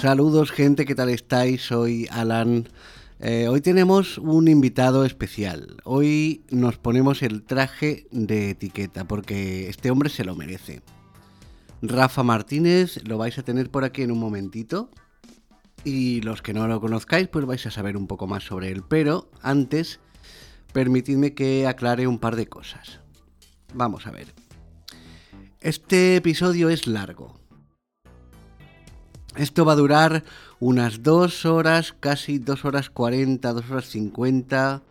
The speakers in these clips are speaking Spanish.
Saludos gente, ¿qué tal estáis? Soy Alan. Eh, hoy tenemos un invitado especial. Hoy nos ponemos el traje de etiqueta porque este hombre se lo merece. Rafa Martínez lo vais a tener por aquí en un momentito. Y los que no lo conozcáis, pues vais a saber un poco más sobre él. Pero antes, permitidme que aclare un par de cosas. Vamos a ver. Este episodio es largo. Esto va a durar unas dos horas, casi dos horas 40, dos horas 50,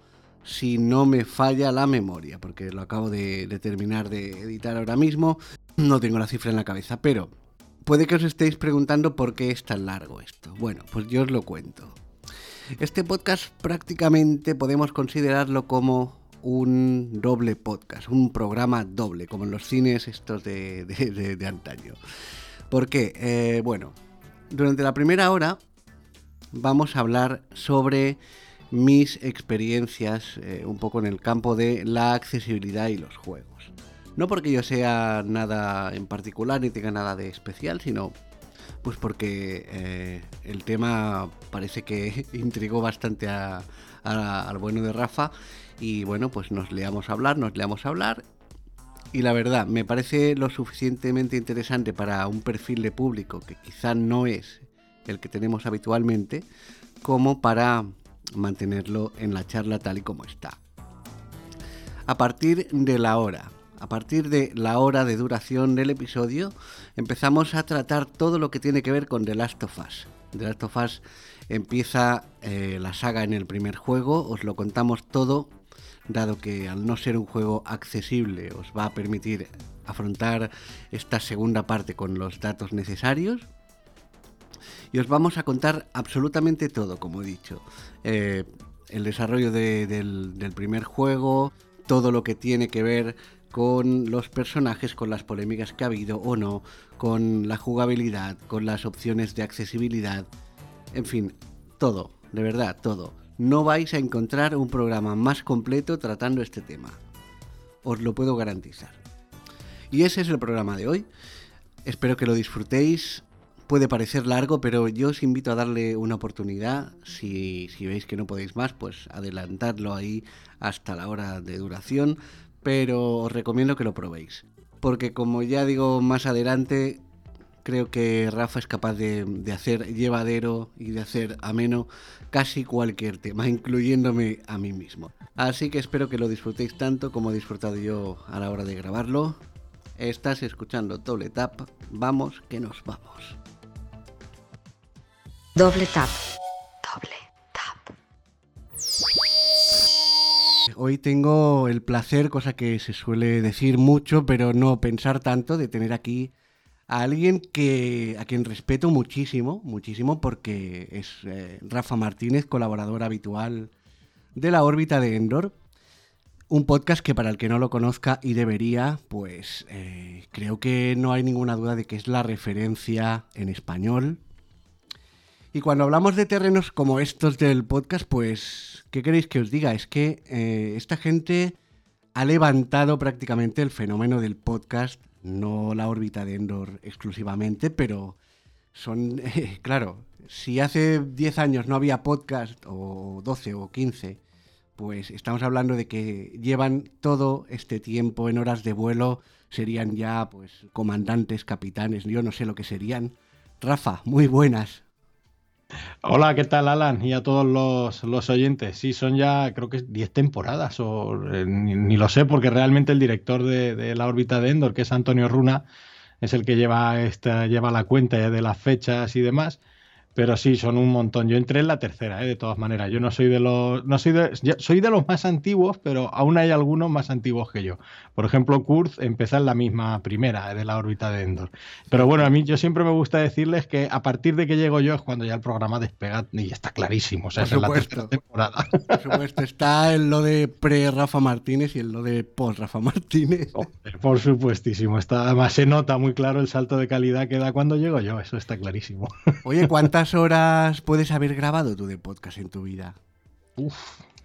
si no me falla la memoria, porque lo acabo de, terminar de editar ahora mismo. No tengo la cifra en la cabeza, pero puede que os estéis preguntando por qué es tan largo esto. Bueno, pues yo os lo cuento. Este podcast prácticamente podemos considerarlo como un doble podcast, un programa doble, como en los cines estos de antaño. ¿Por qué? Eh, bueno, durante la primera hora vamos a hablar sobre mis experiencias eh, un poco en el campo de la accesibilidad y los juegos. No porque yo sea nada en particular ni tenga nada de especial, sino pues porque eh, el tema parece que intrigó bastante al bueno de Rafa y bueno, pues nos leamos a hablar, nos leamos a hablar y la verdad, me parece lo suficientemente interesante para un perfil de público que quizá no es el que tenemos habitualmente, como para mantenerlo en la charla tal y como está. A partir de la hora, a partir de la hora de duración del episodio, empezamos a tratar todo lo que tiene que ver con The Last of Us. The Last of Us empieza eh, la saga en el primer juego, os lo contamos todo dado que al no ser un juego accesible os va a permitir afrontar esta segunda parte con los datos necesarios. Y os vamos a contar absolutamente todo, como he dicho. Eh, el desarrollo de, del, del primer juego, todo lo que tiene que ver con los personajes, con las polémicas que ha habido o no, con la jugabilidad, con las opciones de accesibilidad, en fin, todo, de verdad, todo no vais a encontrar un programa más completo tratando este tema. Os lo puedo garantizar. Y ese es el programa de hoy. Espero que lo disfrutéis. Puede parecer largo, pero yo os invito a darle una oportunidad. Si, veis que no podéis más, pues adelantadlo ahí hasta la hora de duración. Pero os recomiendo que lo probéis. Porque como ya digo más adelante, creo que Rafa es capaz de, de, hacer llevadero y de hacer ameno casi cualquier tema, incluyéndome a mí mismo. Así que espero que lo disfrutéis tanto como he disfrutado yo a la hora de grabarlo. Estás escuchando Doble Tap, vamos que nos vamos. Doble Tap. Doble Tap. Hoy tengo el placer, cosa que se suele decir mucho, pero no pensar tanto, de tener aquí a alguien que a quien respeto muchísimo, muchísimo porque es eh, Rafa Martínez, colaborador habitual de la órbita de Endor. Un podcast que para el que no lo conozca y debería, pues eh, creo que no hay ninguna duda de que es la referencia en español. Y cuando hablamos de terrenos como estos del podcast, pues, ¿qué queréis que os diga? Es que eh, esta gente ha levantado prácticamente el fenómeno del podcast no la órbita de Endor exclusivamente, pero son, eh, claro, si hace 10 años no había podcast, o 12 o 15, pues estamos hablando de que llevan todo este tiempo en horas de vuelo, serían ya pues comandantes, capitanes, yo no sé lo que serían. Rafa, muy buenas. Hola, ¿qué tal Alan? Y a todos los, los oyentes. Sí, son ya creo que 10 temporadas o eh, ni, lo sé porque realmente el director de, de, la órbita de Endor, que es Antonio Runa, es el que lleva, esta, lleva la cuenta de las fechas y demás. Pero sí, son un montón. Yo entré en la tercera, ¿eh? de todas maneras. Yo no soy de los. No soy de, soy de los más antiguos, pero aún hay algunos más antiguos que yo. Por ejemplo, Kurz empezó en la misma primera ¿eh? de la órbita de Endor. Pero bueno, a mí yo siempre me gusta decirles que a partir de que llego yo es cuando ya el programa despega y está clarísimo. O sea, Por supuesto. es la temporada. Por supuesto, está en lo de pre-Rafa Martínez y en lo de post-Rafa Martínez. Oh, por supuestísimo. Está, además se nota muy claro el salto de calidad que da cuando llego yo. Eso está clarísimo. Oye, ¿cuántas horas puedes haber grabado tú de podcast en tu vida? Uf,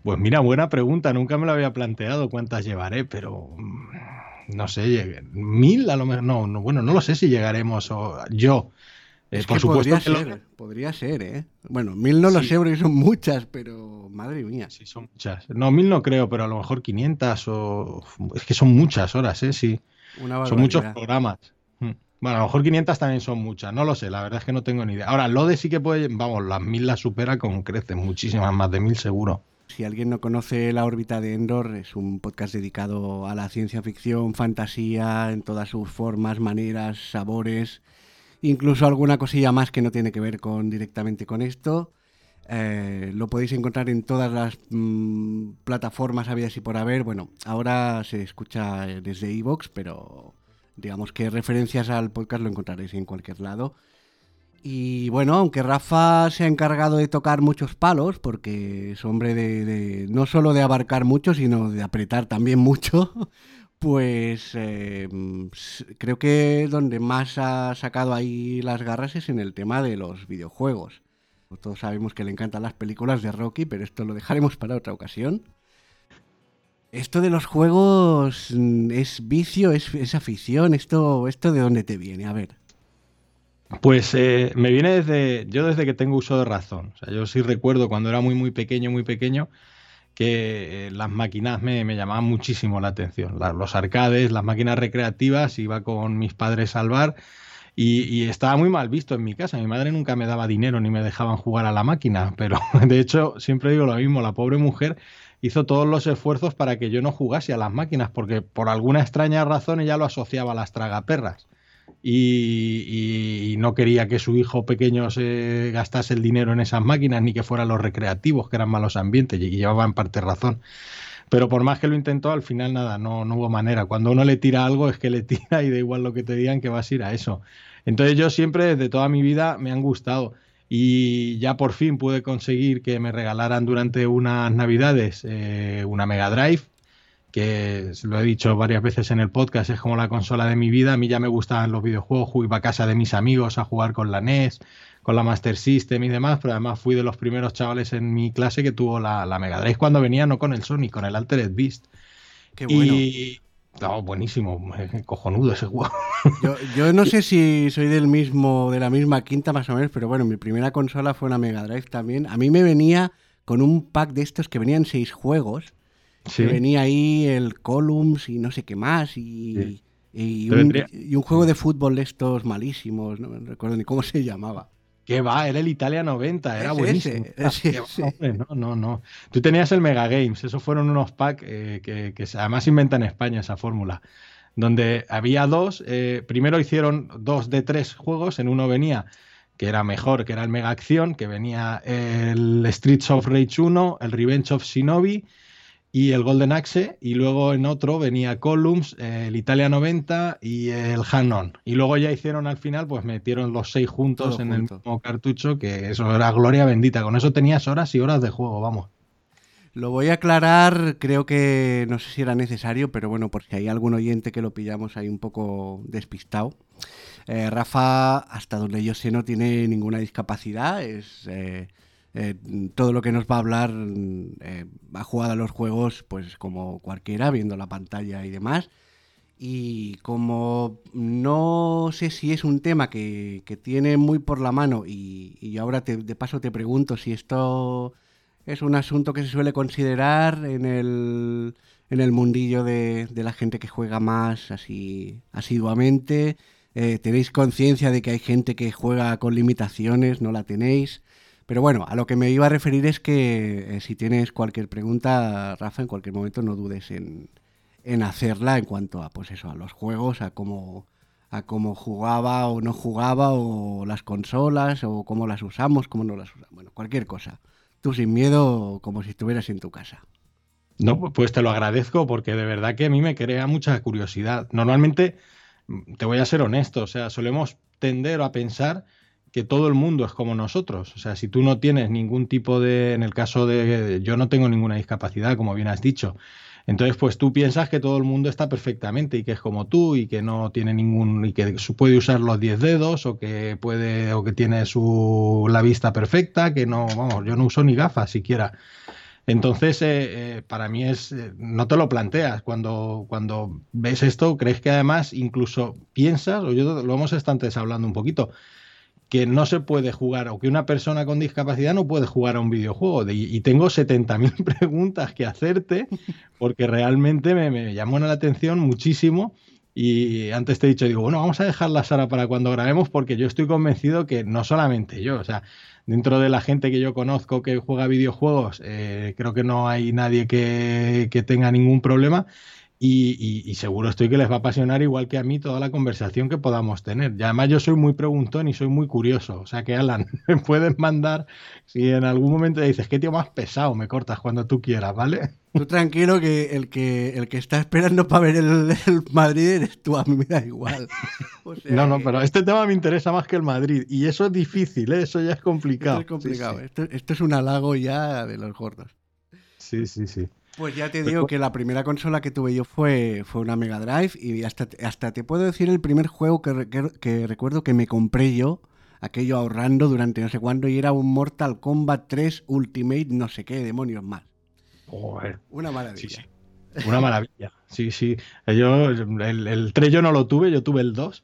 pues mira, buena pregunta. Nunca me lo había planteado cuántas llevaré, pero mm, no sé, mil a lo mejor. No, no, bueno, no lo sé si llegaremos o yo. Eh, por supuesto podría ser, podría ser, ¿eh? Bueno, mil no lo sé porque son muchas, pero madre mía. Sí, son muchas. No, mil no creo, pero a lo mejor 500 o... Es que son muchas horas, ¿eh? Sí. son muchos programas. Bueno, a lo mejor 500 también son muchas, no lo sé, la verdad es que no tengo ni idea. Ahora, lo de sí que puede, vamos, las mil las supera con creces, muchísimas más de mil seguro. Si alguien no conoce La órbita de Endor, es un podcast dedicado a la ciencia ficción, fantasía, en todas sus formas, maneras, sabores incluso alguna cosilla más que no tiene que ver con directamente con esto. Eh, lo podéis encontrar en todas las mm, plataformas habidas y por haber. Bueno, ahora se escucha desde Evox, pero digamos que referencias al podcast lo encontraréis en cualquier lado. Y bueno, aunque Rafa se ha encargado de tocar muchos palos, porque es hombre de no solo de abarcar mucho, sino de apretar también mucho, pues eh, creo que donde más ha sacado ahí las garras es en el tema de los videojuegos. Todos sabemos que le encantan las películas de Rocky, pero esto lo dejaremos para otra ocasión. Esto de los juegos mm, es vicio, es, afición, esto, esto de dónde te viene, a ver. Pues eh, me viene desde, yo desde que tengo uso de razón. O sea, yo sí recuerdo cuando era muy, muy pequeño, muy pequeño, que eh, las máquinas me, llamaban muchísimo la atención. los arcades, las máquinas recreativas, iba con mis padres al bar y, estaba muy mal visto en mi casa. Mi madre nunca me daba dinero ni me dejaban jugar a la máquina, pero de hecho siempre digo lo mismo, la pobre mujer hizo todos los esfuerzos para que yo no jugase a las máquinas, porque por alguna extraña razón ella lo asociaba a las tragaperras y, no quería que su hijo pequeño se gastase el dinero en esas máquinas ni que fueran los recreativos, que eran malos ambientes, y llevaba en parte razón. Pero por más que lo intentó, al final nada, no, no hubo manera. Cuando uno le tira algo es que le tira y da igual lo que te digan que vas a ir a eso. Entonces yo siempre, desde toda mi vida, me han gustado. Y ya por fin pude conseguir que me regalaran durante unas navidades eh, una Mega Drive que lo he dicho varias veces en el podcast, es como la consola de mi vida. A mí ya me gustaban los videojuegos, iba a casa de mis amigos a jugar con la NES, con la Master System y demás, pero además fui de los primeros chavales en mi clase que tuvo la, la Mega Drive cuando venía, no con el Sony, con el Altered Beast. Qué bueno. Y, buenísimo, cojonudo ese juego. Yo, yo, no sé si soy del mismo, de la misma quinta más o menos, pero bueno, mi primera consola fue una Mega Drive también. A mí me venía con un pack de estos que venían seis juegos venía ahí el Columns y no sé qué más. Y, y, un, juego de fútbol de estos malísimos, no recuerdo ni cómo se llamaba. Que va, era el Italia 90, era buenísimo. no, no, no. Tú tenías el Mega Games, esos fueron unos packs eh, que, que, además inventa en España esa fórmula, donde había dos, eh, primero hicieron dos de tres juegos, en uno venía que era mejor, que era el Mega Acción, que venía el Streets of Rage 1, el Revenge of Shinobi y el Golden Axe, y luego en otro venía Columns, el Italia 90 y el Hanon. Y luego ya hicieron al final, pues metieron los seis juntos en el mismo cartucho, que eso era gloria bendita. Con eso tenías horas y horas de juego, vamos. Lo voy a aclarar, creo que no sé si era necesario, pero bueno, por si hay algún oyente que lo pillamos ahí un poco despistado. Eh, Rafa, hasta donde yo sé, no tiene ninguna discapacidad, es... Eh, eh, todo lo que nos va a hablar eh, ha jugado a los juegos pues como cualquiera, viendo la pantalla y demás. Y como no sé si es un tema que, tiene muy por la mano y, ahora de paso te pregunto si esto es un asunto que se suele considerar en el, en el mundillo de, la gente que juega más así asiduamente. Eh, ¿Tenéis conciencia de que hay gente que juega con limitaciones? ¿No la tenéis? Pero bueno, a lo que me iba a referir es que eh, si tienes cualquier pregunta, Rafa, en cualquier momento no dudes en, hacerla en cuanto a pues eso, a los juegos, a cómo a cómo jugaba o no jugaba o las consolas o cómo las usamos, cómo no las usamos, bueno, cualquier cosa. Tú sin miedo como si estuvieras en tu casa. No, pues te lo agradezco porque de verdad que a mí me crea mucha curiosidad. Normalmente, mm, te voy a ser honesto, o sea, solemos tender a pensar que todo el mundo es como nosotros. O sea, si tú no tienes ningún tipo de, en el caso de, yo no tengo ninguna discapacidad, como bien has dicho, entonces pues tú piensas que todo el mundo está perfectamente y que es como tú y que no tiene ningún, y que puede usar los 10 dedos o que puede, o que tiene su, la vista perfecta, que no, vamos, yo no uso ni gafas siquiera. Entonces, eh, eh, para mí es, eh, no te lo planteas. Cuando, cuando ves esto, crees que además incluso piensas, o yo lo hemos estado antes hablando un poquito, que no se puede jugar o que una persona con discapacidad no puede jugar a un videojuego. y, tengo 70.000 preguntas que hacerte porque realmente me, llamó la atención muchísimo. Y antes te he dicho, digo, bueno, vamos a dejarla Sara para cuando grabemos porque yo estoy convencido que no solamente yo, o sea, dentro de la gente que yo conozco que juega videojuegos, eh, creo que no hay nadie que, que tenga ningún problema. Y, seguro estoy que les va a apasionar igual que a mí toda la conversación que podamos tener. Y además yo soy muy preguntón y soy muy curioso. O sea que Alan, me puedes mandar, si en algún momento dices, qué tío más pesado, me cortas cuando tú quieras, ¿vale? Tú tranquilo que el que, el que está esperando para ver el, Madrid eres tú, a mí me da igual. no, no, pero este tema me interesa más que el Madrid. Y eso es difícil, ¿eh? eso ya es complicado. es complicado. Esto, esto es un halago ya de los gordos. Sí, sí, sí. Pues ya te digo que la primera consola que tuve yo fue, fue una Mega Drive y hasta, hasta te puedo decir el primer juego que, que, recuerdo que me compré yo, aquello ahorrando durante no sé cuándo, y era un Mortal Kombat 3 Ultimate no sé qué demonios más. Una maravilla. Una maravilla. Sí, sí. Yo, el, el 3 yo no lo tuve, yo tuve el 2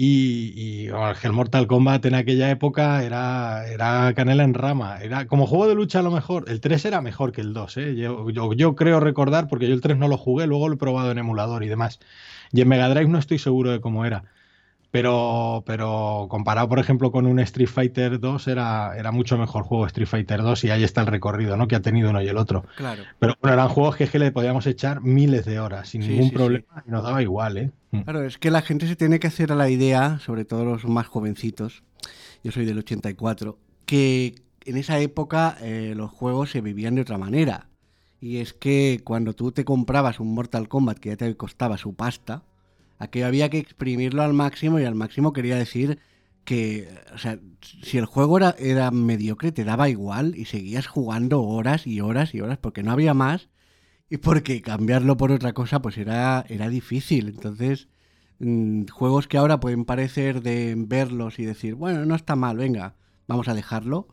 y, el Mortal Kombat en aquella época era, era canela en rama. Era como juego de lucha a lo mejor. El 3 era mejor que el 2. ¿eh? Yo, yo, creo recordar, porque yo el 3 no lo jugué, luego lo he probado en emulador y demás. Y en Mega Drive no estoy seguro de cómo era. Pero, pero comparado, por ejemplo, con un Street Fighter 2, era, era mucho mejor juego Street Fighter 2 y ahí está el recorrido ¿no? que ha tenido uno y el otro. Claro. Pero bueno, eran juegos que es que le podíamos echar miles de horas sin ningún problema y nos daba igual. ¿eh? Mm. Claro, es que la gente se tiene que hacer a la idea, sobre todo los más jovencitos, yo soy del 84, que en esa época eh, los juegos se vivían de otra manera. Y es que cuando tú te comprabas un Mortal Kombat que ya te costaba su pasta, Aquello había que exprimirlo al máximo y al máximo quería decir que, o sea, si el juego era, era mediocre te daba igual y seguías jugando horas y horas y horas porque no había más y porque cambiarlo por otra cosa pues era, era difícil. Entonces, mm, juegos que ahora pueden parecer de verlos y decir, bueno, no está mal, venga, vamos a dejarlo.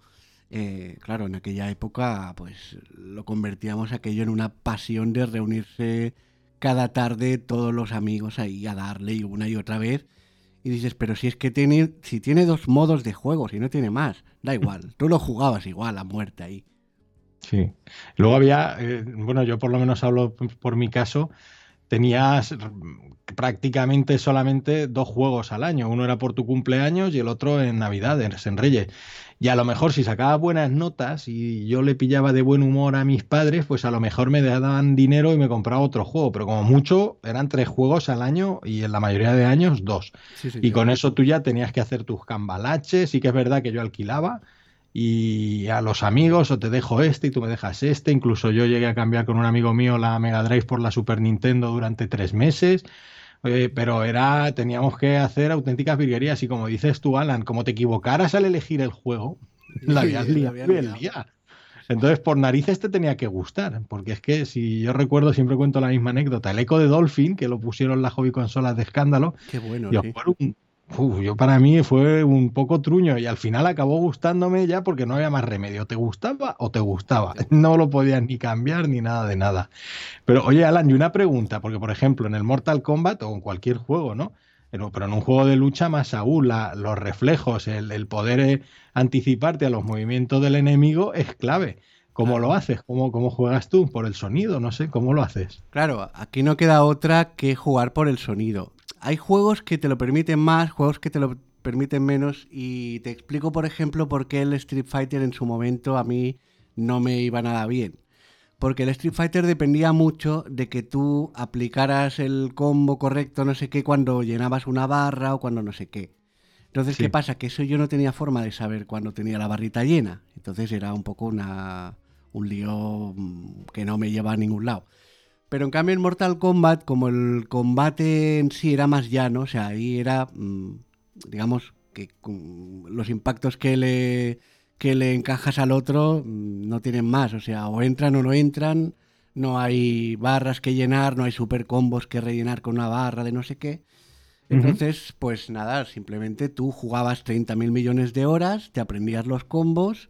Eh, claro, en aquella época pues lo convertíamos aquello en una pasión de reunirse cada tarde todos los amigos ahí a darle una y otra vez. Y dices, pero si es que tiene, si tiene dos modos de juego, si no tiene más, da igual. Tú lo jugabas igual a muerte ahí. Sí. Luego había, eh, bueno, yo por lo menos hablo por mi caso, tenías prácticamente solamente dos juegos al año. Uno era por tu cumpleaños y el otro en Navidades, en Reyes. Y a lo mejor si sacaba buenas notas y yo le pillaba de buen humor a mis padres, pues a lo mejor me daban dinero y me compraba otro juego. Pero como mucho eran tres juegos al año y en la mayoría de años dos. y con eso tú ya tenías que hacer tus cambalaches. Sí que es verdad que yo alquilaba y a los amigos o te dejo este y tú me dejas este. Incluso yo llegué a cambiar con un amigo mío la Mega Drive por la Super Nintendo durante tres meses. Eh, pero era, teníamos que hacer auténticas virguerías. Y como dices tú, Alan, como te equivocaras al elegir el juego, la habías liado. el día. Entonces, por narices te tenía que gustar, porque es que si yo recuerdo, siempre cuento la misma anécdota, el eco de Dolphin, que lo pusieron las hobby consolas de escándalo, Qué bueno, sí yo para mí fue un poco truño y al final acabó gustándome ya porque no había más remedio. ¿Te gustaba o te gustaba? No lo podías ni cambiar ni nada de nada. Pero oye, Alan, y una pregunta, porque por ejemplo en el Mortal Kombat o en cualquier juego, ¿no? Pero, pero en un juego de lucha más aún, los reflejos, el, poder eh, anticiparte a los movimientos del enemigo es clave. ¿Cómo lo haces? ¿Cómo, ¿Cómo juegas tú? ¿Por el sonido? No sé, ¿cómo lo haces? Claro, aquí no queda otra que jugar por el sonido hay juegos que te lo permiten más, juegos que te lo permiten menos y te explico, por ejemplo, por qué el Street Fighter en su momento a mí no me iba nada bien. Porque el Street Fighter dependía mucho de que tú aplicaras el combo correcto, no sé qué, cuando llenabas una barra o cuando no sé qué. Entonces, ¿qué pasa? Que eso yo no tenía forma de saber cuando tenía la barrita llena. Entonces era un poco una, un lío mm, que no me lleva a ningún lado. Pero en cambio en Mortal Kombat, como el combate en sí era más llano, o sea, ahí era, mm, digamos, que los impactos que le, que le encajas al otro mm, no tienen más, o sea, o entran o no entran, no hay barras que llenar, no hay super combos que rellenar con una barra de no sé qué. Entonces, pues nada, simplemente tú jugabas 30.000 millones de horas, te aprendías los combos,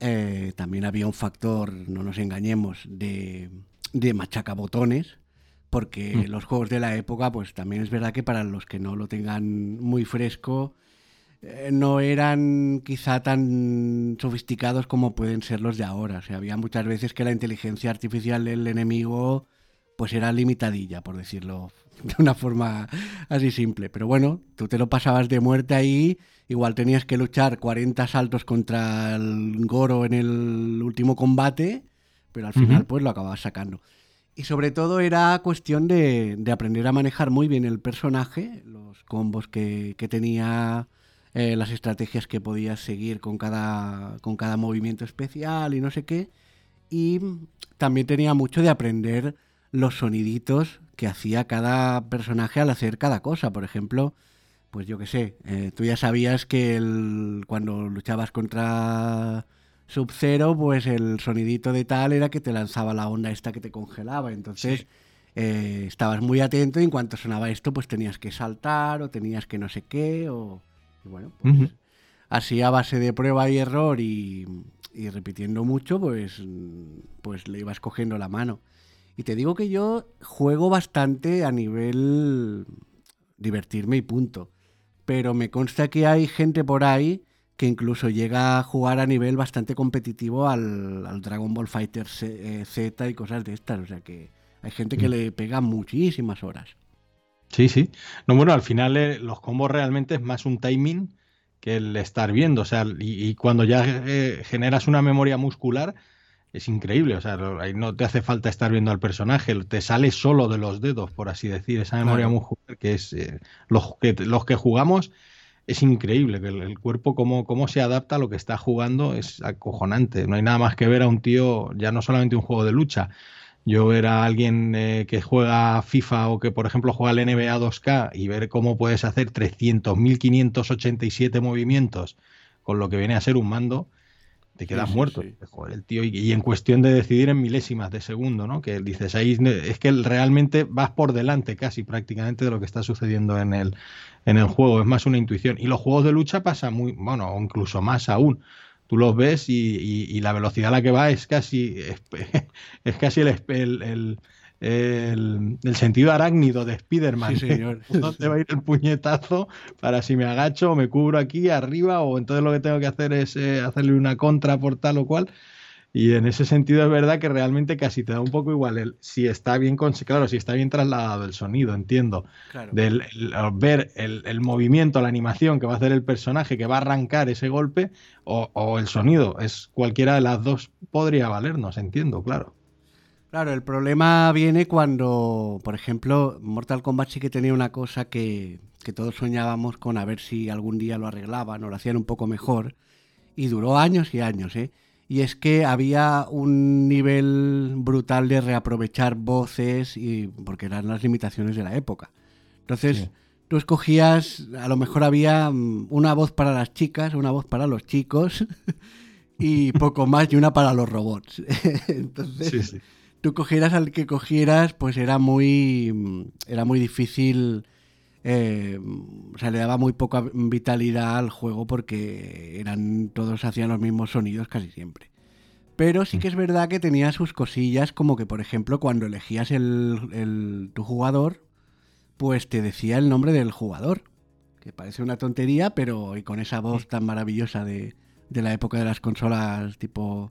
eh, también había un factor, no nos engañemos, de de machacabotones, porque mm. los juegos de la época, pues también es verdad que para los que no lo tengan muy fresco, eh, no eran quizá tan sofisticados como pueden ser los de ahora. O sea, había muchas veces que la inteligencia artificial del enemigo pues era limitadilla, por decirlo de una forma así simple. Pero bueno, tú te lo pasabas de muerte ahí, igual tenías que luchar 40 saltos contra el Goro en el último combate, pero al final pues lo acababas sacando. Y sobre todo era cuestión de, aprender a manejar muy bien el personaje, los combos que, tenía, eh, las estrategias que podías seguir con cada, con cada movimiento especial y no sé qué. Y también tenía mucho de aprender los soniditos que hacía cada personaje al hacer cada cosa. Por ejemplo, pues yo qué sé, eh, tú ya sabías que el, cuando luchabas contra Sub-Zero, pues el sonidito de tal era que te lanzaba la onda esta que te congelaba. Entonces eh, estabas muy atento y en cuanto sonaba esto, pues tenías que saltar o tenías que no sé qué. O, bueno, pues así a base de prueba y error y, y repitiendo mucho, pues, pues le ibas cogiendo la mano. Y te digo que yo juego bastante a nivel divertirme y punto. Pero me consta que hay gente por ahí que incluso llega a jugar a nivel bastante competitivo al, Dragon Ball Fighter eh, Z y cosas de estas. O sea que hay gente que mm. le pega muchísimas horas. Sí, sí. No, bueno, al final eh, los combos realmente es más un timing que el estar viendo. O sea, y, cuando ya eh, generas una memoria muscular, es increíble, o sea, ahí no te hace falta estar viendo al personaje, te sale solo de los dedos, por así decir, esa memoria muscular que es eh, los, que, los que jugamos es increíble, que el, cuerpo cómo, cómo se adapta a lo que está jugando es acojonante, no hay nada más que ver a un tío, ya no solamente un juego de lucha, yo ver a alguien eh, que juega FIFA o que por ejemplo juega el NBA 2K y ver cómo puedes hacer 300.587 movimientos con lo que viene a ser un mando, te quedas muerto. el tío, y, en cuestión de decidir en milésimas de segundo, ¿no? Que dices, ahí es que realmente vas por delante casi prácticamente de lo que está sucediendo en el, en el juego. Es más una intuición. Y los juegos de lucha pasa muy, bueno, incluso más aún. Tú los ves y, la velocidad a la que va es casi, es, casi el el, sentido arácnido de Spider-Man. Sí, señor. ¿Dónde va a ir el puñetazo para si me agacho o me cubro aquí arriba o entonces lo que tengo que hacer es eh, hacerle una contra por tal o cual? Y en ese sentido es verdad que realmente casi te da un poco igual el, si está bien, claro, si está bien trasladado el sonido, entiendo, del ver el, movimiento, la animación que va a hacer el personaje, que va a arrancar ese golpe, o, o el sonido, es cualquiera de las dos podría valernos, entiendo, claro. Claro, el problema viene cuando, por ejemplo, Mortal Kombat sí que tenía una cosa que, todos soñábamos con a ver si algún día lo arreglaban o lo hacían un poco mejor. Y duró años y años, ¿eh? Y es que había un nivel brutal de reaprovechar voces y porque eran las limitaciones de la época. Entonces, tú escogías, a lo mejor había mm, una voz para las chicas, una voz para los chicos y poco más y una para los robots. Entonces, sí, sí tú cogieras al que cogieras, pues era muy, era muy difícil. Eh, o sea, le daba muy poca vitalidad al juego porque eran todos hacían los mismos sonidos casi siempre. Pero sí que es verdad que tenía sus cosillas, como que por ejemplo cuando elegías el, tu jugador, pues te decía el nombre del jugador, que parece una tontería, pero y con esa voz tan maravillosa de, de la época de las consolas tipo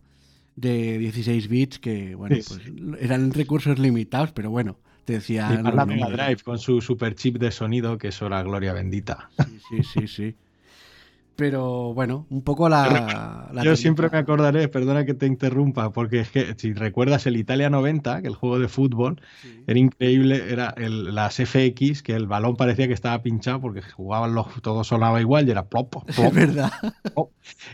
de 16 bits que, bueno, pues eran recursos limitados, pero bueno, te decía... Y la Mega Drive con su super chip de sonido, que eso era gloria bendita. Sí, sí, sí, sí. Pero bueno, un poco la. yo siempre me acordaré, perdona que te interrumpa, porque es que si recuerdas el Italia 90, que el juego de fútbol era increíble, era el, las FX, que el balón parecía que estaba pinchado porque jugaban los, todo sonaba igual y era plop, Es verdad.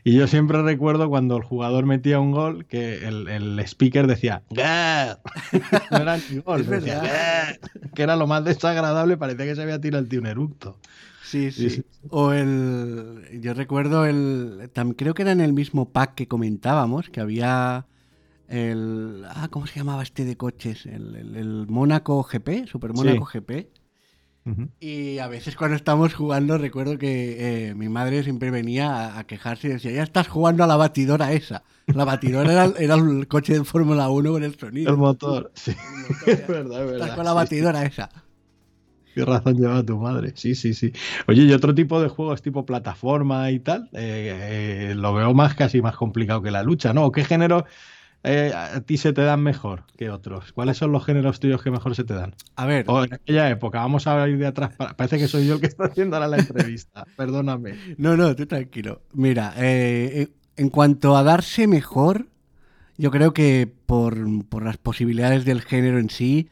Y yo siempre recuerdo cuando el jugador metía un gol que el, el speaker decía no era ni gol, que era lo más desagradable, parecía que se había tirado el tío un eructo. Sí, sí. O el. Yo recuerdo el. creo que era en el mismo pack que comentábamos, que había. El. Ah, ¿cómo se llamaba este de coches? El, el, Mónaco GP, Super Mónaco GP. Y a veces cuando estamos jugando, recuerdo que eh, mi madre siempre venía a, quejarse y decía: Ya estás jugando a la batidora esa. La batidora era, era el coche de Fórmula 1 con el sonido. El motor, sí. es verdad, es verdad. Estás con la batidora esa. Qué razón lleva tu madre. Sí, sí, sí. Oye, y otro tipo de juegos tipo plataforma y tal, eh, eh, lo veo más casi más complicado que la lucha, ¿no? ¿Qué género eh, a ti se te dan mejor que otros? ¿Cuáles son los géneros tuyos que mejor se te dan? A ver. O en aquella época, vamos a ir de atrás. Parece que soy yo el que está haciendo ahora la entrevista. Perdóname. No, no, tú tranquilo. Mira, en cuanto a darse mejor, yo creo que por, por, las posibilidades del género en sí,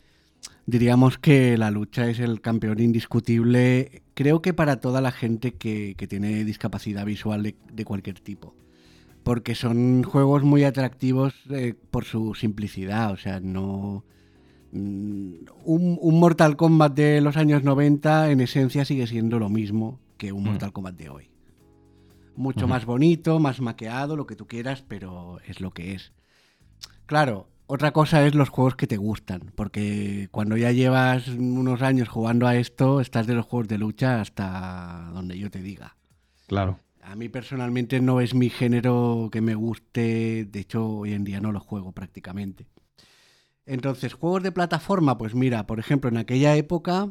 diríamos que la lucha es el campeón indiscutible, creo que para toda la gente que, que tiene discapacidad visual de, de, cualquier tipo. Porque son juegos muy atractivos eh, por su simplicidad, o sea, no... Mm, un, un, Mortal Kombat de los años 90 en esencia sigue siendo lo mismo que un mm. Mortal Kombat de hoy. Mucho más bonito, más maqueado, lo que tú quieras, pero es lo que es. Claro, otra cosa es los juegos que te gustan, porque cuando ya llevas unos años jugando a esto, estás de los juegos de lucha hasta donde yo te diga. Claro. A mí personalmente no es mi género que me guste, de hecho hoy en día no lo juego prácticamente. Entonces, juegos de plataforma, pues mira, por ejemplo, en aquella época,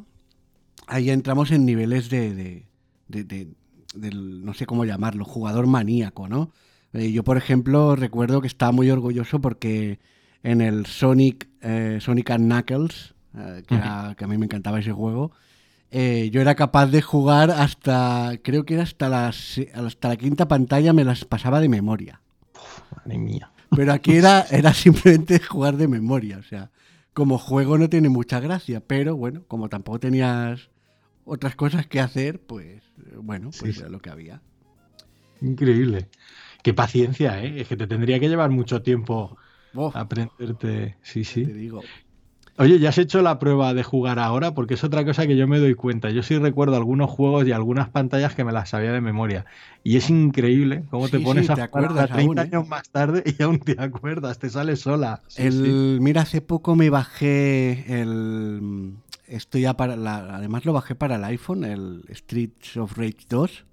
ahí entramos en niveles de, de, de, de del, no sé cómo llamarlo, jugador maníaco, ¿no? Eh, yo, por ejemplo, recuerdo que estaba muy orgulloso porque en el Sonic, eh, Sonic and Knuckles, eh, que, era, que, a mí me encantaba ese juego, eh, yo era capaz de jugar hasta, creo que era hasta, las, hasta la quinta pantalla, me las pasaba de memoria. Uf, madre mía. Pero aquí era, era simplemente jugar de memoria, o sea, como juego no tiene mucha gracia, pero bueno, como tampoco tenías otras cosas que hacer, pues bueno, pues sí. era lo que había. Increíble. Qué paciencia, ¿eh? Es que te tendría que llevar mucho tiempo oh, aprenderte. Sí, sí. Te digo. Oye, ¿ya has hecho la prueba de jugar ahora? Porque es otra cosa que yo me doy cuenta. Yo sí recuerdo algunos juegos y algunas pantallas que me las sabía de memoria. Y es increíble cómo te pones sí, a te jugar acuerdas 30 aún, ¿eh? años más tarde y aún te acuerdas, te sale sola. Sí, el. Mira, hace poco me bajé el. Esto ya para. La, además lo bajé para el iPhone, el Streets of Rage 2.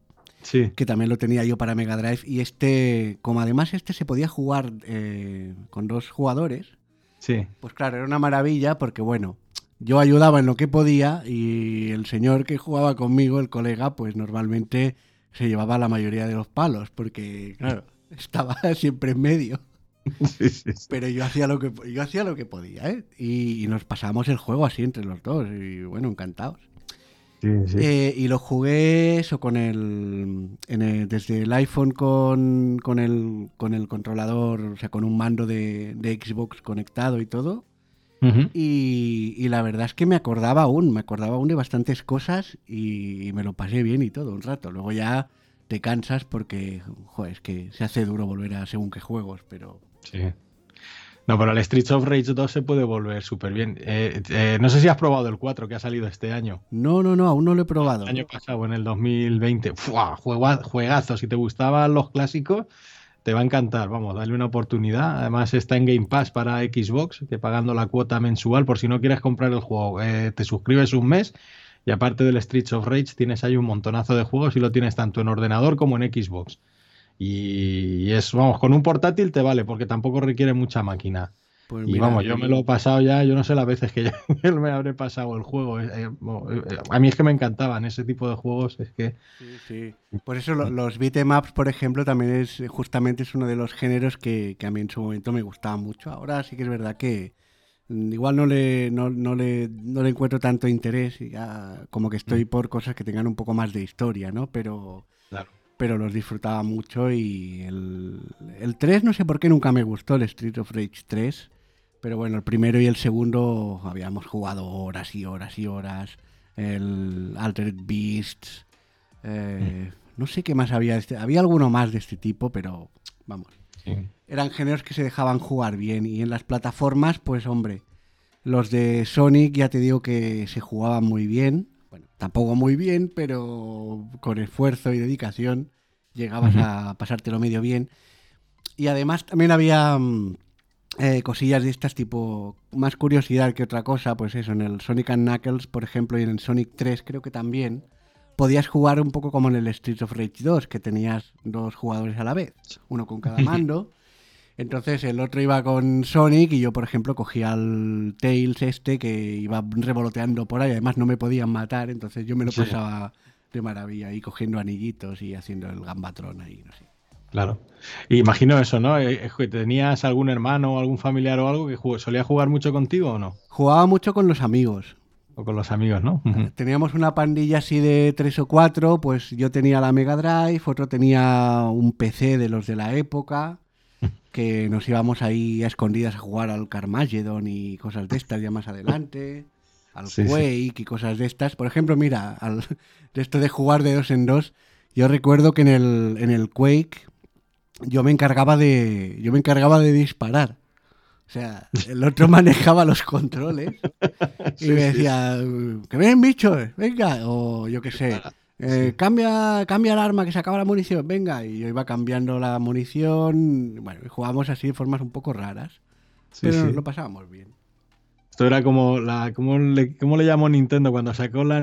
Sí. Que también lo tenía yo para Mega Drive. Y este, como además este se podía jugar eh, con dos jugadores, Sí. pues claro, era una maravilla porque, bueno, yo ayudaba en lo que podía y el señor que jugaba conmigo, el colega, pues normalmente se llevaba la mayoría de los palos porque, claro, estaba siempre en medio. Sí, sí, sí. Pero yo hacía lo que yo hacía lo que podía, ¿eh? Y, y nos pasamos el juego así entre los dos y bueno, encantados. Sí, sí. Eh, y lo jugué eso con el, en el- desde el iPhone con, con, el, con el controlador, o sea, con un mando de, de Xbox conectado y todo. Y, y la verdad es que me acordaba aún, me acordaba aún de bastantes cosas y, y me lo pasé bien y todo un rato. Luego ya te cansas porque, joder, es que se hace duro volver a según qué juegos, pero Sí. No, pero el Streets of Rage 2 se puede volver súper bien. Eh, eh, no sé si has probado el 4 que ha salido este año. no, no, no, aún no lo he probado. El año pasado, en el 2020. ¡Fua! Juega- Juegazo. Si te gustaban los clásicos, te va a encantar. Vamos, dale una oportunidad. Además, está en Game Pass para Xbox, que pagando la cuota mensual, por si no quieres comprar el juego, eh, te suscribes un mes. Y aparte del Streets of Rage, tienes ahí un montonazo de juegos y lo tienes tanto en ordenador como en Xbox. Y es, vamos, con un portátil te vale, porque tampoco requiere mucha máquina. Pues Y vamos, yo me lo he pasado ya, yo no sé las veces que yo me habré pasado el juego. eh, eh, eh, a mí es que me encantaban ese tipo de juegos, es que Sí, sí. Por eso lo- los beatemaps, por ejemplo, también es justamente es uno de los géneros que, que a mí en su momento me gustaba mucho. Ahora sí que es verdad que mm, igual no le, no, no le, no le encuentro tanto interés y ya como que estoy por cosas que tengan un poco más de historia, ¿no? Pero, Claro. Pero los disfrutaba mucho y el, el 3 no sé por qué nunca me gustó, el Street of Rage 3. Pero bueno, el primero y el segundo habíamos jugado horas y horas y horas. El Altered Beasts. eh, No sé qué más había. Este, había alguno más de este tipo, pero vamos. sí. Eran géneros que se dejaban jugar bien. Y en las plataformas, pues hombre, los de Sonic ya te digo que se jugaban muy bien. Tampoco muy bien, pero con esfuerzo y dedicación llegabas a pasártelo medio bien. Y además también había mm, eh, cosillas de estas tipo más curiosidad que otra cosa, pues eso, en el Sonic and Knuckles, por ejemplo, y en el Sonic 3 creo que también podías jugar un poco como en el Streets of Rage 2, que tenías dos jugadores a la vez, uno con cada mando. Entonces el otro iba con Sonic y yo, por ejemplo, cogía al Tails este que iba revoloteando por ahí. Además no me podían matar, entonces yo me lo Sí. pasaba de maravilla ahí cogiendo anillitos y haciendo el gambatrón ahí, no sé. Claro. Imagino eso, ¿no? Eh, eh, ¿Tenías algún hermano o algún familiar o algo que jug- solía jugar mucho contigo o no? Jugaba mucho con los amigos. O con los amigos, ¿no? Teníamos una pandilla así de tres o cuatro, pues yo tenía la Mega Drive, otro tenía un PC de los de la época, que nos íbamos ahí a escondidas a jugar al Carmageddon y cosas de estas ya más adelante, al Sí, sí. Quake y cosas de estas. Por ejemplo, mira, al, de esto de jugar de dos en dos, yo recuerdo que en el, en el Quake yo me encargaba de, yo me encargaba de disparar. O sea, el otro manejaba los controles y Sí, me decía, que ven bichos, venga, o yo qué sé, eh, cambia, cambia el arma que se acaba la munición, venga, y yo iba cambiando la munición, bueno, jugábamos así de formas un poco raras, Sí, pero sí. lo pasábamos bien. Esto era como la. ¿Cómo le, cómo le llamó Nintendo cuando sacó la,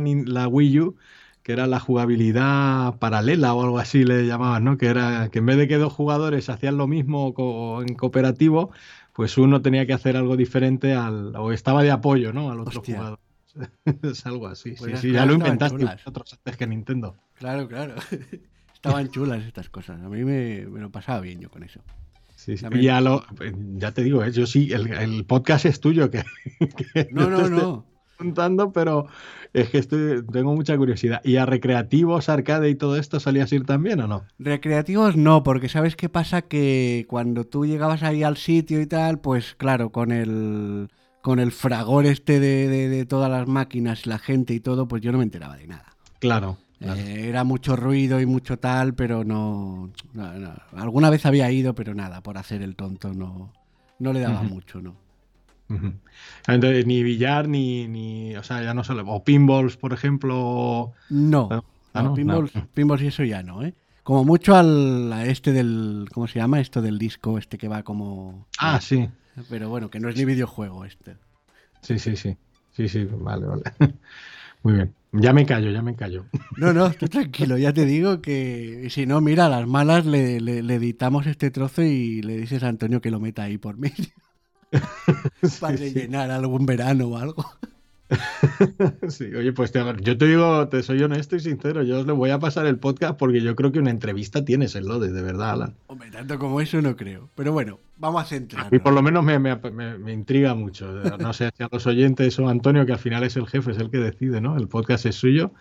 Wii U? Que era la jugabilidad paralela o algo así le llamaban, ¿no? Que era que en vez de que dos jugadores hacían lo mismo co- en cooperativo, pues uno tenía que hacer algo diferente al. o estaba de apoyo, ¿no? Al otro Hostia. jugador. es algo así. Pues sí, sí, ya lo inventaste chulas. vosotros antes que Nintendo. Claro, claro. Estaban chulas estas cosas. A mí me, me lo pasaba bien yo con eso. Sí, sí. También- Y a lo, ya te digo, ¿eh? yo sí, el, el podcast es tuyo, que, que No, no, no. preguntando, pero es que estoy, tengo mucha curiosidad. ¿Y a recreativos, arcade y todo esto solías ir también o no? Recreativos no, porque ¿sabes qué pasa? Que cuando tú llegabas ahí al sitio y tal, pues claro, con el, con el fragor este de, de- de todas las máquinas, la gente y todo, pues yo no me enteraba de nada. Claro. claro. Eh, era mucho ruido y mucho tal, pero no, no, no. Alguna vez había ido, pero nada, por hacer el tonto no, no le daba mucho, ¿no? Entonces, ni billar, ni, ni, o sea, ya no solo, o pinballs, por ejemplo. No, Ah, no, pinballs, pinballs y eso ya no, ¿eh? Como mucho al a este del, ¿cómo se llama? Esto del disco, este que va como... Ah, sí, Pero bueno, que no es ni videojuego este. sí, sí, sí. Sí, sí, vale, vale. Muy bien. Ya me callo, ya me callo. No, no, tú tranquilo, ya te digo que si no, mira, a las malas le, le- le editamos este trozo y le dices a Antonio que lo meta ahí por mí. para Sí, sí. rellenar algún verano o algo. Sí, oye, pues te- yo te digo, te soy honesto y sincero, yo os le voy a pasar el podcast porque yo creo que una entrevista tienes en Lode, de verdad, Alan. Hombre, tanto como eso no creo. Pero bueno, vamos a centrarnos. por lo menos me, me- me- me intriga mucho. No sé si a los oyentes o a Antonio, que al final es el jefe, es el que decide, ¿no? El podcast es suyo.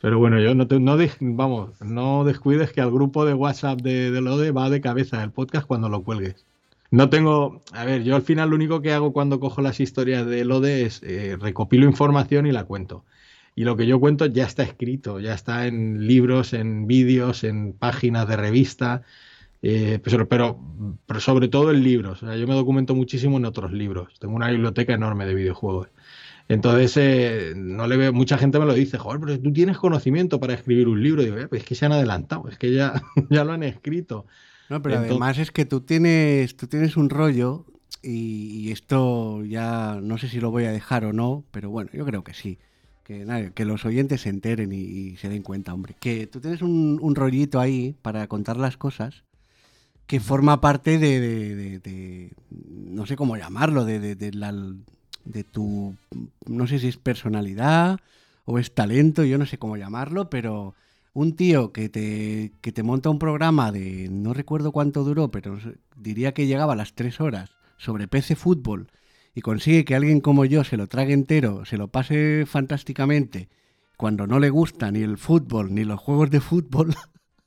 Pero bueno, yo no te, no vamos, no descuides que al grupo de WhatsApp de, de Lode va de cabeza el podcast cuando lo cuelgues. No tengo, a ver, yo al final lo único que hago cuando cojo las historias de Lode es eh, recopilo información y la cuento. Y lo que yo cuento ya está escrito, ya está en libros, en vídeos, en páginas de revista, eh, pero, sobre todo en libros. O sea, yo me documento muchísimo en otros libros. Tengo una biblioteca enorme de videojuegos. Entonces, eh, no le veo, mucha gente me lo dice, joder, pero tú tienes conocimiento para escribir un libro. Y digo, "Eh, pues es que se han adelantado, es que ya, ya lo han escrito. No, pero Entonces- además es que tú tienes, tú tienes un rollo y, y esto ya no sé si lo voy a dejar o no, pero bueno, yo creo que sí. Que, nada, que los oyentes se enteren y, y se den cuenta, hombre. Que tú tienes un, un rollito ahí para contar las cosas que forma parte de, de- de- de- no sé cómo llamarlo, de la, de tu, no sé si es personalidad o es talento, yo no sé cómo llamarlo, pero un tío que te, que te monta un programa de, no recuerdo cuánto duró, pero diría que llegaba a las tres horas sobre PC Fútbol y consigue que alguien como yo se lo trague entero, se lo pase fantásticamente, cuando no le gusta ni el fútbol ni los juegos de fútbol,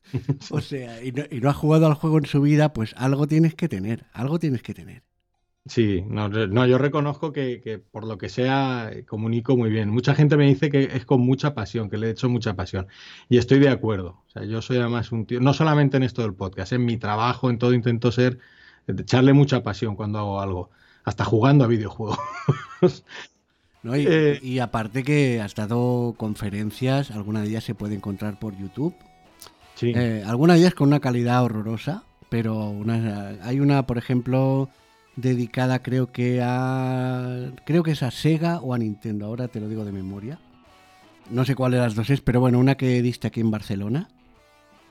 o sea, y no, y no ha jugado al juego en su vida, pues algo tienes que tener, algo tienes que tener. Sí, no, no, yo reconozco que, que por lo que sea eh, comunico muy bien. Mucha gente me dice que es con mucha pasión, que le he hecho mucha pasión. Y estoy de acuerdo. O sea, yo soy además un tío, no solamente en esto del podcast, en mi trabajo, en todo intento ser, de echarle mucha pasión cuando hago algo, hasta jugando a videojuegos. ¿no? Y, Eh. y aparte que has dado conferencias, alguna de ellas se puede encontrar por YouTube. Sí, Eh, algunas de ellas con una calidad horrorosa, pero una- hay una, por ejemplo, dedicada creo que a... Creo que es a Sega o a Nintendo, ahora te lo digo de memoria. No sé cuál de las dos es, pero bueno, una que diste aquí en Barcelona.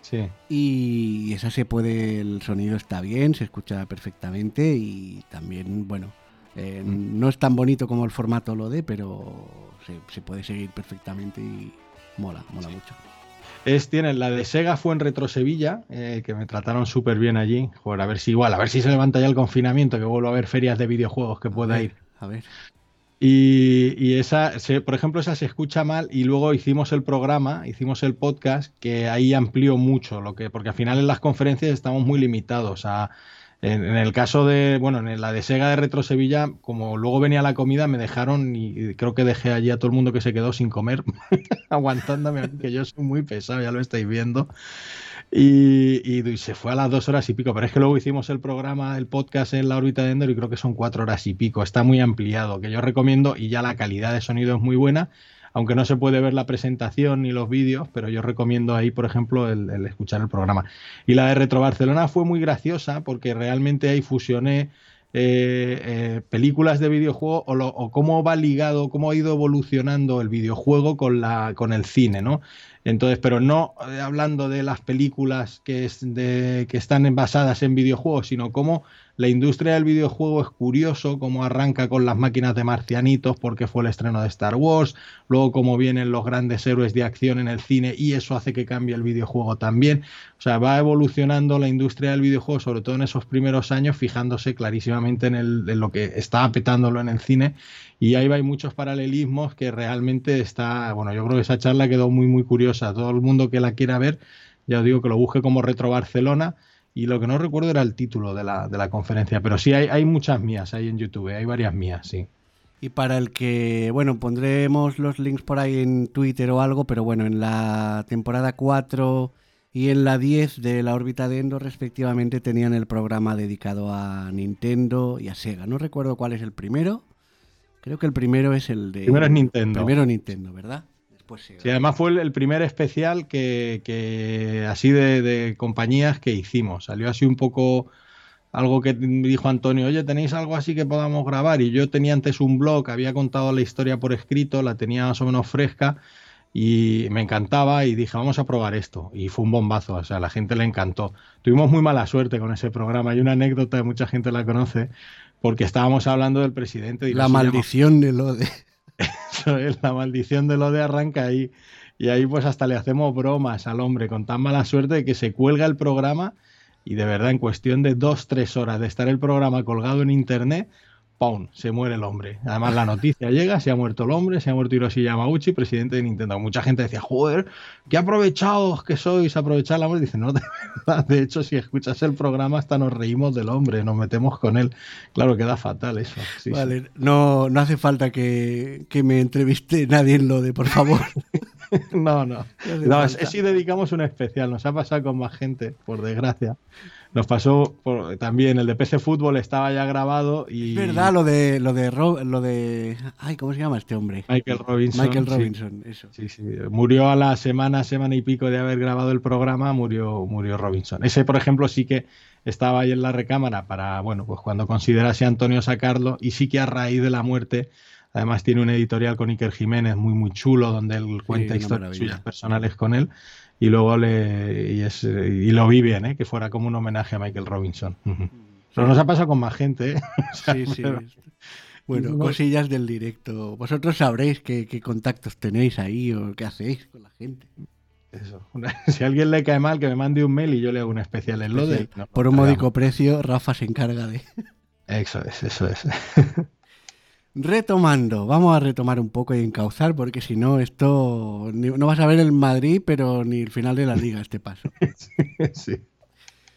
Sí. Y esa se puede, el sonido está bien, se escucha perfectamente y también, bueno, eh, Mm. no es tan bonito como el formato lo de, pero se, se puede seguir perfectamente y mola, mola mucho. Es, tienen la de Sega fue en Retro Sevilla, eh, que me trataron súper bien allí. Joder, a ver si igual, a ver si se levanta ya el confinamiento, que vuelvo a ver ferias de videojuegos que pueda a ver, ir. A ver. Y, y esa, se- por ejemplo, esa se escucha mal y luego hicimos el programa, hicimos el podcast, que ahí amplió mucho, lo que, porque al final en las conferencias estamos muy limitados a... En, el caso de, bueno, en la de Sega de Retro Sevilla, como luego venía la comida, me dejaron y, creo que dejé allí a todo el mundo que se quedó sin comer, aguantándome, que yo soy muy pesado, ya lo estáis viendo. Y, y- y se fue a las dos horas y pico, pero es que luego hicimos el programa, el podcast en la órbita de Endor y creo que son cuatro horas y pico. Está muy ampliado, que yo recomiendo y ya la calidad de sonido es muy buena, aunque no se puede ver la presentación ni los vídeos, pero yo recomiendo ahí, por ejemplo, el, escuchar el programa. Y la de Retro Barcelona fue muy graciosa porque realmente ahí fusioné eh, eh, películas de videojuego o, lo- o cómo va ligado, cómo ha ido evolucionando el videojuego con, la, con el cine, ¿no? Entonces, pero no eh, hablando de las películas que, es de, que están basadas en videojuegos, sino cómo la industria del videojuego es curioso, cómo arranca con las máquinas de marcianitos porque fue el estreno de Star Wars, luego cómo vienen los grandes héroes de acción en el cine y eso hace que cambie el videojuego también. O sea, va evolucionando la industria del videojuego, sobre todo en esos primeros años, fijándose clarísimamente en, el, lo que está petándolo en el cine. Y ahí hay muchos paralelismos que realmente está, bueno, yo creo que esa charla quedó muy, muy curiosa. Todo el mundo que la quiera ver, ya os digo que lo busque como Retro Barcelona. Y lo que no recuerdo era el título de la, de la conferencia, pero sí hay, hay muchas mías ahí en YouTube, hay varias mías, sí. Y para el que, bueno, pondremos los links por ahí en Twitter o algo, pero bueno, en la temporada 4 y en la 10 de la órbita de Endor, respectivamente, tenían el programa dedicado a Nintendo y a Sega. No recuerdo cuál es el primero. Creo que el primero es el de. Primero es Nintendo. Primero Nintendo, ¿verdad? Después Sega. Sí, además fue el, el primer especial que, que así de, de compañías que hicimos. Salió así un poco algo que dijo Antonio, oye, ¿tenéis algo así que podamos grabar? Y yo tenía antes un blog, había contado la historia por escrito, la tenía más o menos fresca y me encantaba y dije, vamos a probar esto. Y fue un bombazo, o sea, a la gente le encantó. Tuvimos muy mala suerte con ese programa. Hay una anécdota, mucha gente la conoce, porque estábamos hablando del presidente. y La llama- maldición de lo de. eso es, la maldición de lo de arranca ahí. Y ahí pues hasta le hacemos bromas al hombre con tan mala suerte de que se cuelga el programa y de verdad en cuestión de dos, tres horas de estar el programa colgado en internet, ¡pum! Se muere el hombre. Además la noticia llega, se ha muerto el hombre, se ha muerto Hiroshi Yamauchi, presidente de Nintendo. Mucha gente decía, joder, qué aprovechados que sois, aprovechar la muerte. Dice, no, de verdad, de hecho si escuchas el programa hasta nos reímos del hombre, nos metemos con él. Claro, queda fatal eso. sí, sí. Vale, no, no hace falta que, que me entreviste nadie en lo de, por favor. No, no. No No, si dedicamos un especial. Nos ha pasado con más gente, por desgracia. Nos pasó por- también el de PC Fútbol estaba ya grabado y Es verdad, lo de, lo de, Ro- lo de, ay, ¿cómo se llama este hombre? Michael Robinson. Michael sí, Robinson, eso. Sí, sí, Murió a la semana, semana y pico de haber grabado el programa, murió, murió Robinson. Ese, por ejemplo, sí que estaba ahí en la recámara para, bueno, pues cuando considerase Antonio sacarlo y sí que a raíz de la muerte, además tiene un editorial con Iker Jiménez muy, muy chulo donde él cuenta historias suyas personales con él y luego le, y, es, y lo vi bien, ¿eh? que fuera como un homenaje a Michael Robinson. Ujú. Pero nos ha pasado con más gente, ¿eh? O sea, Sí, sí. pero- Bueno, No- cosillas del directo. Vosotros sabréis qué, qué contactos tenéis ahí o qué hacéis con la gente. Eso. Si a alguien le cae mal, que me mande un mail y yo le hago un especial en lo de. Por un módico precio, Rafa se encarga de... Eso es, eso es. Retomando, vamos a retomar un poco y encauzar, porque si no, esto no vas a ver el Madrid, pero ni el final de la liga este paso. sí.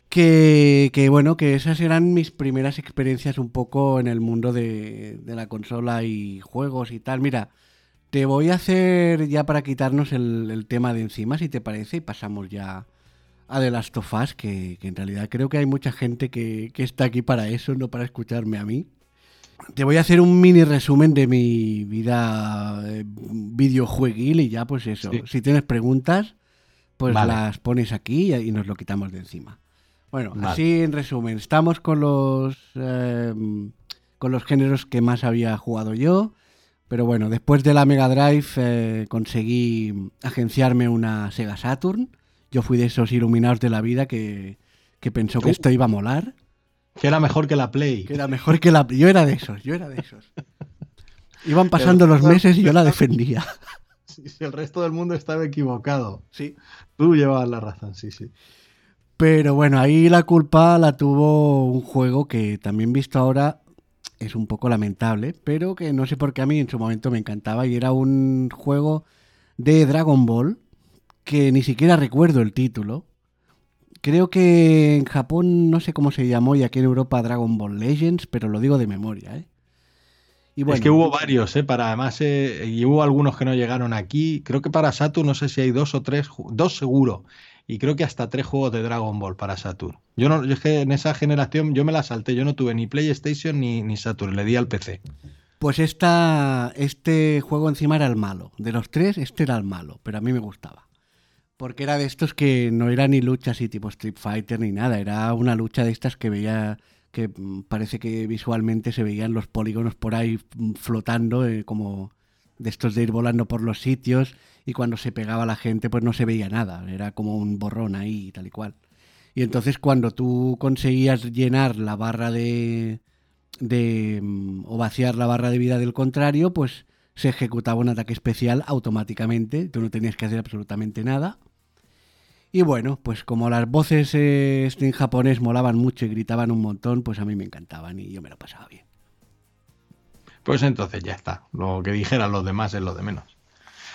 Que, que, bueno, que esas eran mis primeras experiencias un poco en el mundo de, de la consola y juegos y tal. Mira, te voy a hacer ya para quitarnos el, el tema de encima, si te parece, y pasamos ya a The Last of Us, que, que en realidad creo que hay mucha gente que, que está aquí para eso, no para escucharme a mí. Te voy a hacer un mini resumen de mi vida eh, videojueguil y ya pues eso. Sí. Si tienes preguntas, pues Vale. las pones aquí y, nos lo quitamos de encima. Bueno, Vale. así en resumen, estamos con los eh, con los géneros que más había jugado yo, pero bueno, después de la Mega Drive eh, conseguí agenciarme una Sega Saturn yo fui de esos iluminados de la vida que, que pensó que Uh. esto iba a molar, Que era mejor que la Play. que era mejor que la... Yo era de esos, yo era de esos. Iban pasando los meses y yo la defendía. Sí, sí, el resto del mundo estaba equivocado. Sí. Tú llevabas la razón, sí, sí. Pero bueno, ahí la culpa la tuvo un juego que también visto ahora es un poco lamentable, pero que no sé por qué a mí en su momento me encantaba y era un juego de Dragon Ball que ni siquiera recuerdo el título. Creo que en Japón no sé cómo se llamó y aquí en Europa Dragon Ball Legends, pero lo digo de memoria, ¿eh? Y bueno, es que hubo varios, ¿eh? Para además, eh, y hubo algunos que no llegaron aquí. Creo que para Saturn, no sé si hay dos o tres, dos seguro. Y creo que hasta tres juegos de Dragon Ball para Saturn. Yo no, yo es que en esa generación yo me la salté, yo no tuve ni PlayStation ni, ni Saturn, le di al PC. Pues esta, este juego encima era el malo. De los tres, este era el malo, pero a mí me gustaba. Porque era de estos que no era ni lucha así tipo Street Fighter ni nada. Era una lucha de estas que veía, que parece que visualmente se veían los polígonos por ahí mm, flotando, eh, como de estos de ir volando por los sitios. Y cuando se pegaba la gente, pues no se veía nada. Era como un borrón ahí tal y cual. Y entonces cuando tú conseguías llenar la barra de, de mm, o vaciar la barra de vida del contrario, pues se ejecutaba un ataque especial automáticamente, tú no tenías que hacer absolutamente nada. Y bueno, pues como las voces eh, en japonés molaban mucho y gritaban un montón, pues a mí me encantaban y yo me lo pasaba bien. Pues entonces ya está. Lo que dijeran los demás es lo de menos.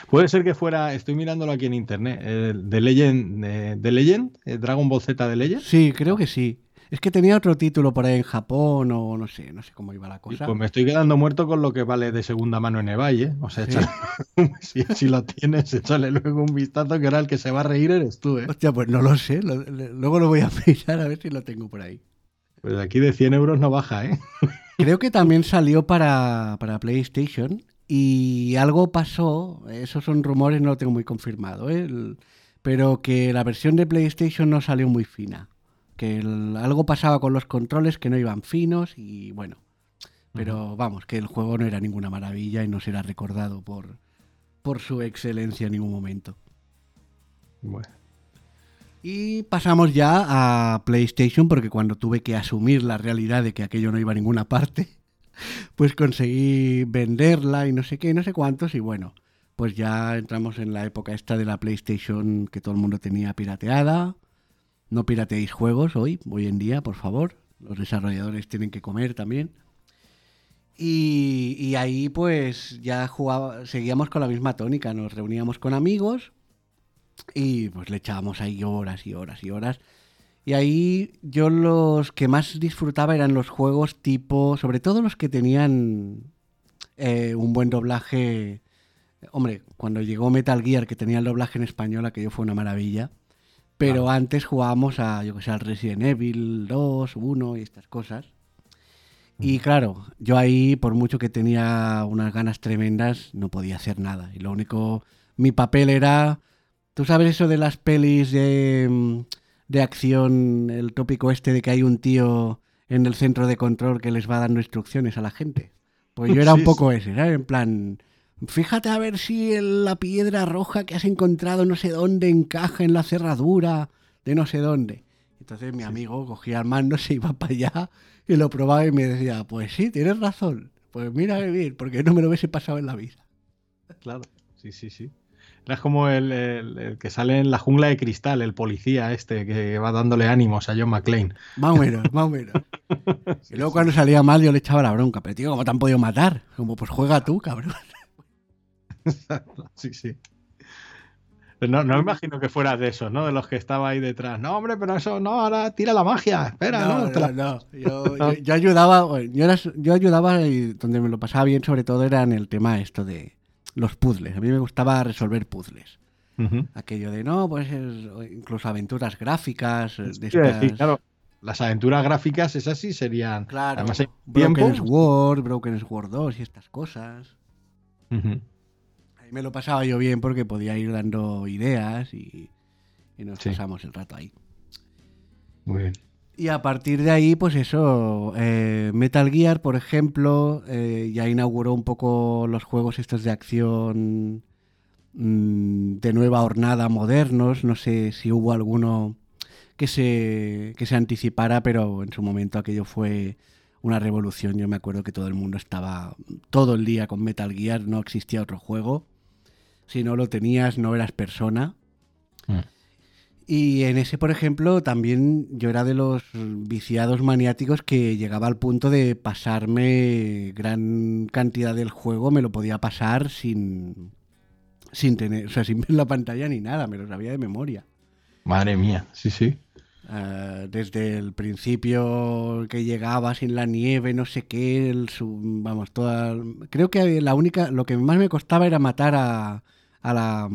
Puede ser que fuera, estoy mirándolo aquí en internet, eh, de Legend, eh, de Legend, eh, Dragon Ball Z de Legend. Sí, creo que sí. Es que tenía otro título por ahí en Japón o no sé, no sé cómo iba la Y cosa. Pues me estoy quedando muerto con lo que vale de segunda mano en eBay, ¿eh? O sea, ¿Sí? échale- si, si lo tienes, échale luego un vistazo que ahora el que se va a reír eres tú, ¿eh? Hostia, pues no lo sé, lo- luego lo voy a mirar a ver si lo tengo por ahí. Pues aquí de 100 euros no baja, ¿eh? Creo que también salió para, para PlayStation y algo pasó, esos son rumores, no lo tengo muy confirmado, ¿eh? El- pero que la versión de PlayStation no salió muy fina, que el- algo pasaba con los controles que no iban finos y bueno, pero vamos, que el juego no era ninguna maravilla y no será recordado por, por su excelencia en ningún momento. Bueno, Y pasamos ya a PlayStation porque cuando tuve que asumir la realidad de que aquello no iba a ninguna parte, pues conseguí venderla y no sé qué, no sé cuántos y bueno, pues ya entramos en la época esta de la PlayStation que todo el mundo tenía pirateada. No pirateéis juegos hoy, hoy en día, por favor. Los desarrolladores tienen que comer también. Y, ahí pues ya jugaba, seguíamos con la misma tónica, nos reuníamos con amigos y pues le echábamos ahí horas y horas y horas. Y ahí yo los que más disfrutaba eran los juegos tipo, sobre todo los que tenían eh, un buen doblaje. Hombre, cuando llegó Metal Gear que tenía el doblaje en español, aquello fue una maravilla. Pero antes jugábamos a, yo que sé, al Resident Evil 2, 1 y estas cosas. Y claro, yo ahí, por mucho que tenía unas ganas tremendas, no podía hacer nada. Y lo único, mi papel era, tú sabes eso de las pelis de, mm, de acción, el tópico este de que hay un tío en el centro de control que les va dando instrucciones a la gente. Pues yo era Sí, un poco ese, ¿sabes? En plan, fíjate a ver si la piedra roja que has encontrado no sé dónde encaja en la cerradura de no sé dónde. Entonces mi amigo cogía el mando, se iba para allá y lo probaba y me decía, pues sí, tienes razón. Pues mira qué bien, porque no me lo hubiese pasado en la vida. claro. Sí, sí, sí. Era como el, el- el que sale en la jungla de cristal, el policía este que va dándole ánimos a John McClane. Más o menos, más o menos. Y luego cuando salía mal yo le echaba la bronca, pero tío, ¿cómo te han podido matar? Como, pues juega tú, cabrón. Sí, sí. No, no me imagino que fueras de esos, ¿no? De los que estaba ahí detrás. No, hombre, pero eso no, ahora tira la magia. Espera, no, No, la-. Yo, yo- yo ayudaba, yo, era- yo ayudaba y donde me lo pasaba bien sobre todo era en el tema esto de los puzzles. A mí me gustaba resolver puzzles. Aquello de, no, pues incluso aventuras gráficas. eh, De estas- claro, las aventuras gráficas, esas sí serían. Claro, Además, Broken tiempo. Sword, Broken Sword 2 y estas cosas. Ahí me lo pasaba yo bien porque podía ir dando ideas y, y nos Sí. pasamos el rato ahí. Muy bien. Y a partir de ahí, pues eso, eh, Metal Gear, por ejemplo, eh, ya inauguró un poco los juegos estos de acción mm, de nueva hornada modernos. No sé si hubo alguno que se, que se anticipara, pero en su momento aquello fue una revolución. Yo me acuerdo que todo el mundo estaba todo el día con Metal Gear, no existía otro juego. Si no lo tenías, no eras persona. Mm. Y en ese, por ejemplo, también yo era de los viciados maniáticos que llegaba al punto de pasarme gran cantidad del juego, me lo podía pasar sin, sin tener, o sea, sin ver la pantalla ni nada, me lo sabía de memoria. Madre mía, sí, sí. Ah, desde el principio que llegaba sin la nieve, no sé qué, el, vamos, toda... Creo que la única, lo que más me costaba era matar a, a la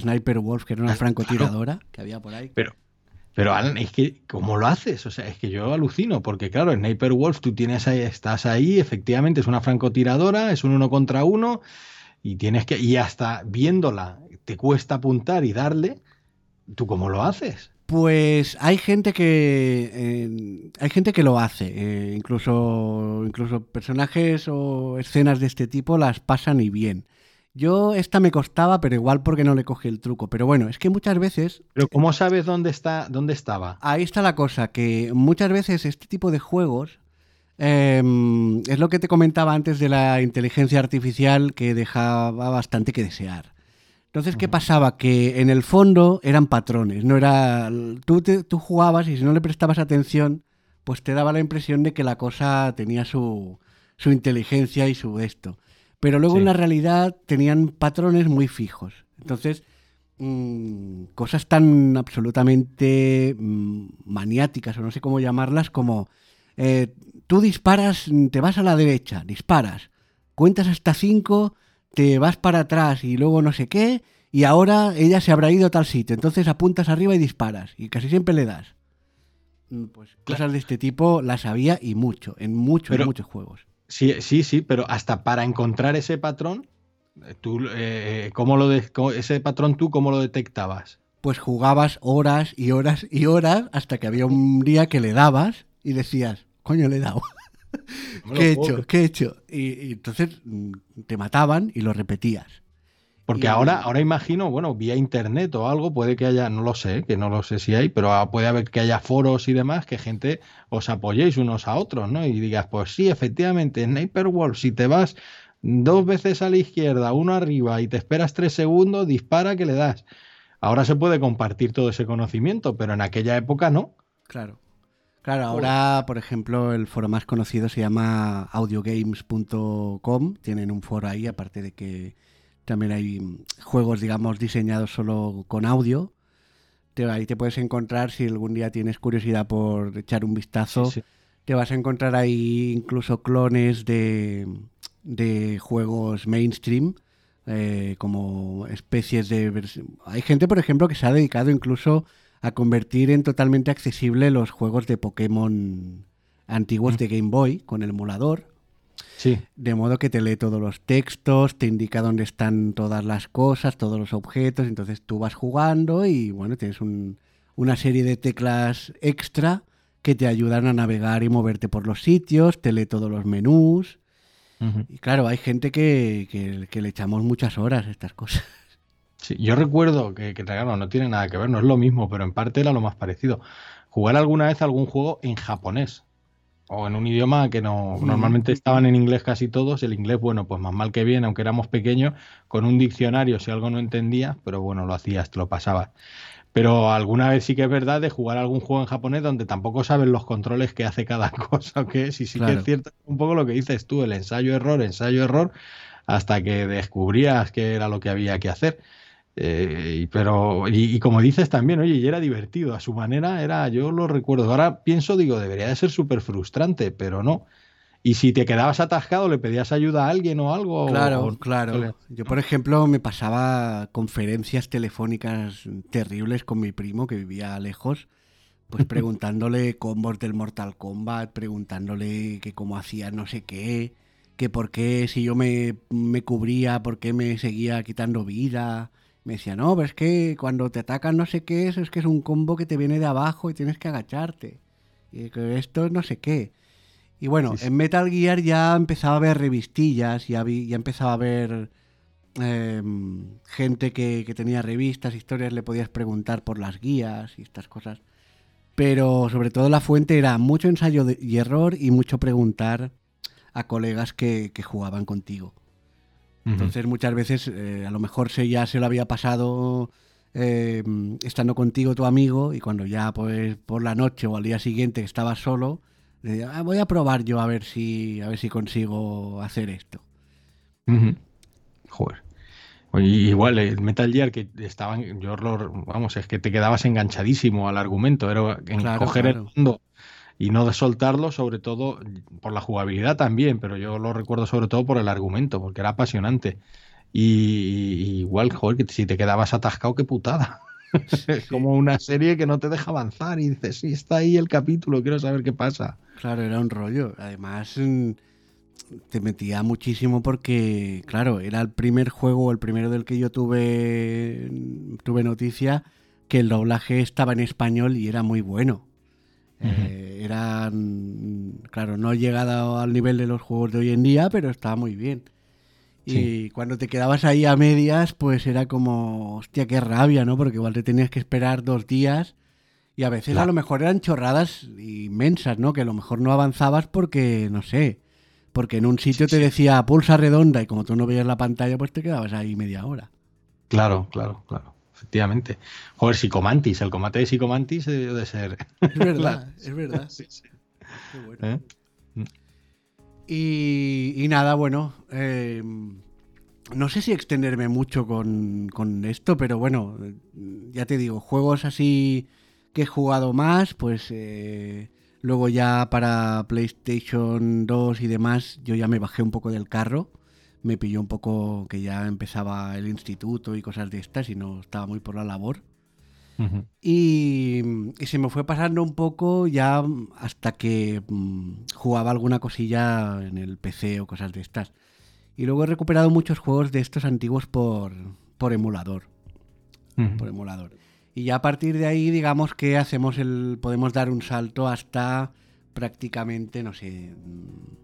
Sniper Wolf, que era una ah, francotiradora que había por ahí. Pero, pero Alan, es que, ¿cómo lo haces? O sea, es que yo alucino, porque claro, Sniper Wolf, tú tienes ahí, estás ahí, efectivamente, es una francotiradora, es un uno contra uno, y tienes que, y hasta viéndola, te cuesta apuntar y darle, ¿tú cómo lo haces? Pues hay gente que eh, hay gente que lo hace, eh, incluso incluso personajes o escenas de este tipo las pasan y bien. Yo esta me costaba, pero igual porque no le cogí el truco. Pero bueno, es que muchas veces. Pero cómo sabes dónde está, dónde estaba. Ahí está la cosa, que muchas veces este tipo de juegos em, es lo que te comentaba antes de la inteligencia artificial que dejaba bastante que desear. Entonces, ¿qué pasaba? Que en el fondo eran patrones, no era... Tú, tú jugabas y si no le prestabas atención, pues te daba la impresión de que la cosa tenía su, su inteligencia y su esto. Pero luego en la realidad tenían patrones muy fijos. Entonces, mm, cosas tan absolutamente mm, maniáticas, o no sé cómo llamarlas, como eh, tú disparas, te vas a la derecha, disparas, cuentas hasta cinco te vas para atrás y luego no sé qué, y ahora ella se habrá ido a tal sitio. Entonces apuntas arriba y disparas, y casi siempre le das. Mm, pues cosas de este tipo las había y mucho, en muchos, muchos juegos. Sí, sí, sí, pero hasta para encontrar ese patrón, eh, tú, eh, ¿cómo lo de, ese patrón tú cómo lo detectabas? Pues jugabas horas y horas y horas hasta que había un día que le dabas y decías, coño, le he dado. ¿Qué he hecho? ¿Qué he hecho? Y, entonces mm, te mataban y lo repetías. Porque ahora, ahora imagino, bueno, vía internet o algo, puede que haya, no lo sé, que no lo sé si hay, pero puede haber que haya foros y demás, que gente os apoyéis unos a otros, ¿no? Y digas, pues sí, efectivamente, Sniper Wolf, si te vas dos veces a la izquierda, uno arriba y te esperas tres segundos, dispara que le das. Ahora se puede compartir todo ese conocimiento, pero en aquella época no. Claro. Claro, ahora, por ejemplo, el foro más conocido se llama audiogames.com. Tienen un foro ahí, aparte de que también hay juegos, digamos, diseñados solo con audio. ahí te puedes encontrar, si algún día tienes curiosidad por echar un vistazo, te vas a encontrar ahí incluso clones de, de juegos mainstream. Eh, como especies de... Hay gente, por ejemplo, que se ha dedicado incluso a convertir en totalmente accesible los juegos de Pokémon antiguos de Game Boy con el emulador. Sí. De modo que te lee todos los textos, te indica dónde están todas las cosas, todos los objetos. Entonces tú vas jugando y bueno, tienes una serie de teclas extra que te ayudan a navegar y moverte por los sitios, te lee todos los menús. Y claro, hay gente que, que le echamos muchas horas a estas cosas. Sí, yo recuerdo que, que no tiene nada que ver, no es lo mismo, pero en parte era lo más parecido. Jugar alguna vez algún juego en japonés o en un idioma que no normalmente estaban en inglés casi todos. El inglés, bueno, pues más mal que bien, aunque éramos pequeños, con un diccionario si algo no entendía, pero bueno, lo hacías, te lo pasabas. Pero alguna vez sí que es verdad de jugar algún juego en japonés donde tampoco sabes los controles que hace cada cosa o qué si sí que es cierto un poco lo que dices tú, el ensayo error, ensayo error, hasta que descubrías qué era lo que había que hacer. Eh, pero, y, como dices también, oye, y era divertido, a su manera era, yo lo recuerdo, ahora pienso, digo, debería de ser súper frustrante, pero no. Y si te quedabas atascado, le pedías ayuda a alguien o algo. Claro, claro. Yo, por ejemplo, me pasaba conferencias telefónicas terribles con mi primo que vivía lejos, pues preguntándole combos del Mortal Kombat, preguntándole que cómo hacía no sé qué, que por qué si yo me, me cubría, por qué me seguía quitando vida me decía, no, pero es que cuando te atacan no sé qué es, es que es un combo que te viene de abajo y tienes que agacharte. Y que esto no sé qué. Y bueno, en Metal Gear ya empezaba a ver revistillas, ya, vi, ya empezaba a ver em, gente que, que tenía revistas, historias, le podías preguntar por las guías y estas cosas. Pero sobre todo la fuente era mucho ensayo y error y mucho preguntar a colegas que, que jugaban contigo. Entonces muchas veces eh, a lo mejor se, ya se lo había pasado eh, estando contigo tu amigo y cuando ya pues por la noche o al día siguiente estabas solo, decía, "Ah, voy a probar yo a ver si a ver si consigo hacer esto. Ujú. Joder. Oye, igual, el Metal Gear que estaban, yo lo- vamos, es que te quedabas enganchadísimo al argumento, era en Claro, coger claro. el mundo y no de soltarlo, sobre todo por la jugabilidad también, pero yo lo recuerdo sobre todo por el argumento, porque era apasionante. Y, y igual, joder, que si te quedabas atascado, qué putada. Es como una serie que no te deja avanzar y dices, sí, está ahí el capítulo, quiero saber qué pasa. Claro, era un rollo. Además, mm, te metía muchísimo porque, claro, era el primer juego, el primero del que yo tuve, tuve noticia, que el doblaje estaba en español y era muy bueno. Eh, era, mm, claro, no llegado al nivel de los juegos de hoy en día, pero estaba muy bien. Y Sí. cuando te quedabas ahí a medias, pues era como, hostia, qué rabia, ¿no? Porque igual te tenías que esperar dos días y a veces a lo mejor eran chorradas inmensas, ¿no? Que a lo mejor no avanzabas porque, no sé, porque en un sitio te decía pulsa redonda y como tú no veías la pantalla, pues te quedabas ahí media hora. Claro, claro, claro, efectivamente. Joder, Psicomantis, el combate de Psicomantis debió de ser. Es verdad, es verdad. Sí, sí. Qué bueno. ¿Eh? Y, y nada, bueno, eh, no sé si extenderme mucho con, con esto, pero bueno, ya te digo, juegos así que he jugado más, pues eh, luego ya para PlayStation 2 y demás, yo ya me bajé un poco del carro, me pilló un poco que ya empezaba el instituto y cosas de estas y no estaba muy por la labor. Y, y se me fue pasando un poco ya hasta que mm, jugaba alguna cosilla en el PC o cosas de estas. Y luego he recuperado muchos juegos de estos antiguos por, por emulador. Ujú. Por emulador. Y ya a partir de ahí, digamos que hacemos el. podemos dar un salto hasta prácticamente, no sé. mm,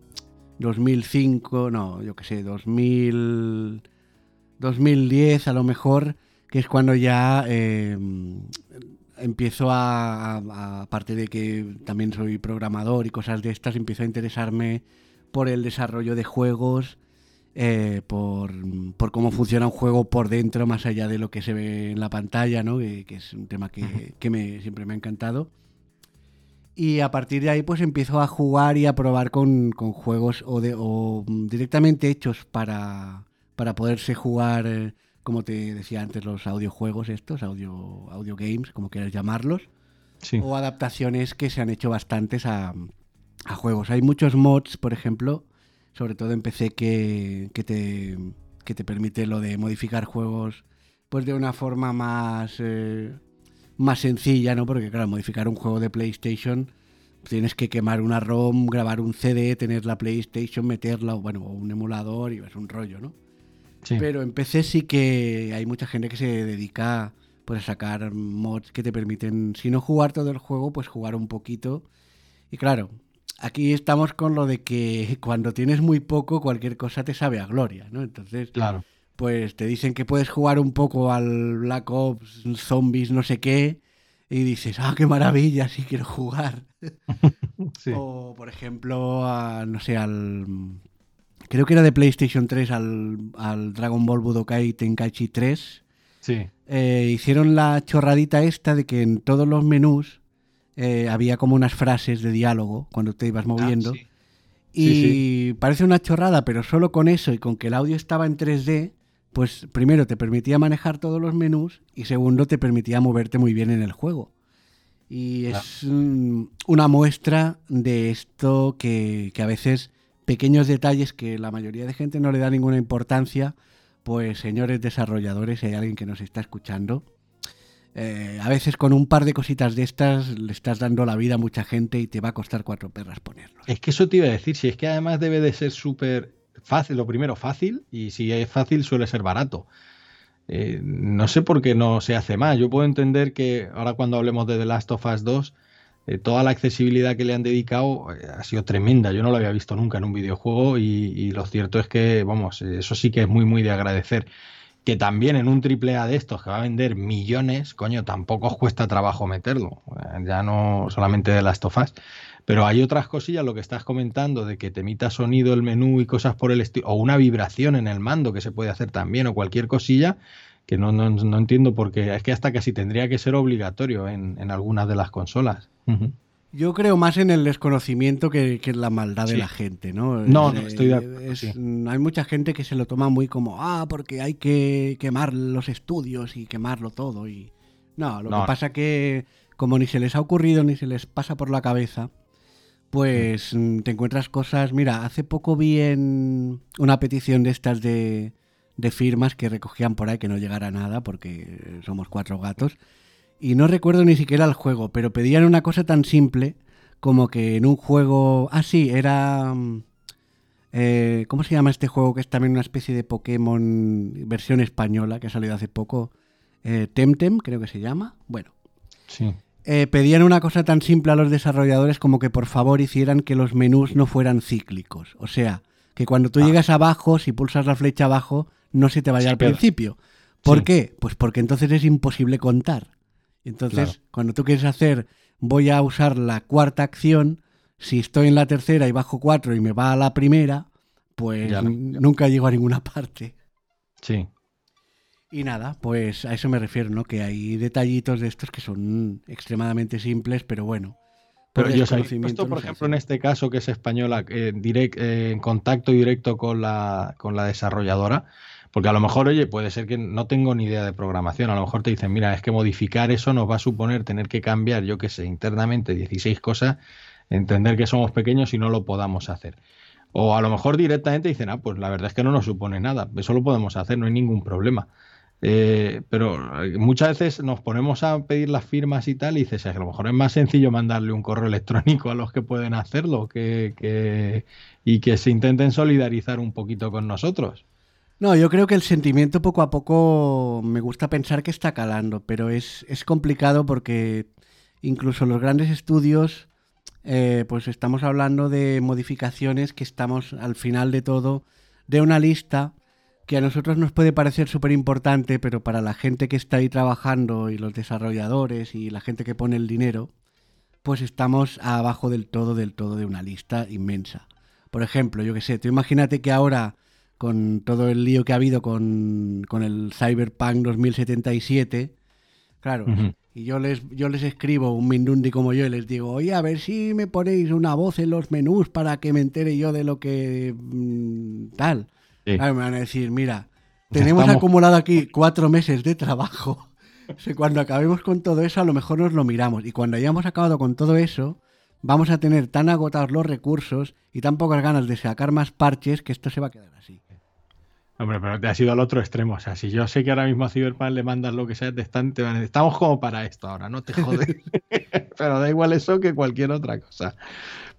2005, no, yo qué sé, 2000. 2010 a lo mejor, que es cuando ya eh, empiezo a, a- aparte de que también soy programador y cosas de estas, empiezo a interesarme por el desarrollo de juegos, eh, por, por cómo funciona un juego por dentro, más allá de lo que se ve en la pantalla, ¿no? que, que es un tema que, que me, siempre me ha encantado. Y a partir de ahí pues empiezo a jugar y a probar con, con juegos o, de, o mm, directamente hechos para, para poderse jugar, como te decía antes, los audiojuegos estos, audio, audio games, como quieras llamarlos, Sí. o adaptaciones que se han hecho bastantes a, a juegos. Hay muchos mods, por ejemplo, sobre todo en PC, que, que, te, que te permite lo de modificar juegos pues de una forma más, eh, más sencilla, ¿no? Porque claro, modificar un juego de PlayStation tienes que quemar una ROM, grabar un CD, tener la PlayStation, meterla, o bueno, o un emulador y es un rollo, ¿no? Sí. Pero en PC sí que hay mucha gente que se dedica pues, a sacar mods que te permiten, si no jugar todo el juego, pues jugar un poquito. Y claro, aquí estamos con lo de que cuando tienes muy poco, cualquier cosa te sabe a gloria, ¿no? Entonces, Claro. Pues te dicen que puedes jugar un poco al Black Ops, Zombies, no sé qué, y dices, ah, qué maravilla, sí quiero jugar. Sí. O, por ejemplo, a, no sé, al. Creo que era de PlayStation 3 al, al Dragon Ball Budokai Tenkaichi 3. Sí. eh, hicieron la chorradita esta de que en todos los menús eh, había como unas frases de diálogo cuando te ibas moviendo. Ah, sí. Y Sí, parece una chorrada, pero solo con eso y con que el audio estaba en 3D, pues primero te permitía manejar todos los menús y segundo te permitía moverte muy bien en el juego. Y es mm, una muestra de esto que, que a veces pequeños detalles que la mayoría de gente no le da ninguna importancia, pues señores desarrolladores, si hay alguien que nos está escuchando, eh, a veces con un par de cositas de estas le estás dando la vida a mucha gente y te va a costar cuatro perras ponerlo. Es que eso te iba a decir, si es que además debe de ser súper fácil, lo primero fácil, y si es fácil suele ser barato. Eh, no sé por qué no se hace más. Yo puedo entender que ahora cuando hablemos de The Last of Us 2, eh, toda la accesibilidad que le han dedicado eh, ha sido tremenda. Yo no lo había visto nunca en un videojuego y, lo cierto es que, vamos, eso sí que es muy, muy de agradecer. Que también en un triple A de estos que va a vender millones, coño, tampoco os cuesta trabajo meterlo. Ya no solamente de las tofas. Pero hay otras cosillas, lo que estás comentando, de que te emita sonido el menú y cosas por el estilo, o una vibración en el mando que se puede hacer también, o cualquier cosilla, que no, no, no, entiendo por qué. Es que hasta casi tendría que ser obligatorio en, en algunas de las consolas. Yo creo más en el desconocimiento que, en la maldad de la gente, ¿no? No, no, estoy de acuerdo. Hay mucha gente que se lo toma muy como, ah, porque hay que quemar los estudios y quemarlo todo. y No, lo que pasa que como ni se les ha ocurrido ni se les pasa por la cabeza, pues mm. te encuentras cosas... Mira, hace poco vi en una petición de estas de de firmas que recogían por ahí que no llegara nada porque somos cuatro gatos. Y no recuerdo ni siquiera el juego, pero pedían una cosa tan simple como que en un juego... Ah, sí, era... Mm, eh, ¿Cómo se llama este juego que es también una especie de Pokémon versión española que ha salido hace poco? Eh, Temtem, creo que se llama. Bueno. Sí. Eh, pedían una cosa tan simple a los desarrolladores como que por favor hicieran que los menús no fueran cíclicos. O sea, que cuando tú ah. llegas abajo, si pulsas la flecha abajo, no se te vaya al principio. ¿Por qué? Pues porque entonces es imposible contar. Entonces, cuando tú quieres hacer, voy a usar la cuarta acción, si estoy en la tercera y bajo cuatro y me va a la primera, pues nunca llego a ninguna parte. Sí. Y nada, pues a eso me refiero, ¿no? Que hay detallitos de estos que son extremadamente simples, pero bueno. Pero yo esto, por ejemplo, en este caso que es española, eh, direct, eh, en contacto directo con la, con la desarrolladora, porque a lo mejor, oye, puede ser que no tengo ni idea de programación. A lo mejor te dicen, mira, es que modificar eso nos va a suponer tener que cambiar, yo qué sé, internamente 16 cosas, entender que somos pequeños y no lo podamos hacer. O a lo mejor directamente dicen, ah, pues la verdad es que no nos supone nada, eso lo podemos hacer, no hay ningún problema. Eh, pero eh, muchas veces nos ponemos a pedir las firmas y tal, y dices, a lo mejor es más sencillo mandarle un correo electrónico a los que pueden hacerlo que, y que se intenten solidarizar un poquito con nosotros. No, yo creo que el sentimiento poco a poco me gusta pensar que está calando, pero es, es complicado porque incluso los grandes estudios, eh, pues estamos hablando de modificaciones que estamos al final de todo de una lista que a nosotros nos puede parecer súper importante, pero para la gente que está ahí trabajando y los desarrolladores y la gente que pone el dinero, pues estamos abajo del todo, del todo de una lista inmensa. Por ejemplo, yo que sé, tú imagínate que ahora con todo el lío que ha habido con, el Cyberpunk 2077. Claro, y yo les, yo les escribo un Mindundi como yo y les digo, oye, a ver si me ponéis una voz en los menús para que me entere yo de lo que tal. me van a decir, mira, tenemos acumulado aquí cuatro meses de trabajo. cuando acabemos con todo eso, a lo mejor nos lo miramos. Y cuando hayamos acabado con todo eso, vamos a tener tan agotados los recursos y tan pocas ganas de sacar más parches que esto se va a quedar así. Hombre, pero te has ido al otro extremo. O sea, si yo sé que ahora mismo a Cyberpunk le mandas lo que sea, te están, estamos como para esto ahora, no te jodes. pero da igual eso que cualquier otra cosa.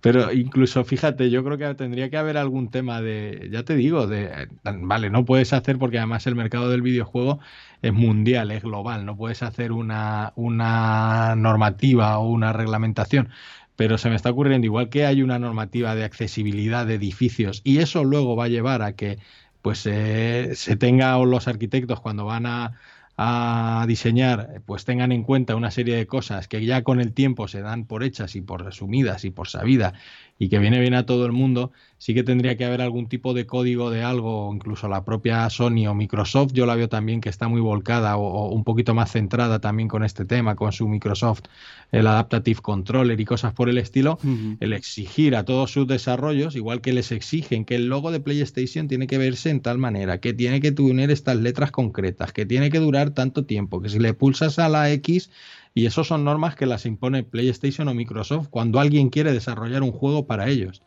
Pero incluso, fíjate, yo creo que tendría que haber algún tema de, ya te digo, de, vale, no puedes hacer porque además el mercado del videojuego es mundial, es global, no puedes hacer una, una normativa o una reglamentación, pero se me está ocurriendo, igual que hay una normativa de accesibilidad de edificios y eso luego va a llevar a que pues eh, se tenga los arquitectos cuando van a, a diseñar, pues tengan en cuenta una serie de cosas que ya con el tiempo se dan por hechas y por resumidas y por sabidas y que viene bien a todo el mundo, sí que tendría que haber algún tipo de código de algo, incluso la propia Sony o Microsoft, yo la veo también que está muy volcada o, un poquito más centrada también con este tema, con su Microsoft, el Adaptative Controller y cosas por el estilo, el exigir a todos sus desarrollos, igual que les exigen que el logo de PlayStation tiene que verse en tal manera, que tiene que tener estas letras concretas, que tiene que durar tanto tiempo, que si le pulsas a la X y eso son normas que las impone PlayStation o Microsoft cuando alguien quiere desarrollar un juego para ellos.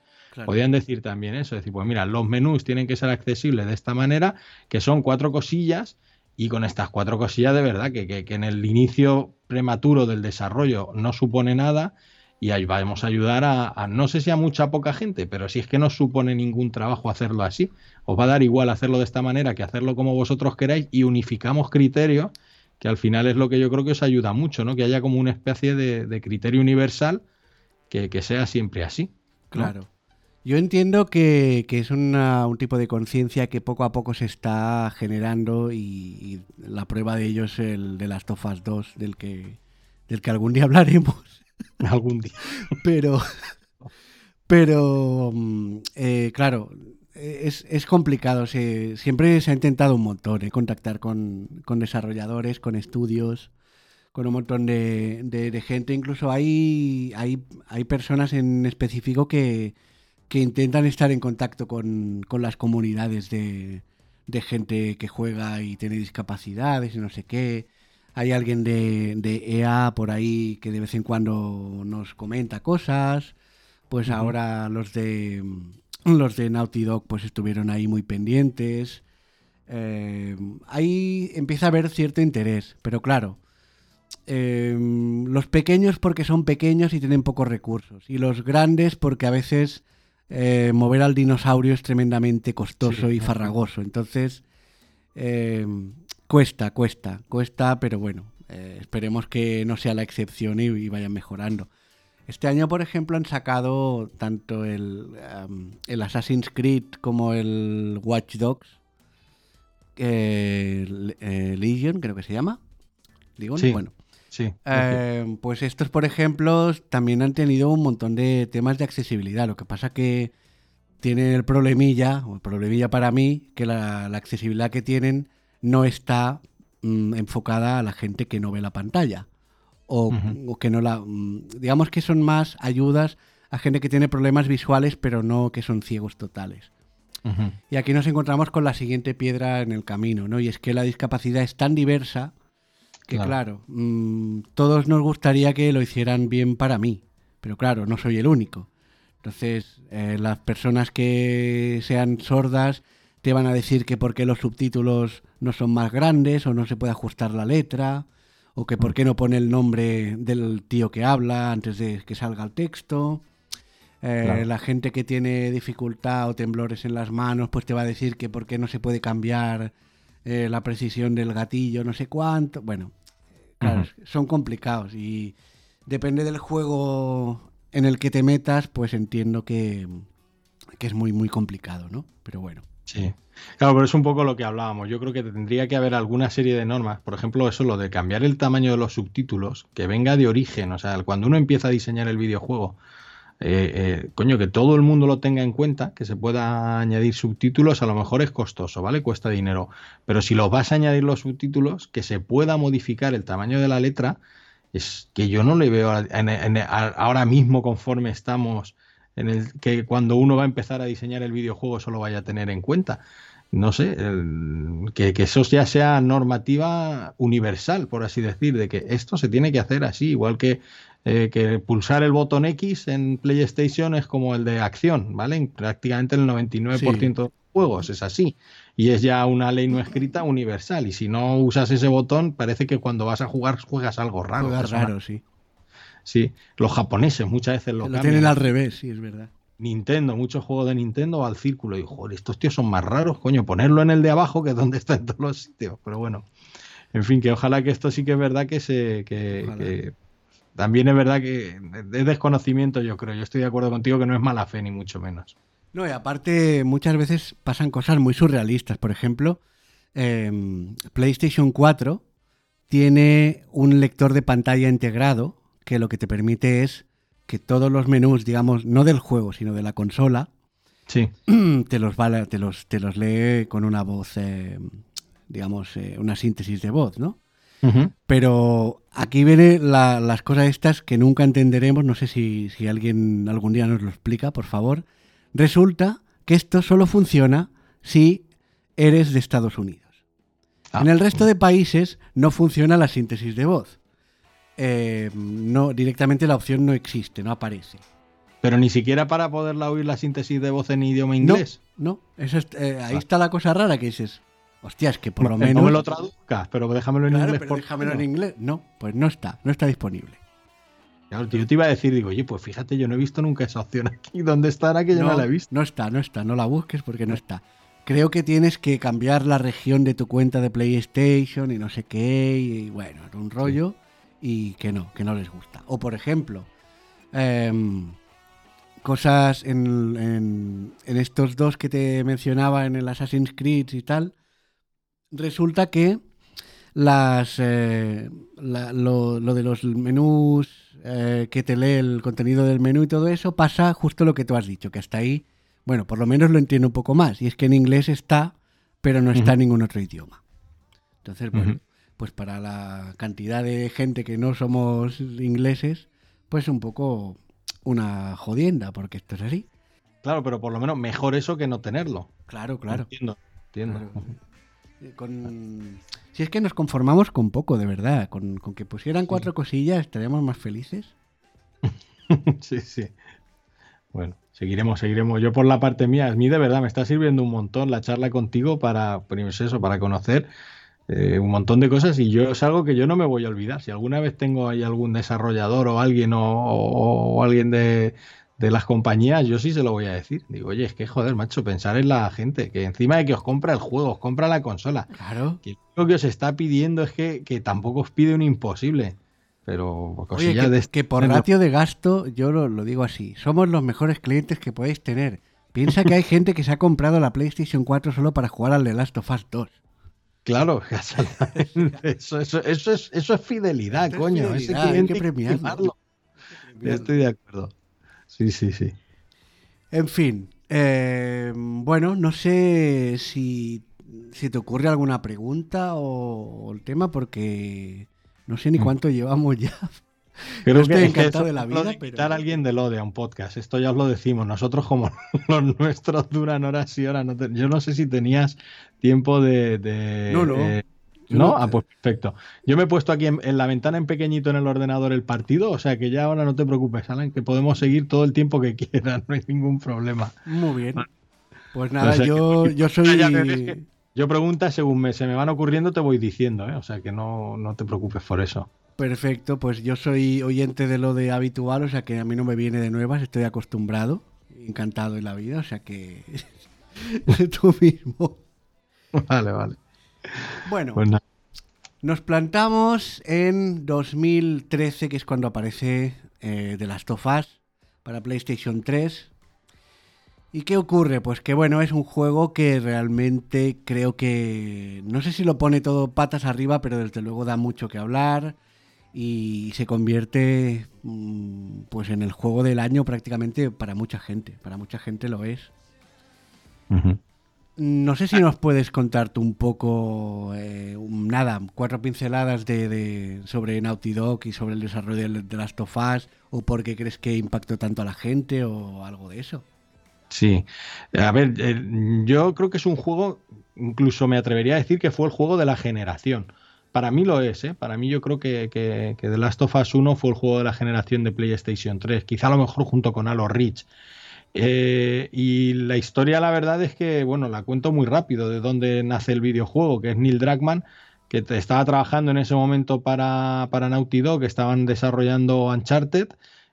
Podrían decir también eso, decir, pues mira, los menús tienen que ser accesibles de esta manera, que son cuatro cosillas, y con estas cuatro cosillas de verdad, que, en el inicio prematuro del desarrollo no supone nada, y ahí vamos a ayudar a, no sé si a mucha poca gente, pero si es que no supone ningún trabajo hacerlo así, os va a dar igual hacerlo de esta manera que hacerlo como vosotros queráis y unificamos criterios que al final es lo que yo creo que os ayuda mucho, ¿no? Que haya como una especie de, criterio universal que, sea siempre así. Claro. Yo entiendo que, es un tipo de conciencia que poco a poco se está generando y, la prueba de ello es el de las Tofas 2, del que, del que algún día hablaremos. Algún día. Pero, pero mm, eh, claro, es, complicado. siempre se ha intentado un montón eh, contactar con, desarrolladores, con estudios, con un montón de, gente. Incluso hay, hay, hay personas en específico que, intentan estar en contacto con, las comunidades de, gente que juega y tiene discapacidades y no sé qué. Hay alguien de, de EA por ahí que de vez en cuando nos comenta cosas. Pues ahora los de los de Naughty Dog pues estuvieron ahí muy pendientes. Eh, ahí empieza a haber cierto interés, pero claro, eh, los pequeños porque son pequeños y tienen pocos recursos, y los grandes porque a veces eh, mover al dinosaurio es tremendamente costoso y farragoso. Entonces, cuesta, cuesta, cuesta, pero bueno, esperemos que no sea la excepción y, y vayan mejorando. Este año, por ejemplo, han sacado tanto el, el Assassin's Creed como el Watch Dogs. Eh, Legion, creo que se llama. Legion, sí, bueno. Sí. Eh, pues estos, por ejemplo, también han tenido un montón de temas de accesibilidad. Lo que pasa que tienen el problemilla, o el problemilla para mí, que la, accesibilidad que tienen no está mm, enfocada a la gente que no ve la pantalla o, que no la... Mm, digamos que son más ayudas a gente que tiene problemas visuales pero no que son ciegos totales. Y aquí nos encontramos con la siguiente piedra en el camino, ¿no? Y es que la discapacidad es tan diversa que, claro, mm, todos nos gustaría que lo hicieran bien para mí, pero claro, no soy el único. Entonces, eh, las personas que sean sordas te van a decir que por qué los subtítulos no son más grandes o no se puede ajustar la letra o que por qué no pone el nombre del tío que habla antes de que salga el texto. Eh, la gente que tiene dificultad o temblores en las manos, pues te va a decir que por qué no se puede cambiar eh, la precisión del gatillo, no sé cuánto. Bueno, claro, son complicados y depende del juego en el que te metas, pues entiendo que, que es muy, muy complicado, ¿no? Pero bueno. Sí. Claro, pero es un poco lo que hablábamos. Yo creo que tendría que haber alguna serie de normas. Por ejemplo, eso, lo de cambiar el tamaño de los subtítulos, que venga de origen. O sea, cuando uno empieza a diseñar el videojuego, eh, eh, coño, que todo el mundo lo tenga en cuenta, que se pueda añadir subtítulos, a lo mejor es costoso, ¿vale? Cuesta dinero. Pero si lo vas a añadir los subtítulos, que se pueda modificar el tamaño de la letra, es que yo no le veo ahora mismo conforme estamos en el que cuando uno va a empezar a diseñar el videojuego eso lo vaya a tener en cuenta. No sé, que, eso ya sea normativa universal, por así decir, de que esto se tiene que hacer así, igual que, eh, que pulsar el botón X en PlayStation es como el de acción, ¿vale? Prácticamente el 99% de los juegos es así. Y es ya una ley no escrita universal. Y si no usas ese botón, parece que cuando vas a jugar juegas algo raro. Juegas raro, sí. Sí, los japoneses muchas veces lo, lo tienen al revés, sí, es verdad. Nintendo, muchos juegos de Nintendo al círculo. Y joder, estos tíos son más raros, coño, ponerlo en el de abajo que es donde está en todos los sitios. Pero bueno, en fin, que ojalá que esto sí que es verdad que se. Que, también es verdad que es desconocimiento, yo creo. Yo estoy de acuerdo contigo que no es mala fe, ni mucho menos. No, y aparte, muchas veces pasan cosas muy surrealistas. Por ejemplo, em, PlayStation 4 tiene un lector de pantalla integrado que lo que te permite es que todos los menús, digamos, no del juego, sino de la consola, sí. te, los te, los, te los lee con una voz, eh, digamos, eh, una síntesis de voz, ¿no? Pero aquí vienen las cosas estas que nunca entenderemos, no sé si, si alguien algún día nos lo explica, por favor. Resulta que esto solo funciona si eres de Estados Unidos. Ah. En el resto de países no funciona la síntesis de voz. Eh, no, directamente la opción no existe, no aparece. Pero ni siquiera para poderla oír la síntesis de voz en idioma inglés. No, eso eh, ahí está la cosa rara que dices, hostia, es que por lo menos. No me lo traduzcas, pero déjamelo en inglés. Pero déjamelo en inglés. No, pues no está, no está disponible. yo te iba a decir, digo, oye, pues fíjate, yo no he visto nunca esa opción aquí. ¿Dónde estará que yo no, la he visto? No está, no está, no la busques porque no está. Creo que tienes que cambiar la región de tu cuenta de PlayStation y no sé qué, y bueno, un rollo y que no, que no les gusta. O por ejemplo, em, cosas en, en, estos dos que te mencionaba en el Assassin's Creed y tal, resulta que las eh, lo, de los menús eh, que te lee el contenido del menú y todo eso pasa justo lo que tú has dicho, que hasta ahí, bueno, por lo menos lo entiendo un poco más. Y es que en inglés está, pero no está en ningún otro idioma. Entonces, bueno, pues para la cantidad de gente que no somos ingleses, pues un poco una jodienda, porque esto es así. Claro, pero por lo menos mejor eso que no tenerlo. Claro, claro. Entiendo, entiendo. Con... Si es que nos conformamos con poco, de verdad. Con, que pusieran cuatro cosillas estaríamos más felices. sí, sí. Bueno, seguiremos, seguiremos. Yo por la parte mía, a mí de verdad me está sirviendo un montón la charla contigo para, pues eso, para conocer eh, un montón de cosas y yo es algo que yo no me voy a olvidar. Si alguna vez tengo ahí algún desarrollador o alguien o alguien de, de las compañías, yo sí se lo voy a decir. Digo, oye, es que joder, macho, pensar en la gente, que encima de que os compra el juego, os compra la consola. Claro. Que lo que os está pidiendo es que, tampoco os pide un imposible. Pero Oye, que, de... que por ratio de gasto, yo lo, lo, digo así, somos los mejores clientes que podéis tener. Piensa que hay gente que se ha comprado la PlayStation 4 solo para jugar al The Last of Us 2. Claro, eso, eso, eso, es, eso es fidelidad, coño. Ese hay que premiarlo. Estoy de acuerdo. Sí, sí, sí. En fin, eh, bueno, no sé si, te ocurre alguna pregunta o, el tema, porque no sé ni mm. cuánto llevamos ya. Creo que encantado de la vida. De pero... a alguien de lo de un podcast, esto ya os lo decimos. Nosotros, como los nuestros duran horas y horas, yo no sé si tenías tiempo de. no, no. Eh, ¿No? Ah, pues perfecto. Yo me he puesto aquí en, la ventana en pequeñito en el ordenador el partido, o sea que ya ahora no te preocupes, Alan, que podemos seguir todo el tiempo que quieras, no hay ningún problema. Muy bien. Pues nada, yo, yo soy... Yo preguntas según me, se me van ocurriendo te voy diciendo, ¿eh? o sea que no, no te preocupes por eso. Perfecto, pues yo soy oyente de lo de habitual, o sea que a mí no me viene de nuevas, estoy acostumbrado, encantado en la vida, o sea que tú mismo. Vale, vale. Bueno, pues nos plantamos en 2013, que es cuando aparece eh, The Last of Us para PlayStation 3. ¿Y qué ocurre? Pues que bueno, es un juego que realmente creo que... No sé si lo pone todo patas arriba, pero desde luego da mucho que hablar y se convierte mm, pues en el juego del año prácticamente para mucha gente. Para mucha gente lo es. No sé si nos puedes contarte un poco, eh, nada, cuatro pinceladas de, sobre Naughty Dog y sobre el desarrollo de, las Tofas o por qué crees que impactó tanto a la gente o algo de eso. Sí, a ver, eh, yo creo que es un juego, incluso me atrevería a decir que fue el juego de la generación. Para mí lo es, ¿eh? para mí yo creo que, que, que The Last of Us 1 fue el juego de la generación de PlayStation 3, quizá a lo mejor junto con Halo Reach. Eh, y la historia, la verdad es que, bueno, la cuento muy rápido de dónde nace el videojuego, que es Neil Druckmann, que estaba trabajando en ese momento para, para Naughty Dog, que estaban desarrollando Uncharted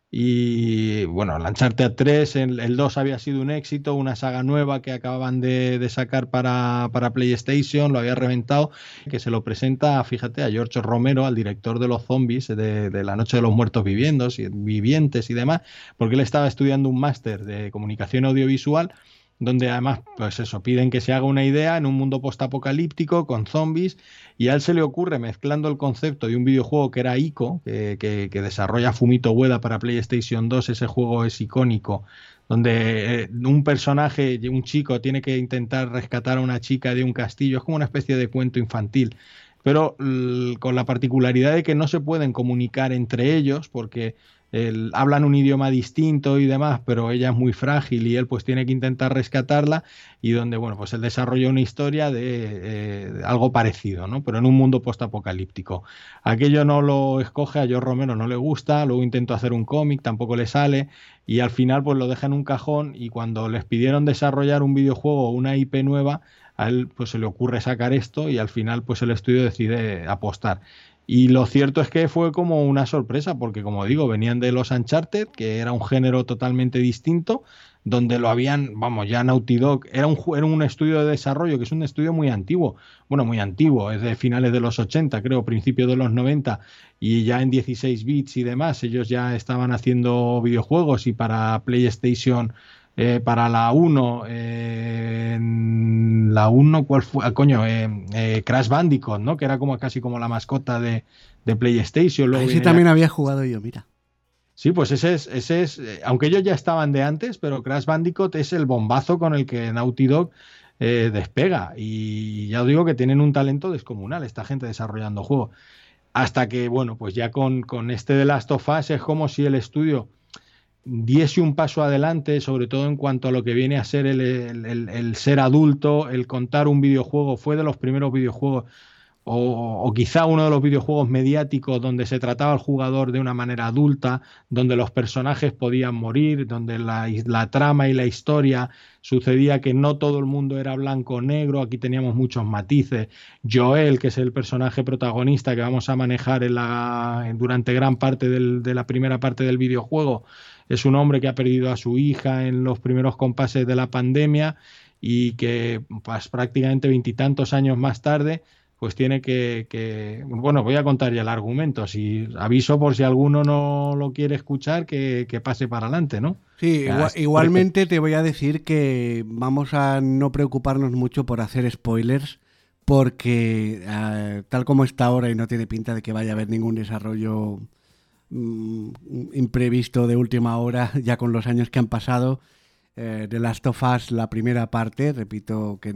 y bueno, el Uncharted 3, el, 2 había sido un éxito, una saga nueva que acababan de, sacar para, PlayStation, lo había reventado, que se lo presenta, fíjate, a George Romero, al director de los zombies, de, de La Noche de los Muertos Viviendos, Vivientes y demás, porque él estaba estudiando un máster de comunicación audiovisual donde además, pues eso, piden que se haga una idea en un mundo postapocalíptico con zombies y a él se le ocurre mezclando el concepto de un videojuego que era ICO, que, que, desarrolla Fumito Ueda para PlayStation 2, ese juego es icónico, donde eh, un personaje, un chico, tiene que intentar rescatar a una chica de un castillo, es como una especie de cuento infantil. Pero con la particularidad de que no se pueden comunicar entre ellos porque hablan un idioma distinto y demás, pero ella es muy frágil y él pues tiene que intentar rescatarla y donde, bueno, pues él desarrolla una historia de, eh, algo parecido, ¿no? Pero en un mundo postapocalíptico. Aquello no lo escoge, a George Romero no le gusta, luego intentó hacer un cómic, tampoco le sale y al final pues lo deja en un cajón y cuando les pidieron desarrollar un videojuego o una IP nueva, a él pues se le ocurre sacar esto y al final pues el estudio decide apostar. Y lo cierto es que fue como una sorpresa, porque como digo, venían de los Uncharted, que era un género totalmente distinto, donde lo habían, vamos, ya Naughty Dog, era un, era un estudio de desarrollo que es un estudio muy antiguo, bueno, muy antiguo, es de finales de los 80, creo, principios de los 90, y ya en 16 bits y demás, ellos ya estaban haciendo videojuegos y para PlayStation eh, para la 1, eh, la 1, ¿cuál fue? Ah, coño, eh, Crash Bandicoot, ¿no? Que era como casi como la mascota de, de PlayStation. Luego sí también había jugado yo, mira. Sí, pues ese es, ese es, aunque ellos ya estaban de antes, pero Crash Bandicoot es el bombazo con el que Naughty Dog despega. Y ya os digo que tienen un talento descomunal esta gente desarrollando juegos. Hasta que, bueno, pues ya con, con este de Last of Us es como si el estudio diese un paso adelante, sobre todo en cuanto a lo que viene a ser el, ser adulto, el contar un videojuego, fue de los primeros videojuegos, o, quizá uno de los videojuegos mediáticos donde se trataba al jugador de una manera adulta, donde los personajes podían morir, donde la, la trama y la historia sucedía que no todo el mundo era blanco o negro, aquí teníamos muchos matices. Joel, que es el personaje protagonista que vamos a manejar en la, durante gran parte de la primera parte del videojuego, es un hombre que ha perdido a su hija en los primeros compases de la pandemia y que pues, prácticamente veintitantos años más tarde pues tiene que, bueno, voy a contar ya el argumento, si aviso por si alguno no lo quiere escuchar, que, pase para adelante, ¿no? Sí, igualmente te voy a decir que vamos a no preocuparnos mucho por hacer spoilers, porque eh, tal como está ahora y no tiene pinta de que vaya a haber ningún desarrollo Mm, imprevisto de última hora, ya con los años que han pasado. Eh, de Last of Us, la primera parte, repito que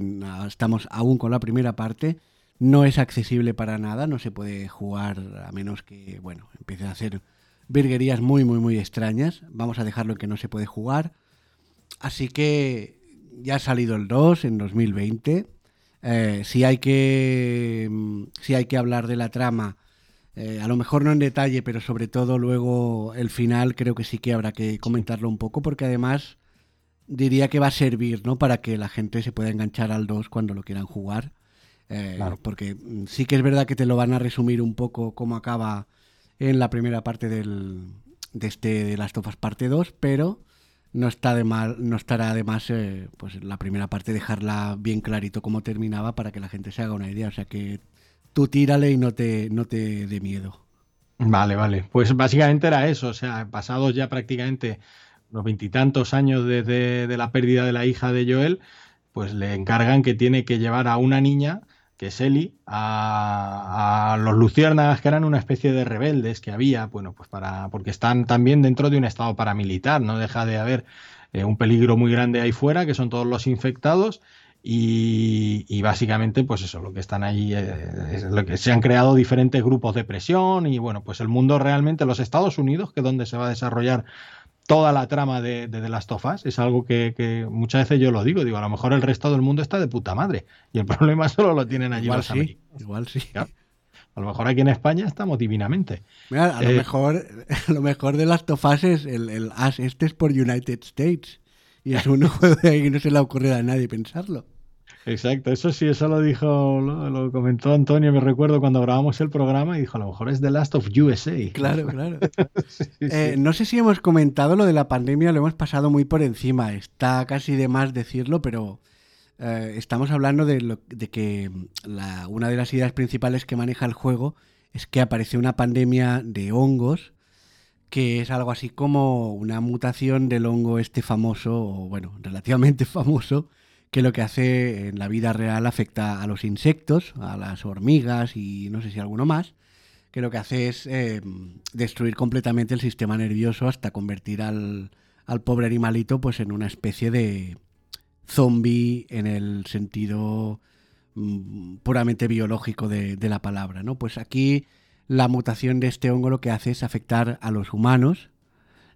estamos aún con la primera parte, no es accesible para nada, no se puede jugar a menos que, bueno, empiece a hacer virguerías muy, muy, muy extrañas. Vamos a dejarlo en que no se puede jugar. Así que ya ha salido el 2 en 2020. Eh, si, hay que, mm, si hay que hablar de la trama, eh, a lo mejor no en detalle, pero sobre todo luego el final creo que sí que habrá que comentarlo un poco porque además diría que va a servir ¿no? para que la gente se pueda enganchar al 2 cuando lo quieran jugar. Eh, porque mm, sí que es verdad que te lo van a resumir un poco cómo acaba en la primera parte del, de este de Last of Us parte 2, pero no está de mal, no estará de más eh, pues la primera parte dejarla bien clarito cómo terminaba para que la gente se haga una idea. O sea que tú tírale y no te, no te dé miedo. Vale, vale. Pues básicamente era eso, o sea, pasados ya prácticamente los veintitantos años desde de la pérdida de la hija de Joel, pues le encargan que tiene que llevar a una niña, que es Eli, a, los luciérnagas, que eran una especie de rebeldes que había, bueno, pues para, porque están también dentro de un estado paramilitar, no deja de haber eh, un peligro muy grande ahí fuera, que son todos los infectados, y, básicamente, pues eso, lo que están ahí eh, es lo que se han creado diferentes grupos de presión y bueno, pues el mundo realmente, los Estados Unidos, que es donde se va a desarrollar toda la trama de, de of Us, es algo que, muchas veces yo lo digo, digo, a lo mejor el resto del mundo está de puta madre y el problema solo lo tienen allí igual sí, Igual sí. A lo mejor aquí en España estamos divinamente. a, lo eh, mejor, a lo mejor de Last of Us es el, el As este es por United States. Y es un juego de ahí que no se le ha ocurrido a nadie pensarlo. Exacto, eso sí, eso lo dijo, lo, comentó Antonio, me recuerdo cuando grabamos el programa y dijo, a lo mejor es The Last of USA. Claro, claro. Eh, no sé si hemos comentado lo de la pandemia, lo hemos pasado muy por encima, está casi de más decirlo, pero eh, estamos hablando de, lo, de que la, una de las ideas principales que maneja el juego es que aparece una pandemia de hongos que es algo así como una mutación del hongo este famoso, o bueno, relativamente famoso, que lo que hace en la vida real afecta a los insectos, a las hormigas y no sé si alguno más, que lo que hace es eh, destruir completamente el sistema nervioso hasta convertir al, al pobre animalito pues en una especie de zombie en el sentido mm, puramente biológico de, de, la palabra, ¿no? Pues aquí la mutación de este hongo lo que hace es afectar a los humanos.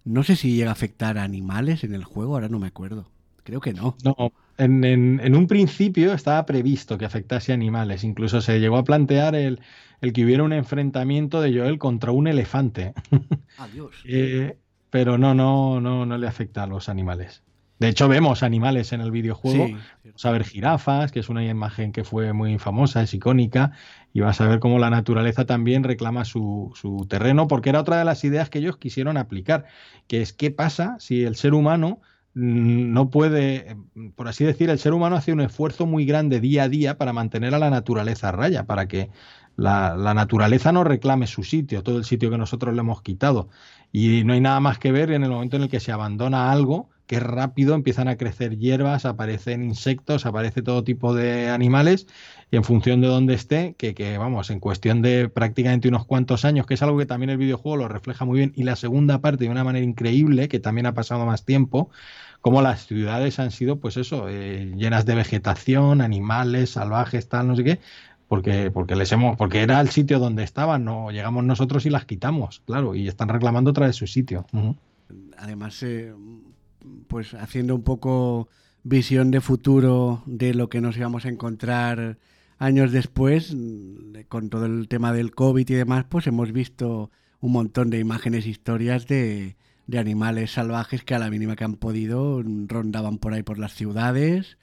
No sé si llega a afectar a animales en el juego, ahora no me acuerdo. Creo que no. No, en, un principio estaba previsto que afectase a animales. Incluso se llegó a plantear el, que hubiera un enfrentamiento de Joel contra un elefante. Adiós. Eh, pero no, no, no, no le afecta a los animales. De hecho, vemos animales en el videojuego. Vamos a ver jirafas, que es una imagen que fue muy famosa, es icónica, y vas a ver cómo la naturaleza también reclama su, su, terreno, porque era otra de las ideas que ellos quisieron aplicar, que es qué pasa si el ser humano no puede, por así decir, el ser humano hace un esfuerzo muy grande día a día para mantener a la naturaleza a raya, para que la, naturaleza no reclame su sitio, todo el sitio que nosotros le hemos quitado. Y no hay nada más que ver en el momento en el que se abandona algo, que rápido empiezan a crecer hierbas, aparecen insectos, aparece todo tipo de animales, y en función de dónde esté, que, que vamos, en cuestión de prácticamente unos cuantos años, que es algo que también el videojuego lo refleja muy bien, y la segunda parte de una manera increíble, que también ha pasado más tiempo, como las ciudades han sido, pues eso, eh, llenas de vegetación, animales, salvajes, tal, no sé qué, porque, porque les hemos, porque era el sitio donde estaban, no llegamos nosotros y las quitamos, claro, y están reclamando otra vez su sitio. Además, eh, pues haciendo un poco visión de futuro de lo que nos íbamos a encontrar años después, con todo el tema del COVID y demás, pues hemos visto un montón de imágenes, historias de, de animales salvajes que a la mínima que han podido rondaban por ahí por las ciudades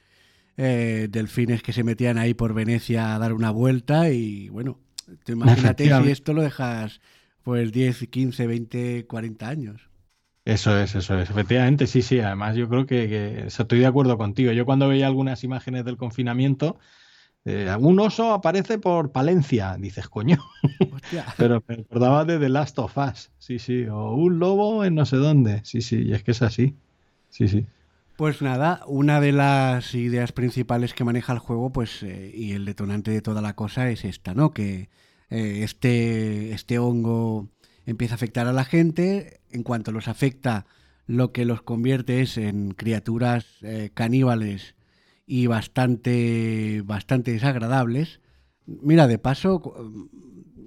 eh, delfines que se metían ahí por Venecia a dar una vuelta y bueno, tú imagínate si esto lo dejas pues 10, 15, 20, 40 años. Eso es, eso es. Efectivamente, sí, sí. Además, yo creo que, estoy de acuerdo contigo. Yo cuando veía algunas imágenes del confinamiento, eh, un oso aparece por Palencia, dices, coño. Pero me acordaba de The Last of Us, sí, sí. O un lobo en no sé dónde, sí, sí. Y es que es así. Sí, sí. Pues nada, una de las ideas principales que maneja el juego, pues, eh, y el detonante de toda la cosa es esta, ¿no? Que eh, este, este hongo empieza a afectar a la gente, en cuanto los afecta, lo que los convierte es en criaturas eh, caníbales y bastante, bastante desagradables. Mira, de paso,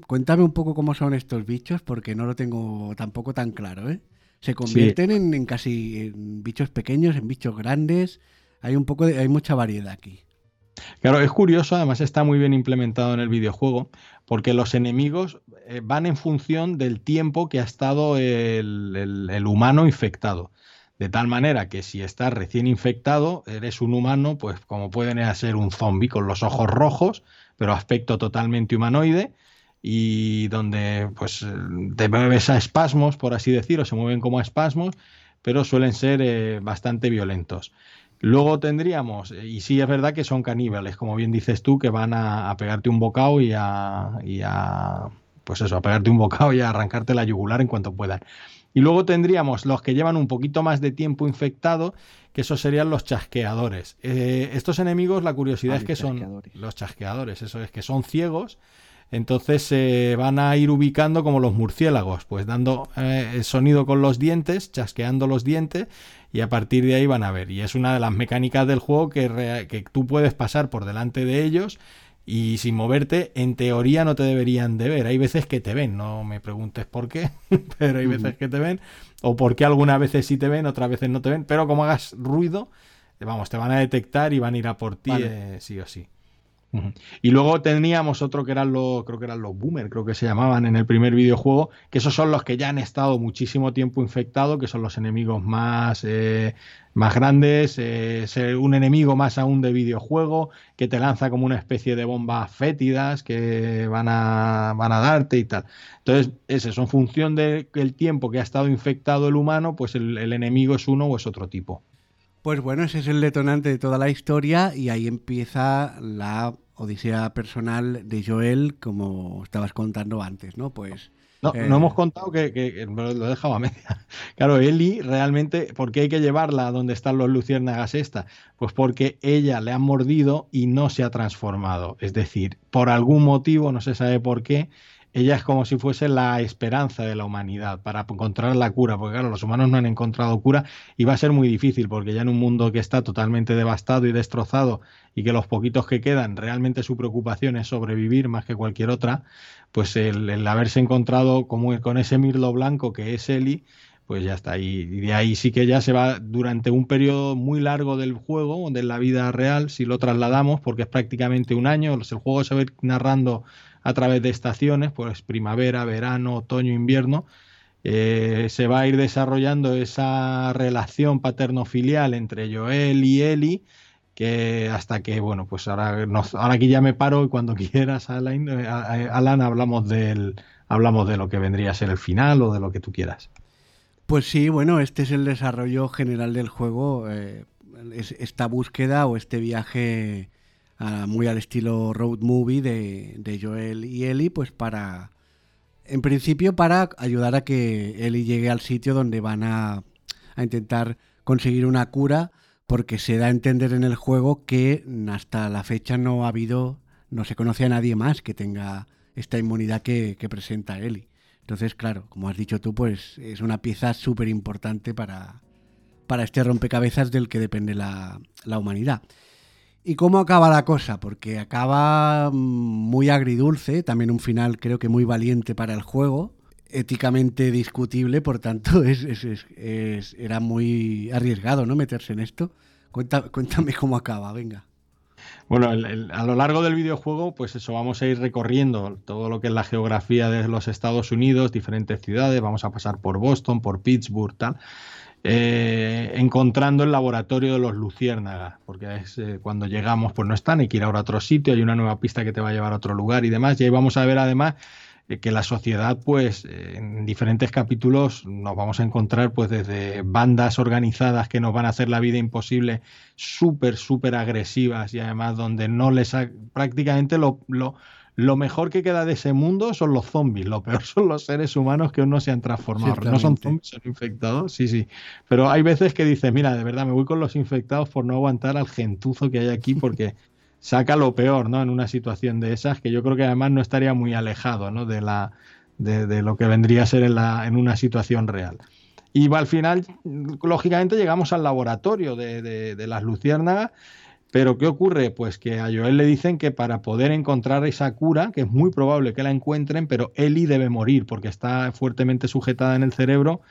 cuéntame un poco cómo son estos bichos, porque no lo tengo tampoco tan claro, ¿eh? Se convierten en, casi bichos pequeños, en bichos grandes. Hay un poco de, hay mucha variedad aquí. Claro, es curioso, además está muy bien implementado en el videojuego, porque los enemigos eh, van en función del tiempo que ha estado el, humano infectado. De tal manera que si estás recién infectado, eres un humano, pues como pueden ser un zombie con los ojos rojos, pero aspecto totalmente humanoide y donde pues te mueves a espasmos, por así decirlo, se mueven como a espasmos, pero suelen ser eh, bastante violentos. Luego tendríamos, y sí es verdad que son caníbales, como bien dices tú, que van a, pegarte un bocado y a, y a, pues eso, a pegarte un bocado y a arrancarte la yugular en cuanto puedan. Y luego tendríamos los que llevan un poquito más de tiempo infectado, que esos serían los chasqueadores. Eh, estos enemigos, la curiosidad ah, es que son los chasqueadores, eso es que son ciegos entonces se van a ir ubicando como los murciélagos, pues dando eh, sonido con los dientes, chasqueando los dientes y a partir de ahí van a ver. Y es una de las mecánicas del juego que, que tú puedes pasar por delante de ellos y sin moverte, en teoría no te deberían de ver. Hay veces que te ven, no me preguntes por qué, pero hay veces que te ven, o porque algunas veces sí te ven, otras veces no te ven, pero como hagas ruido, vamos, te van a detectar y van a ir a por ti eh, sí o sí. Y luego teníamos otro que eran los, creo que eran los boomer, creo que se llamaban en el primer videojuego, que esos son los que ya han estado muchísimo tiempo infectados, que son los enemigos más, eh, más grandes, eh, un enemigo más aún de videojuego, que te lanza como una especie de bombas fétidas que van a, van a darte y tal. Entonces, es eso, en función del tiempo que ha estado infectado el humano, pues el enemigo es uno o es otro tipo. Pues bueno, ese es el detonante de toda la historia y ahí empieza la odisea personal de Joel, como estabas contando antes, ¿no? Pues... No, no eh, hemos contado que, lo he dejado a media. Claro, Eli realmente, ¿por qué hay que llevarla a donde están los luciérnagas esta? Pues porque ella le ha mordido y no se ha transformado. Es decir, por algún motivo, no se sabe por qué, ella es como si fuese la esperanza de la humanidad para encontrar la cura, porque claro, los humanos no han encontrado cura y va a ser muy difícil, porque ya en un mundo que está totalmente devastado y destrozado y que los poquitos que quedan, realmente su preocupación es sobrevivir más que cualquier otra, pues el, haberse encontrado como, con ese mirlo blanco que es Eli, pues ya está. Y, de ahí sí que ya se va durante un periodo muy largo del juego, de la vida real, si lo trasladamos, porque es prácticamente un año, el juego se va a ir narrando a través de estaciones, pues primavera, verano, otoño, invierno, eh, se va a ir desarrollando esa relación paterno-filial entre Joel y Eli, que hasta que, bueno, pues ahora, ahora aquí ya me paro y cuando quieras, Alan, eh, Alan hablamos, del, hablamos de lo que vendría a ser el final o de lo que tú quieras. Pues sí, bueno, este es el desarrollo general del juego. Eh, esta búsqueda o este viaje muy al estilo road movie de, Joel y Ellie, pues para, en principio para ayudar a que Ellie llegue al sitio donde van a, a intentar conseguir una cura, porque se da a entender en el juego que hasta la fecha no ha habido, no se conoce a nadie más que tenga esta inmunidad que, que presenta Ellie. Entonces, claro, como has dicho tú, pues es una pieza súper importante para, para este rompecabezas del que depende la, la humanidad. ¿Y cómo acaba la cosa? Porque acaba mm, muy agridulce, también un final creo que muy valiente para el juego, éticamente discutible, por tanto es, es, era muy arriesgado ¿no? meterse en esto. cuéntame cómo acaba, venga. Bueno, a lo largo del videojuego, pues eso, vamos a ir recorriendo todo lo que es la geografía de los Estados Unidos, diferentes ciudades, vamos a pasar por Boston, por Pittsburgh, tal. Eh, encontrando el laboratorio de los luciérnagas, porque es, eh, cuando llegamos pues no están, hay que ir ahora a otro sitio, hay una nueva pista que te va a llevar a otro lugar y demás, y ahí vamos a ver además eh, que la sociedad pues en diferentes capítulos nos vamos a encontrar pues desde bandas organizadas que nos van a hacer la vida imposible, súper, súper agresivas y además donde no les prácticamente lo, lo lo mejor que queda de ese mundo son los zombies, lo peor son los seres humanos que aún no se han transformado. No son zombies, son infectados, sí, sí. Pero hay veces que dices, mira, de verdad me voy con los infectados por no aguantar al gentuzo que hay aquí porque saca lo peor, ¿no? En una situación de esas, que yo creo que además no estaría muy alejado, ¿no? De, la, de, lo que vendría a ser en, la, en una situación real. Y al final, lógicamente, llegamos al laboratorio de, de las luciérnagas pero ¿qué ocurre? Pues que a Joel le dicen que para poder encontrar esa cura, que es muy probable que la encuentren, pero Ellie debe morir porque está fuertemente sujetada en el cerebro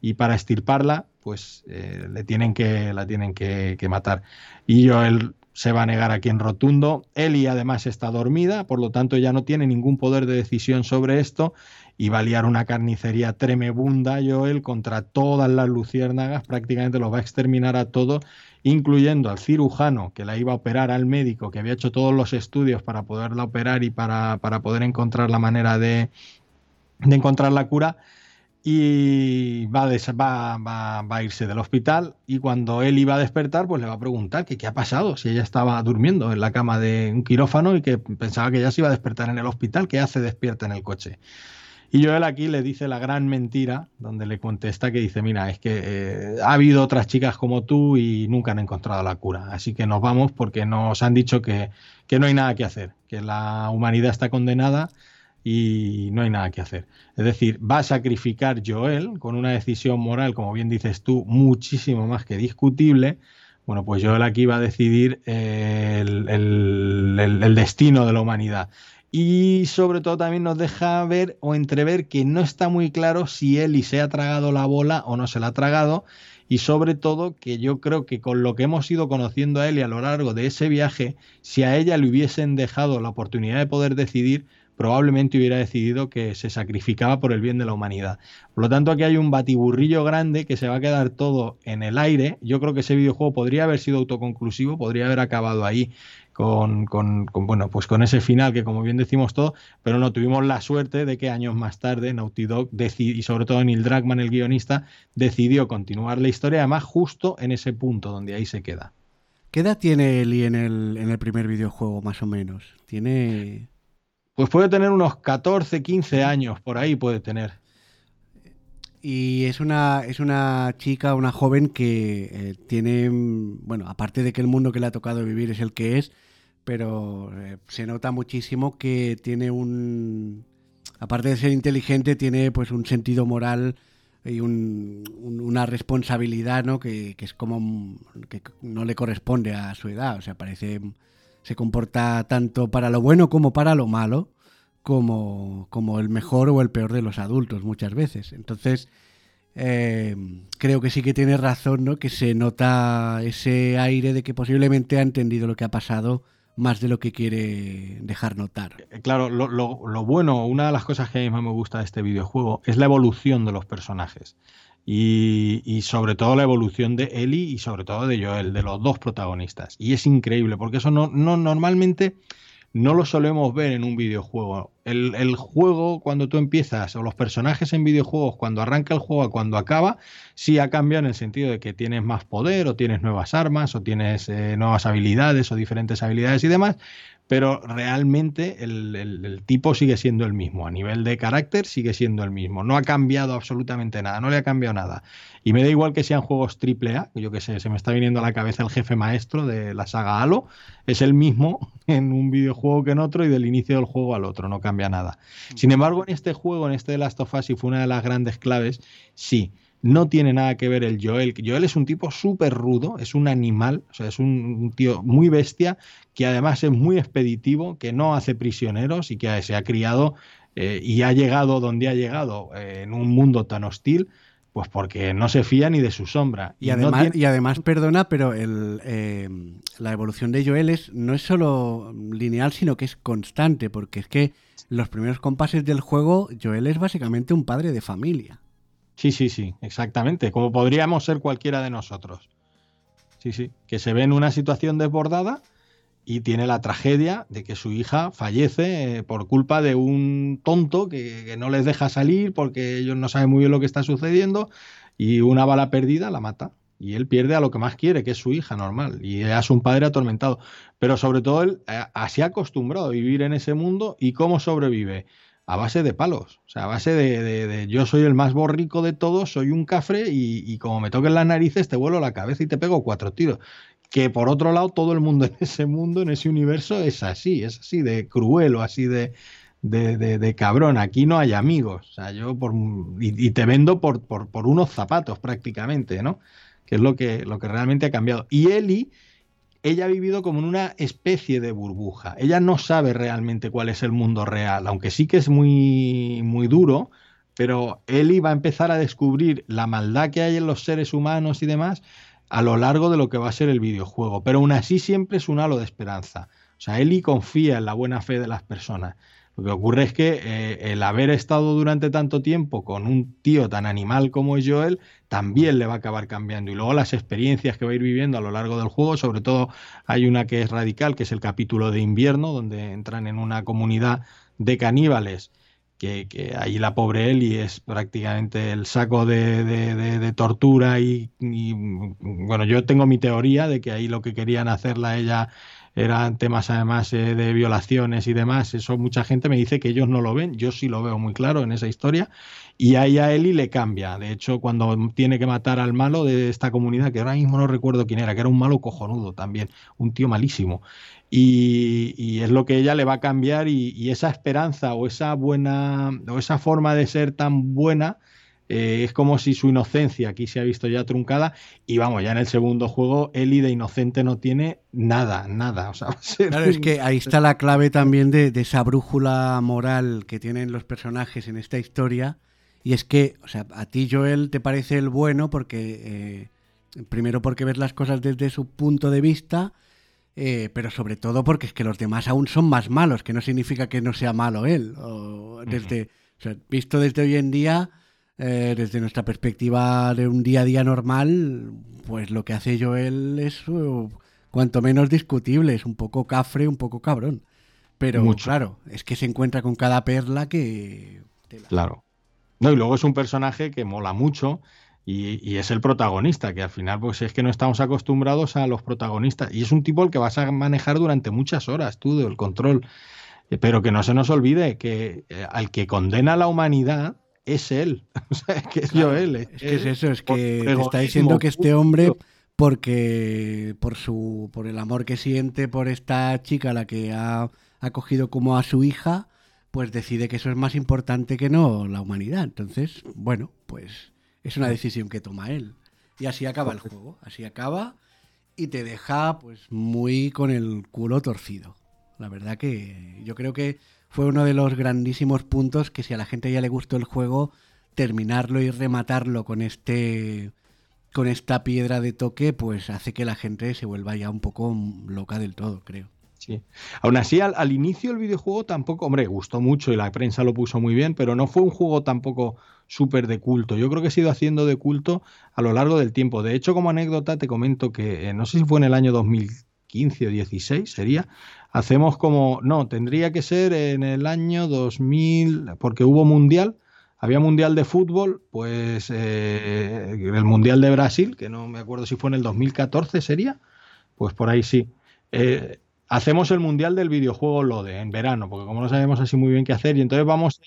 y para estirparla, pues eh, le tienen que, la tienen que, matar. Y Joel se va a negar aquí en rotundo. Ellie además está dormida, por lo tanto ya no tiene ningún poder de decisión sobre esto y va a liar una carnicería tremebunda Joel contra todas las luciérnagas, prácticamente los va a exterminar a todos incluyendo al cirujano que la iba a operar, al médico que había hecho todos los estudios para poderla operar y para, poder encontrar la manera de, encontrar la cura. Y va, va, va, va, a irse del hospital y cuando él iba a despertar, pues le va a preguntar qué ha pasado, si ella estaba durmiendo en la cama de un quirófano y que pensaba que ya se iba a despertar en el hospital, ¿qué hace despierta en el coche? Y Joel aquí le dice la gran mentira, donde le contesta que dice, mira, es que eh, ha habido otras chicas como tú y nunca han encontrado la cura. Así que nos vamos porque nos han dicho que, no hay nada que hacer, que la humanidad está condenada y no hay nada que hacer. Es decir, va a sacrificar Joel con una decisión moral, como bien dices tú, muchísimo más que discutible. Bueno, pues Joel aquí va a decidir el, el destino de la humanidad y sobre todo también nos deja ver o entrever que no está muy claro si Eli se ha tragado la bola o no se la ha tragado y sobre todo que yo creo que con lo que hemos ido conociendo a Eli a lo largo de ese viaje, si a ella le hubiesen dejado la oportunidad de poder decidir, probablemente hubiera decidido que se sacrificaba por el bien de la humanidad. Por lo tanto, aquí hay un batiburrillo grande que se va a quedar todo en el aire. Yo creo que ese videojuego podría haber sido autoconclusivo, podría haber acabado ahí con, bueno, pues con ese final que como bien decimos todo, pero no tuvimos la suerte de que años más tarde Naughty Dog y sobre todo Neil Druckmann, el guionista, decidió continuar la historia, además justo en ese punto donde ahí se queda. ¿Qué edad tiene Eli en el, en el primer videojuego, más o menos? Tiene... Pues puede tener unos 14, 15 años, por ahí puede tener. Y es una, es una chica, una joven que eh, tiene, bueno, aparte de que el mundo que le ha tocado vivir es el que es, pero eh, se nota muchísimo que tiene un, aparte de ser inteligente, tiene pues un sentido moral y una responsabilidad, ¿no? Que, que, es como que no le corresponde a su edad, o sea, parece se comporta tanto para lo bueno como para lo malo como, como el mejor o el peor de los adultos muchas veces. Entonces, eh, creo que sí que tiene razón, ¿no? Que se nota ese aire de que posiblemente ha entendido lo que ha pasado más de lo que quiere dejar notar. Eh, claro, lo, lo, bueno, una de las cosas que a mí más me gusta de este videojuego es la evolución de los personajes. Y, y, sobre todo la evolución de Ellie y sobre todo de Joel, de los dos protagonistas. Y es increíble, porque eso no, no normalmente no lo solemos ver en un videojuego. El, juego, cuando tú empiezas, o los personajes en videojuegos, cuando arranca el juego a cuando acaba, sí ha cambiado en el sentido de que tienes más poder, o tienes nuevas armas, o tienes eh, nuevas habilidades, o diferentes habilidades y demás, pero realmente el, tipo sigue siendo el mismo. A nivel de carácter sigue siendo el mismo. No ha cambiado absolutamente nada, no le ha cambiado nada. Y me da igual que sean juegos AAA, yo que sé, se me está viniendo a la cabeza el jefe maestro de la saga Halo, es el mismo en un videojuego que en otro y del inicio del juego al otro, no cambia nada. Sin embargo, en este juego, en este de Last of Us, y fue una de las grandes claves, sí no tiene nada que ver el Joel. Joel es un tipo súper rudo, es un animal, o sea, es un, tío muy bestia, que además es muy expeditivo, que no hace prisioneros y que se ha criado eh, y ha llegado donde ha llegado eh, en un mundo tan hostil. Pues porque no se fía ni de su sombra. Y, además, y además, perdona, pero el, eh, la evolución de Joel es, no es solo lineal, sino que es constante, porque es que los primeros compases del juego, Joel es básicamente un padre de familia. Sí, sí, sí, exactamente, como podríamos ser cualquiera de nosotros. Sí, sí, que se ve en una situación desbordada y tiene la tragedia de que su hija fallece eh, por culpa de un tonto que, no les deja salir porque ellos no saben muy bien lo que está sucediendo y una bala perdida la mata. Y él pierde a lo que más quiere, que es su hija normal, y es un padre atormentado. Pero sobre todo él eh, así ha acostumbrado a vivir en ese mundo y cómo sobrevive a base de palos, o sea, a base de, yo soy el más borrico de todos, soy un cafre y, como me toquen las narices te vuelo la cabeza y te pego cuatro tiros. Que por otro lado todo el mundo en ese mundo, en ese universo es así, es así de cruel o así de, de, cabrón. Aquí no hay amigos, o sea, yo por, y, te vendo por, por, por, unos zapatos prácticamente, ¿no? Que es lo que, lo que realmente ha cambiado. Y Eli ella ha vivido como en una especie de burbuja. Ella no sabe realmente cuál es el mundo real, aunque sí que es muy, muy duro, pero Eli va a empezar a descubrir la maldad que hay en los seres humanos y demás a lo largo de lo que va a ser el videojuego. Pero aún así siempre es un halo de esperanza. O sea, Eli confía en la buena fe de las personas. Lo que ocurre es que eh, el haber estado durante tanto tiempo con un tío tan animal como es Joel también le va a acabar cambiando. Y luego las experiencias que va a ir viviendo a lo largo del juego, sobre todo hay una que es radical, que es el capítulo de invierno, donde entran en una comunidad de caníbales. Que, ahí la pobre Ellie es prácticamente el saco de, tortura y, y, bueno, yo tengo mi teoría de que ahí lo que querían hacerla ella eran temas además eh, de violaciones y demás, eso mucha gente me dice que ellos no lo ven, yo sí lo veo muy claro en esa historia, y ahí a Eli le cambia, de hecho cuando tiene que matar al malo de esta comunidad, que ahora mismo no recuerdo quién era, que era un malo cojonudo también, un tío malísimo, y, es lo que ella le va a cambiar y, y esa esperanza o esa buena, o esa forma de ser tan buena, eh, es como si su inocencia aquí se ha visto ya truncada y vamos, ya en el segundo juego Eli de inocente no tiene nada, nada. O sea, claro, es que ahí está la clave también de, esa brújula moral que tienen los personajes en esta historia y es que, o sea, a ti Joel te parece el bueno porque, eh, primero porque ves las cosas desde su punto de vista, eh, pero sobre todo porque es que los demás aún son más malos, que no significa que no sea malo él. O desde, o sea, visto desde hoy en día eh, desde nuestra perspectiva de un día a día normal, pues lo que hace Joel es uh, cuanto menos discutible, es un poco cafre, un poco cabrón. Pero claro, es que se encuentra con cada perla que... Claro. No, y luego es un personaje que mola mucho y, es el protagonista, que al final pues es que no estamos acostumbrados a los protagonistas. Y es un tipo el que vas a manejar durante muchas horas tú del control. Eh, pero que no se nos olvide que eh, al que condena a la humanidad es él. O sea, es que es Joel. Es, que es eso, es que está diciendo que este hombre, porque por su, por el amor que siente por esta chica, la que ha acogido como a su hija, pues decide que eso es más importante que no la humanidad. Entonces, bueno, pues es una decisión que toma él. Y así acaba el juego. Así acaba y te deja pues muy con el culo torcido. La verdad que yo creo que fue uno de los grandísimos puntos que si a la gente ya le gustó el juego, terminarlo y rematarlo con este con esta piedra de toque, pues hace que la gente se vuelva ya un poco loca del todo, creo. Sí. Aún así, al, inicio el videojuego tampoco, hombre, gustó mucho y la prensa lo puso muy bien, pero no fue un juego tampoco súper de culto. Yo creo que se ha ido haciendo de culto a lo largo del tiempo. De hecho, como anécdota, te comento que eh, no sé si fue en el año 2000 2015 o 16 sería, hacemos como, no, tendría que ser en el año 2000, porque hubo mundial, había mundial de fútbol, pues eh, el mundial de Brasil, que no me acuerdo si fue en el 2014 sería, pues por ahí sí. Eh, hacemos el mundial del videojuego Lode en verano, porque como no sabemos así muy bien qué hacer, y entonces vamos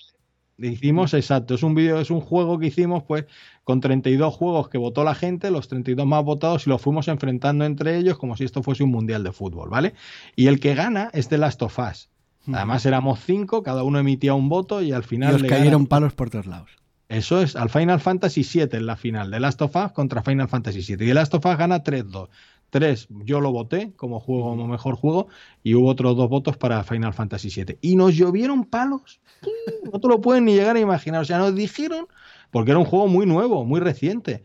Hicimos exacto, es un vídeo, es un juego que hicimos pues con 32 juegos que votó la gente, los 32 más votados y los fuimos enfrentando entre ellos como si esto fuese un mundial de fútbol, ¿vale? Y el que gana es The Last of Us. Además éramos cinco, cada uno emitía un voto y al final... Y os cayeron palos por todos lados. Eso es, al Final Fantasy VII en la final, de Last of Us contra Final Fantasy VII. Y The Last of Us gana 3-2. Tres, yo lo voté como juego, como mejor juego, y hubo otros dos votos para Final Fantasy VII. Y nos llovieron palos. No te lo pueden ni llegar a imaginar. O sea, nos dijeron porque era un juego muy nuevo, muy reciente.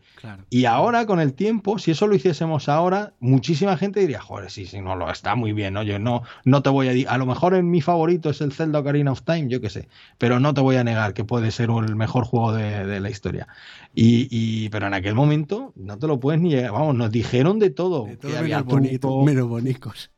Y ahora, con el tiempo, si eso lo hiciésemos ahora, muchísima gente diría, joder, sí, sí, no, lo está muy bien, oye, no, no te voy a a lo mejor en mi favorito es el Zelda Ocarina of Time, yo qué sé, pero no te voy a negar que puede ser el mejor juego de, la historia. Y, pero en aquel momento no te lo puedes ni llegar, vamos, nos dijeron de todo. que había bonito, menos bonitos.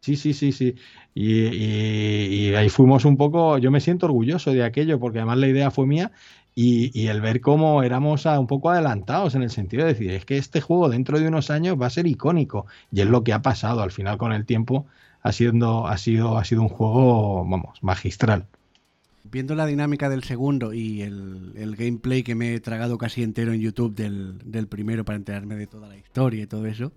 Sí, sí, sí, sí. Y, y, ahí fuimos un poco, yo me siento orgulloso de aquello, porque además la idea fue mía y, el ver cómo éramos un poco adelantados en el sentido de decir, es que este juego dentro de unos años va a ser icónico. Y es lo que ha pasado. Al final, con el tiempo, ha sido, ha sido, ha sido un juego, vamos, magistral. Viendo la dinámica del segundo y el, gameplay que me he tragado casi entero en YouTube del, primero para enterarme de toda la historia y todo eso,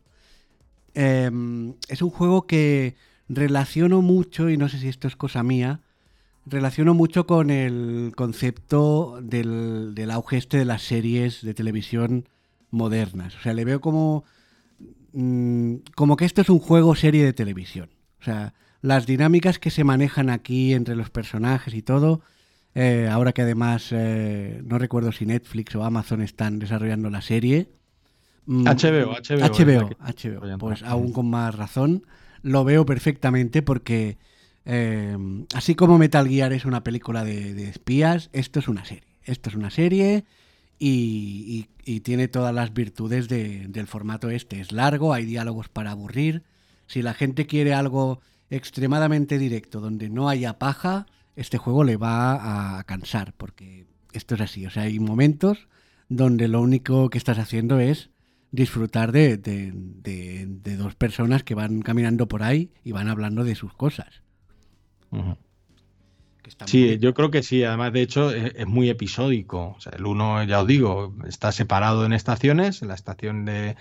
em, es un juego que relaciono mucho, y no sé si esto es cosa mía, relaciono mucho con el concepto del, auge este de las series de televisión modernas. O sea, le veo como, mm, como que esto es un juego serie de televisión. O sea, las dinámicas que se manejan aquí entre los personajes y todo, eh, ahora que además eh, no recuerdo si Netflix o Amazon están desarrollando la serie. HBO, HBO. HBO, HBO. Pues aún con más razón. Lo veo perfectamente porque Em, así como Metal Gear es una película de, espías, esto es una serie. Esto es una serie y, tiene todas las virtudes del formato este. Es largo, hay diálogos para aburrir. Si la gente quiere algo extremadamente directo, donde no haya paja, este juego le va a cansar, porque esto es así. O sea, hay momentos donde lo único que estás haciendo es disfrutar de dos personas que van caminando por ahí y van hablando de sus cosas. Sí, yo creo que sí. Además, de hecho, es, muy episódico. O sea, el uno, ya os digo, está separado en estaciones. La estación de,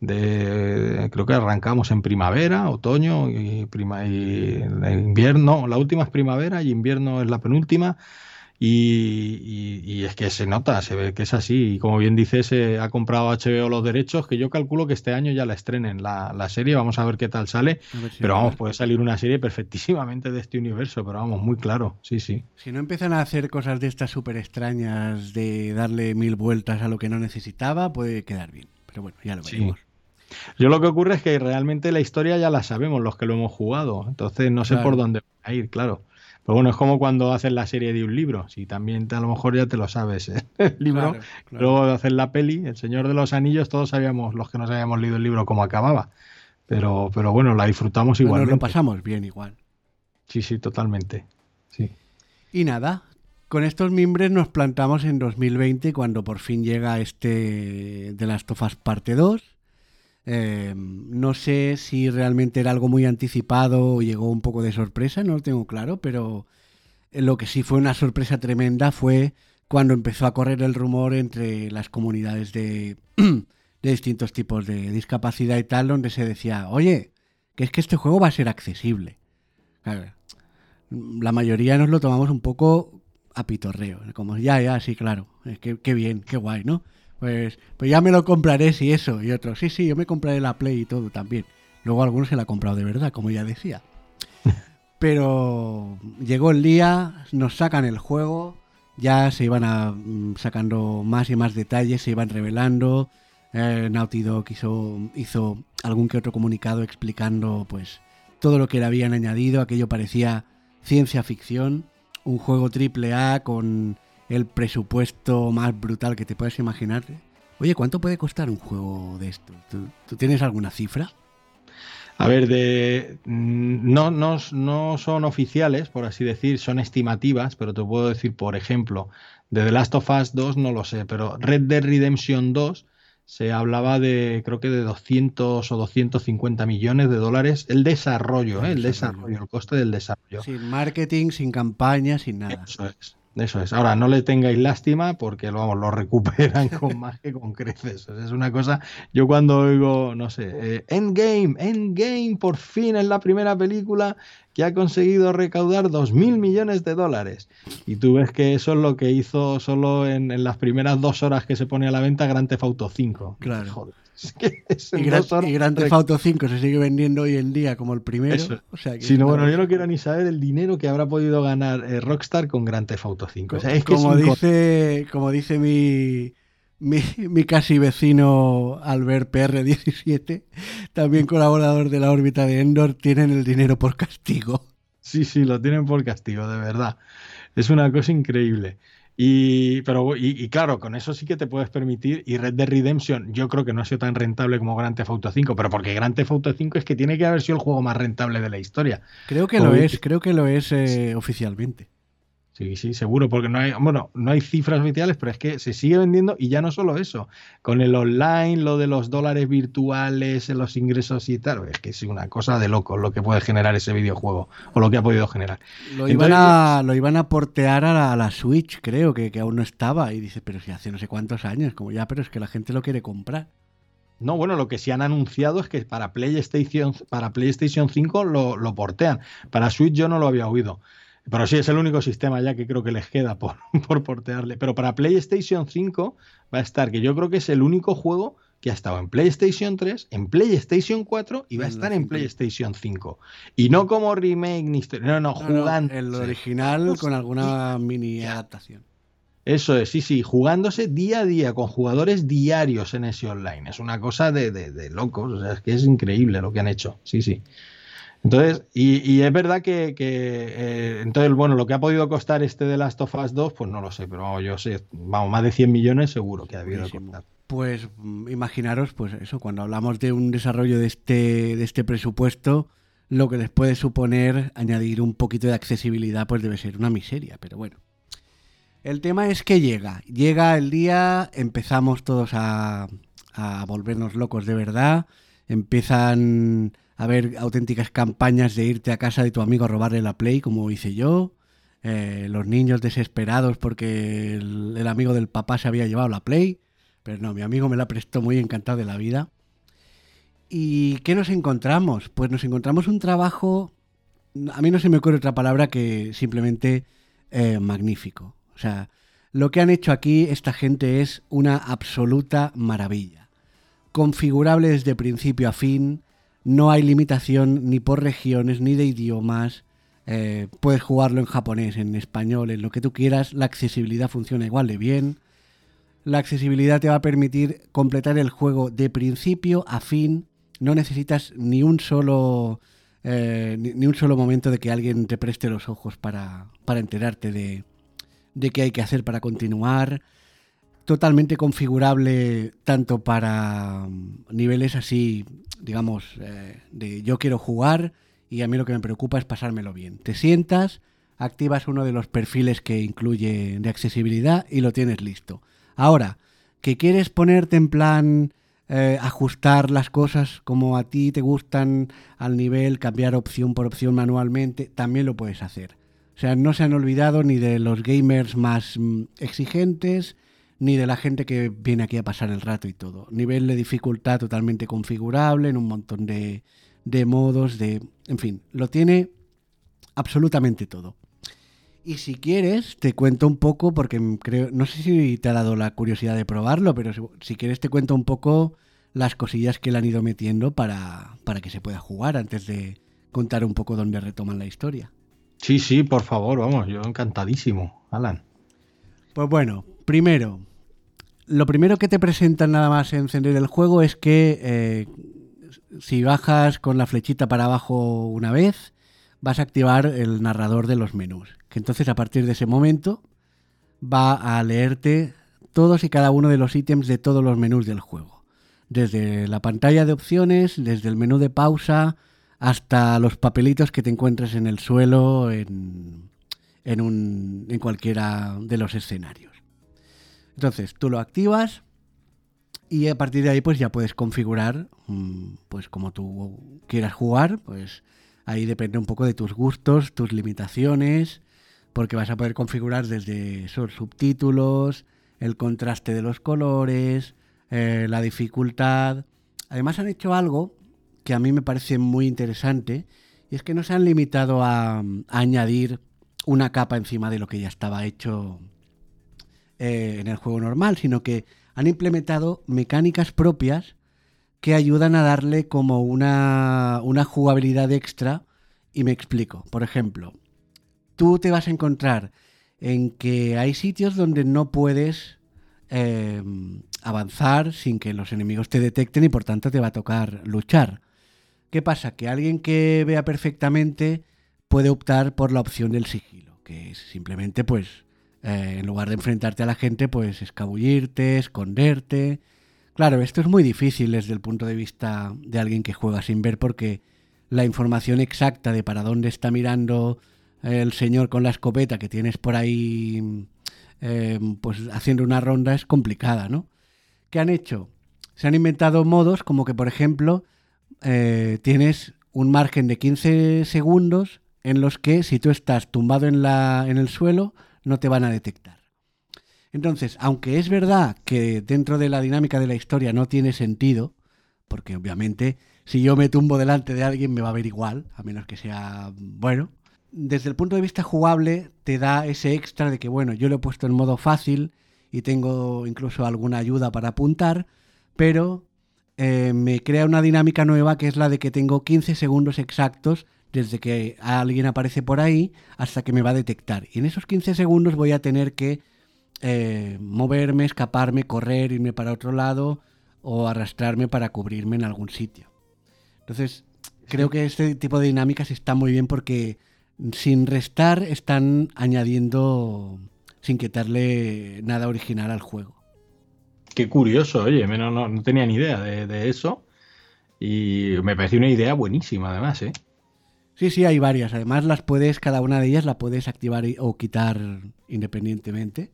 creo que arrancamos en primavera, otoño y, prima, y invierno. La última es primavera y invierno es la penúltima. Y, es que se nota, se ve que es así. Y como bien dices, se ha comprado HBO los derechos, que yo calculo que este año ya la estrenen la, la serie. Vamos a ver qué tal sale. pero vamos, puede salir una serie perfectísimamente de este universo, pero vamos, muy claro, sí, sí. Si no empiezan a hacer cosas de estas súper extrañas, de darle mil vueltas a lo que no necesitaba, puede quedar bien. Pero bueno, ya lo veremos. Yo lo que ocurre es que realmente la historia ya la sabemos los que lo hemos jugado, entonces no sé por dónde va a ir, claro. Pero bueno, es como cuando haces la serie de un libro. Si también a lo mejor ya te lo sabes ¿eh? el libro. Luego de hacer la peli, El Señor de los Anillos, todos sabíamos, los que nos habíamos leído el libro, cómo acababa. Pero, pero bueno, la disfrutamos igual. Nos lo pasamos bien igual. Sí, sí, totalmente. Sí. Y nada, con estos mimbres nos plantamos en 2020 cuando por fin llega este de las tofas parte 2 Em, no sé si realmente era algo muy anticipado o llegó un poco de sorpresa, no lo tengo claro, pero lo que sí fue una sorpresa tremenda fue cuando empezó a correr el rumor entre las comunidades de, distintos tipos de discapacidad y tal, donde se decía, oye, que es que este juego va a ser accesible. la mayoría nos lo tomamos un poco a pitorreo, como ya, ya, sí, claro, que, qué bien, qué guay, ¿no? Pues, pues ya me lo compraré si eso. Y otro, sí, sí, yo me compraré la Play y todo también. Luego algunos se la han comprado de verdad, como ya decía. Pero llegó el día, nos sacan el juego, ya se iban a, mm, sacando más y más detalles, se iban revelando. Eh, Naughty Dog hizo, hizo algún que otro comunicado explicando pues todo lo que le habían añadido. Aquello parecía ciencia ficción, un juego triple A con el presupuesto más brutal que te puedes imaginar. Oye, ¿cuánto puede costar un juego de esto? ¿Tú, tienes alguna cifra? A ver, de, mm, no, no, no son oficiales, por así decir, son estimativas, pero te puedo decir, por ejemplo, de The Last of Us 2 no lo sé, pero Red Dead Redemption 2 se hablaba de, creo que de 200 o 250 millones de dólares el desarrollo, ¿eh? el desarrollo, el coste del desarrollo. Sin marketing, sin campaña, sin nada. Eso es. Eso es. Ahora, no le tengáis lástima porque lo, vamos, lo recuperan con más que con creces. Es una cosa. Yo cuando oigo, no sé, eh, Endgame, Endgame, por fin es la primera película que ha conseguido recaudar 2.000 millones de dólares. Y tú ves que eso es lo que hizo solo en, en las primeras dos horas que se pone a la venta Grand Theft Auto 5. Claro. Joder. y, Gran, Theft Auto 5 se sigue vendiendo hoy en día como el primero. O sea, sí, no, bueno, yo no quiero ni saber el dinero que habrá podido ganar eh, Rockstar con Grand Theft Auto 5. O sea, es como, dice, como dice mi, mi, mi, casi vecino Albert PR17, también colaborador de la órbita de Endor, tienen el dinero por castigo. Sí, sí, lo tienen por castigo, de verdad. Es una cosa increíble. Y, pero, y, claro, con eso sí que te puedes permitir. Y Red Dead Redemption, yo creo que no ha sido tan rentable como Grand Theft Auto 5, pero porque Grand Theft Auto 5 es que tiene que haber sido el juego más rentable de la historia. Creo que lo es, creo que lo es eh, oficialmente. Sí, sí, seguro, porque no hay, bueno, no hay cifras oficiales, pero es que se sigue vendiendo y ya no solo eso, con el online, lo de los dólares virtuales, los ingresos y tal, es que es una cosa de loco lo que puede generar ese videojuego o lo que ha podido generar. Lo iban, a, lo iban a portear a la, Switch, creo, que, que, aún no estaba, y dice, pero si hace no sé cuántos años, como ya, pero es que la gente lo quiere comprar. No, bueno, lo que sí han anunciado es que para PlayStation, para PlayStation 5 lo, lo portean. Para Switch yo no lo había oído. Pero sí, es el único sistema ya que creo que les queda por, por portearle. Pero para PlayStation 5 va a estar, que yo creo que es el único juego que ha estado en PlayStation 3, en PlayStation 4 y va a estar en PlayStation 5. Y no como remake ni no, no, jugando. el original con alguna mini adaptación. Eso es, sí, sí, jugándose día a día con jugadores diarios en ese online. Es una cosa de, de, de locos, o sea, es que es increíble lo que han hecho. Sí, sí. Entonces, y, es verdad que, eh, entonces, bueno, lo que ha podido costar este de Last of Us 2, pues no lo sé, pero yo sé, vamos, más de 100 millones seguro que ha habido costar. Pues mm, imaginaros, pues eso, cuando hablamos de un desarrollo de este, de este presupuesto, lo que les puede suponer añadir un poquito de accesibilidad, pues debe ser una miseria, pero bueno. El tema es que llega, llega el día, empezamos todos a, a volvernos locos de verdad, empiezan haber auténticas campañas de irte a casa de tu amigo a robarle la Play, como hice yo. Eh, los niños desesperados porque el, amigo del papá se había llevado la Play. Pero no, mi amigo me la prestó muy encantado de la vida. ¿Y qué nos encontramos? Pues nos encontramos un trabajo, a mí no se me ocurre otra palabra que simplemente eh, magnífico. O sea, lo que han hecho aquí esta gente es una absoluta maravilla. Configurable desde principio a fin, no hay limitación ni por regiones ni de idiomas. Eh, puedes jugarlo en japonés, en español, en lo que tú quieras. La accesibilidad funciona igual de bien. La accesibilidad te va a permitir completar el juego de principio a fin. No necesitas ni un solo, eh, ni, un solo momento de que alguien te preste los ojos para, para enterarte de, de qué hay que hacer para continuar totalmente configurable tanto para mm, niveles así digamos, eh, de yo quiero jugar y a mí lo que me preocupa es pasármelo bien. Te sientas, activas uno de los perfiles que incluye de accesibilidad y lo tienes listo. Ahora, que quieres ponerte en plan eh, ajustar las cosas como a ti te gustan al nivel, cambiar opción por opción manualmente, también lo puedes hacer. O sea, no se han olvidado ni de los gamers más mm, exigentes, ni de la gente que viene aquí a pasar el rato y todo. Nivel de dificultad totalmente configurable en un montón de, de modos, de... En fin, lo tiene absolutamente todo. Y si quieres, te cuento un poco, porque creo, no sé si te ha dado la curiosidad de probarlo, pero si, quieres te cuento un poco las cosillas que le han ido metiendo para, para que se pueda jugar antes de contar un poco dónde retoman la historia. Sí, sí, por favor, vamos, yo encantadísimo, Alan. Pues bueno, primero, lo primero que te presentan nada más encender el juego es que eh, si bajas con la flechita para abajo una vez, vas a activar el narrador de los menús. Que entonces a partir de ese momento va a leerte todos y cada uno de los ítems de todos los menús del juego. desde la pantalla de opciones, desde el menú de pausa, hasta los papelitos que te encuentres en el suelo en, en, un, en cualquiera de los escenarios. Entonces, tú lo activas y a partir de ahí pues ya puedes configurar mm, pues como tú quieras jugar, pues ahí depende un poco de tus gustos, tus limitaciones, porque vas a poder configurar desde esos subtítulos, el contraste de los colores, eh, la dificultad. Además han hecho algo que a mí me parece muy interesante y es que no se han limitado a, añadir una capa encima de lo que ya estaba hecho eh, en el juego normal, sino que han implementado mecánicas propias que ayudan a darle como una, una jugabilidad extra. Y me explico. Por ejemplo, tú te vas a encontrar en que hay sitios donde no puedes em, avanzar sin que los enemigos te detecten y por tanto te va a tocar luchar. ¿Qué pasa? Que alguien que vea perfectamente puede optar por la opción del sigilo, que es simplemente pues eh, en lugar de enfrentarte a la gente pues escabullirte, esconderte. Claro, esto es muy difícil desde el punto de vista de alguien que juega sin ver porque la información exacta de para dónde está mirando el señor con la escopeta que tienes por ahí eh, pues haciendo una ronda es complicada, ¿no? ¿Qué han hecho? Se han inventado modos como que, por ejemplo, eh, tienes un margen de 15 segundos en los que si tú estás tumbado en, la, en el suelo no te van a detectar. Entonces, aunque es verdad que dentro de la dinámica de la historia no tiene sentido, porque obviamente si yo me tumbo delante de alguien me va a ver igual, a menos que sea bueno, desde el punto de vista jugable te da ese extra de que, bueno, yo lo he puesto en modo fácil y tengo incluso alguna ayuda para apuntar, pero eh, me crea una dinámica nueva que es la de que tengo 15 segundos exactos desde que alguien aparece por ahí hasta que me va a detectar. Y en esos 15 segundos voy a tener que eh, moverme, escaparme, correr, irme para otro lado o arrastrarme para cubrirme en algún sitio. Entonces, creo que este tipo de dinámicas está muy bien porque sin restar están añadiendo sin quitarle nada original al juego. Qué curioso, oye, no, no, tenía ni idea de, eso. Y me parece una idea buenísima, además, ¿eh? Sí, sí, hay varias. Además, las puedes, cada una de ellas la puedes activar o quitar independientemente.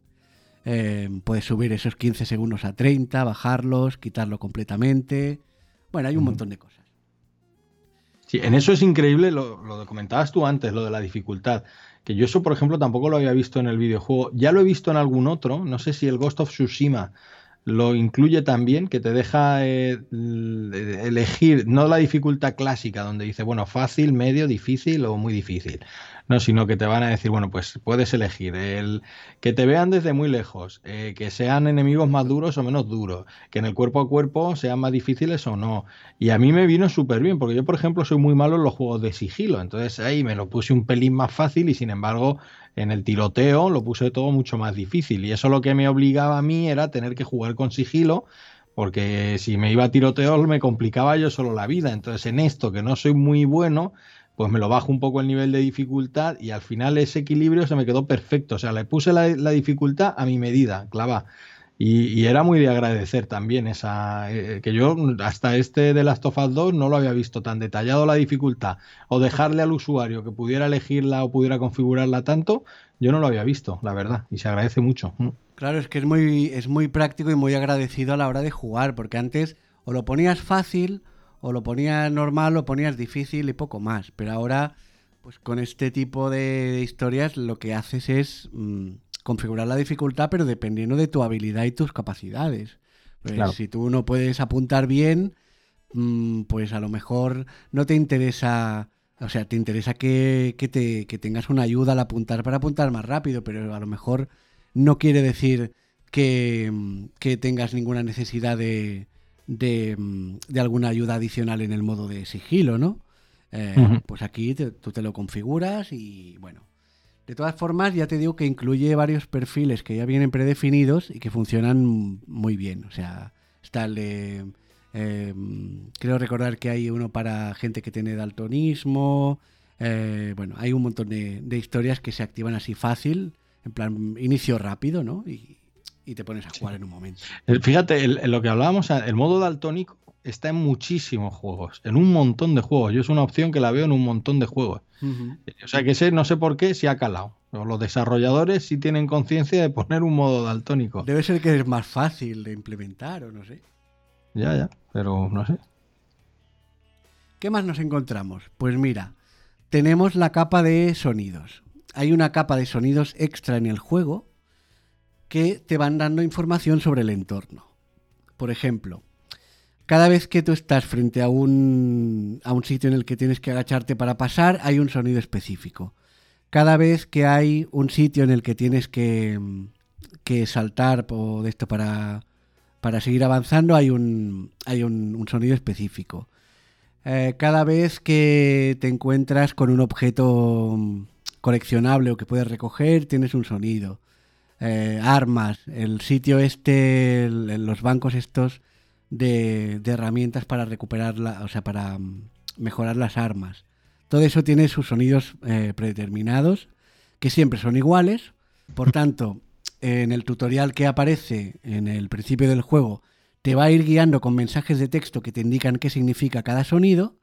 Eh, puedes subir esos 15 segundos a 30, bajarlos, quitarlo completamente. Bueno, hay un montón de cosas. Sí, en eso es increíble, lo, lo comentabas tú antes, lo de la dificultad. Que yo eso, por ejemplo, tampoco lo había visto en el videojuego. Ya lo he visto en algún otro. No sé si el Ghost of Tsushima lo incluye también, que te deja eh, elegir, no la dificultad clásica, donde dice, bueno, fácil, medio, difícil o muy difícil. No, sino que te van a decir, bueno, pues puedes elegir el que te vean desde muy lejos, eh, que sean enemigos más duros o menos duros, que en el cuerpo a cuerpo sean más difíciles o no. Y a mí me vino súper bien, porque yo, por ejemplo, soy muy malo en los juegos de sigilo, entonces ahí me lo puse un pelín más fácil y sin embargo en el tiroteo lo puse todo mucho más difícil. Y eso lo que me obligaba a mí era tener que jugar con sigilo, porque si me iba a tiroteo me complicaba yo solo la vida. Entonces en esto, que no soy muy bueno, pues me lo bajo un poco el nivel de dificultad y al final ese equilibrio se me quedó perfecto. O sea, le puse la, la dificultad a mi medida, clava. Y, era muy de agradecer también esa eh, que yo hasta este de Last of Us 2 no lo había visto tan detallado la dificultad o dejarle al usuario que pudiera elegirla o pudiera configurarla tanto, yo no lo había visto, la verdad, y se agradece mucho. Mm. Claro, es que es muy es muy práctico y muy agradecido a la hora de jugar, porque antes o lo ponías fácil o lo ponías normal, o ponías difícil y poco más, pero ahora pues con este tipo de, historias lo que haces es mm, configurar la dificultad, pero dependiendo de tu habilidad y tus capacidades. Pues si tú no puedes apuntar bien, mm, pues a lo mejor no te interesa, o sea, te interesa que, te, que tengas una ayuda al apuntar para apuntar más rápido, pero a lo mejor no quiere decir que, que tengas ninguna necesidad de, de, de, alguna ayuda adicional en el modo de sigilo, ¿no? Eh, pues aquí tú te lo configuras y bueno, de todas formas, ya te digo que incluye varios perfiles que ya vienen predefinidos y que funcionan muy bien. O sea, está el de... Em, creo recordar que hay uno para gente que tiene daltonismo. Eh, bueno, hay un montón de, historias que se activan así fácil, en plan inicio rápido, ¿no? Y, y te pones a jugar en un momento. Fíjate, lo que hablábamos, el modo daltónico está en muchísimos juegos, en un montón de juegos. Yo es una opción que la veo en un montón de juegos. O sea que sé, no sé por qué, si ha calado. Los desarrolladores sí tienen conciencia de poner un modo daltónico. Debe ser que es más fácil de implementar o no sé. Ya, ya, pero no sé. ¿Qué más nos encontramos? Pues mira, tenemos la capa de sonidos. Hay una capa de sonidos extra en el juego que te van dando información sobre el entorno. Por ejemplo, cada vez que tú estás frente a un, a un sitio en el que tienes que agacharte para pasar, hay un sonido específico. Cada vez que hay un sitio en el que tienes que, que saltar esto para, para seguir avanzando, hay un, hay un, sonido específico. Eh, cada vez que te encuentras con un objeto coleccionable o que puedes recoger, tienes un sonido. Eh, armas, el sitio este, los bancos estos de, herramientas para recuperar, o sea, para mm, mejorar las armas. Todo eso tiene sus sonidos eh, predeterminados, que siempre son iguales. Por tanto, en el tutorial que aparece en el principio del juego, te va a ir guiando con mensajes de texto que te indican qué significa cada sonido.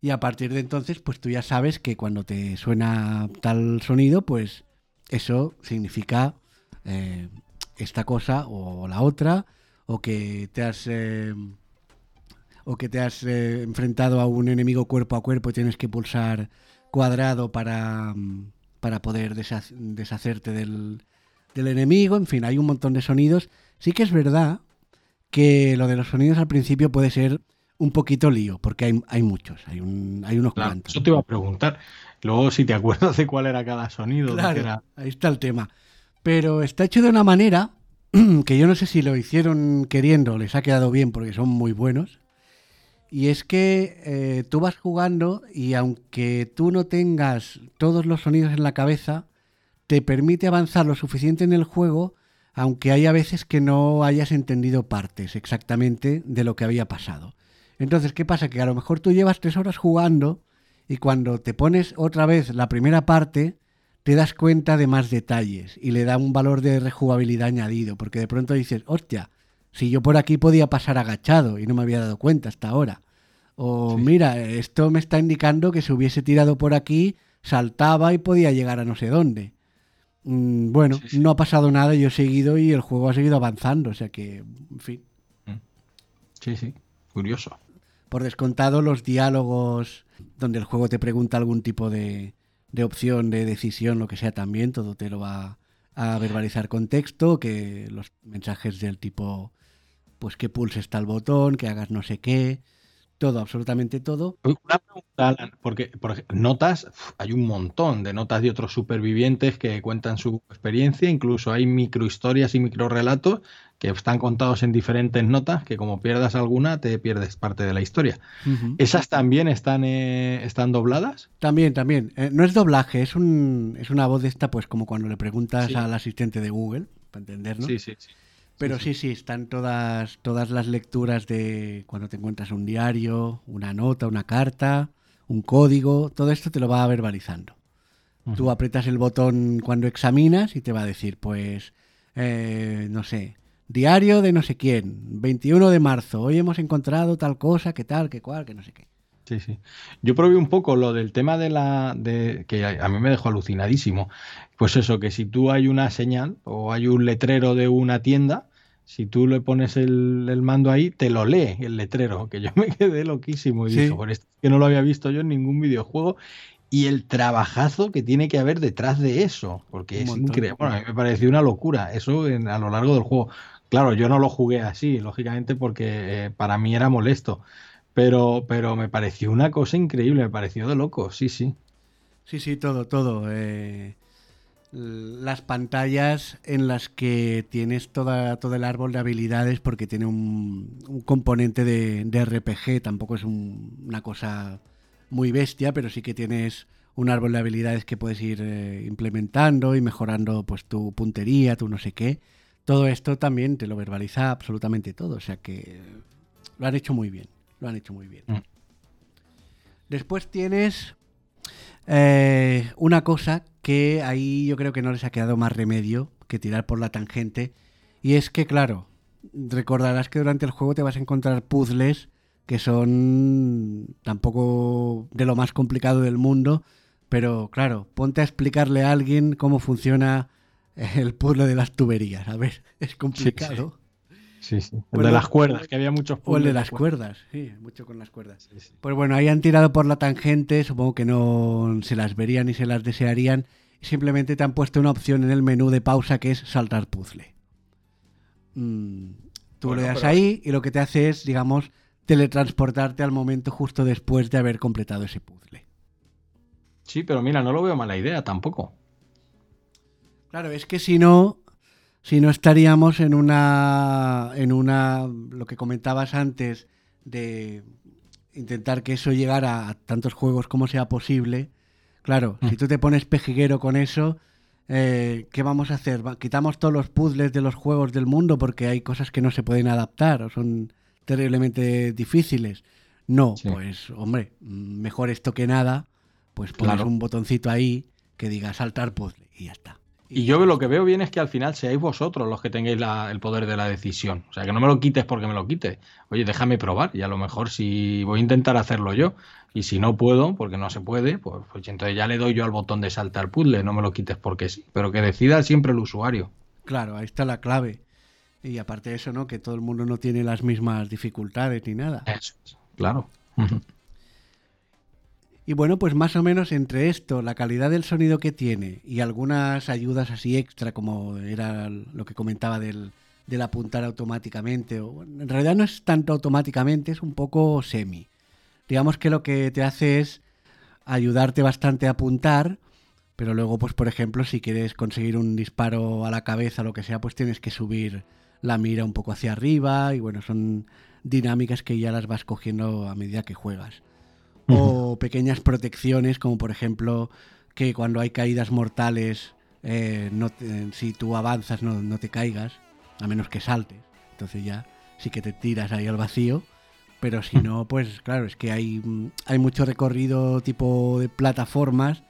Y a partir de entonces, pues tú ya sabes que cuando te suena tal sonido, pues eso significa eh, esta cosa o la otra o que te has eh, o que te has eh, enfrentado a un enemigo cuerpo a cuerpo y tienes que pulsar cuadrado para, mm, para poder deshacerte del, del enemigo. En fin, hay un montón de sonidos. Sí que es verdad que lo de los sonidos al principio puede ser un poquito lío, porque hay, hay muchos, hay, un, hay unos cuantos. Eso te iba a preguntar. Luego, si te acuerdas de cuál era cada sonido. Claro, ahí está el tema. Pero está hecho de una manera que yo no sé si lo hicieron queriendo, les ha quedado bien porque son muy buenos. Y es que eh, tú vas jugando y aunque tú no tengas todos los sonidos en la cabeza, te permite avanzar lo suficiente en el juego, aunque hay a veces que no hayas entendido partes exactamente de lo que había pasado. Entonces, ¿qué pasa? Que a lo mejor tú llevas tres horas jugando y cuando te pones otra vez la primera parte, te das cuenta de más detalles y le da un valor de rejugabilidad añadido, porque de pronto dices, hostia, si yo por aquí podía pasar agachado y no me había dado cuenta hasta ahora. O mira, esto me está indicando que si hubiese tirado por aquí, saltaba y podía llegar a no sé dónde. Mm, bueno, no ha pasado nada, yo he seguido y el juego ha seguido avanzando, o sea que, en fin. Mm. Sí, sí, curioso. Por descontado, los diálogos donde el juego te pregunta algún tipo de, de opción, de decisión, lo que sea también, todo te lo va a verbalizar con texto, que los mensajes del tipo, pues que pulses tal botón, que hagas no sé qué, todo, absolutamente todo. Una pregunta, Alan, porque por notas, hay un montón de notas de otros supervivientes que cuentan su experiencia, incluso hay microhistorias y microrelatos que están contados en diferentes notas, que como pierdas alguna, te pierdes parte de la historia. ¿Esas también están, eh, están dobladas? También, también. Eh, no es doblaje, es, un, es una voz de esta, pues como cuando le preguntas al asistente de Google, para entenderlo. Sí, sí, sí. Pero sí, sí, están todas, todas las lecturas de cuando te encuentras un diario, una nota, una carta, un código, todo esto te lo va verbalizando. Tú apretas el botón cuando examinas y te va a decir, pues, eh, no sé, diario de no sé quién, 21 de marzo, hoy hemos encontrado tal cosa, que tal, que cual, que no sé qué. Sí, sí. Yo probé un poco lo del tema de la. De, que a mí me dejó alucinadísimo. Pues eso, que si tú hay una señal o hay un letrero de una tienda, si tú le pones el, mando ahí, te lo lee el letrero, que yo me quedé loquísimo y dije, por esto que no lo había visto yo en ningún videojuego y el trabajazo que tiene que haber detrás de eso, porque es increíble. Bueno, a mí me pareció una locura eso a lo largo del juego. Claro, yo no lo jugué así, lógicamente, porque eh, para mí era molesto, pero, pero me pareció una cosa increíble, me pareció de loco, sí, sí. Sí, sí, todo, todo. Eh, las pantallas en las que tienes toda, todo el árbol de habilidades porque tiene un, componente de, RPG, tampoco es una cosa muy bestia, pero sí que tienes un árbol de habilidades que puedes ir eh, implementando y mejorando pues tu puntería, tu no sé qué. Todo esto también te lo verbaliza absolutamente todo, o sea que lo han hecho muy bien, lo han hecho muy bien. Mm. Después tienes eh, una cosa que ahí yo creo que no les ha quedado más remedio que tirar por la tangente Y es que, claro, recordarás que durante el juego te vas a encontrar puzzles que son tampoco de lo más complicado del mundo, pero claro, ponte a explicarle a alguien cómo funciona el puzzle de las tuberías. A ver, es complicado. Sí, sí. El de las cuerdas, que había muchos O el de las cuerdas, sí, mucho con las cuerdas. Pues bueno, ahí han tirado por la tangente, supongo que no se las verían ni se las desearían. Simplemente te han puesto una opción en el menú de pausa que es saltar puzzle. Mm, tú le das ahí y lo que te hace es, digamos, teletransportarte al momento justo después de haber completado ese puzzle. Sí, pero mira, no lo veo mala idea tampoco. Claro, es que si no, si no estaríamos en una, en una, lo que comentabas antes, de intentar que eso llegara a tantos juegos como sea posible. Claro, si mm. tú te pones pejiguero con eso, eh, ¿qué vamos a hacer? ¿Quitamos todos los puzzles de los juegos del mundo porque hay cosas que no se pueden adaptar o son terriblemente difíciles? No, pues hombre, mejor esto que nada, pues pones un botoncito ahí que diga saltar puzzle y ya está. Y yo lo que veo bien es que al final seáis vosotros los que tengáis el poder de la decisión. O sea, que no me lo quites porque me lo quites. Oye, déjame probar y a lo mejor si voy a intentar hacerlo yo y si no puedo, porque no se puede, pues, pues entonces ya le doy yo al botón de saltar puzzle, no me lo quites porque sí. Pero que decida siempre el usuario. Claro, ahí está la clave. Y aparte de eso, ¿no? Que todo el mundo no tiene las mismas dificultades ni nada. Eso, claro. Y bueno, pues más o menos entre esto, la calidad del sonido que tiene y algunas ayudas así extra, como era lo que comentaba del, apuntar automáticamente, o en realidad no es tanto automáticamente, es un poco semi. Digamos que lo que te hace es ayudarte bastante a apuntar, pero luego, pues por ejemplo, si quieres conseguir un disparo a la cabeza, lo que sea, pues tienes que subir la mira un poco hacia arriba y bueno, son dinámicas que ya las vas cogiendo a medida que juegas o pequeñas protecciones, como por ejemplo que cuando hay caídas mortales, eh, no si tú avanzas no, te caigas, a menos que saltes. Entonces ya sí que te tiras ahí al vacío. Pero si no, pues claro, es que hay, hay mucho recorrido tipo de plataformas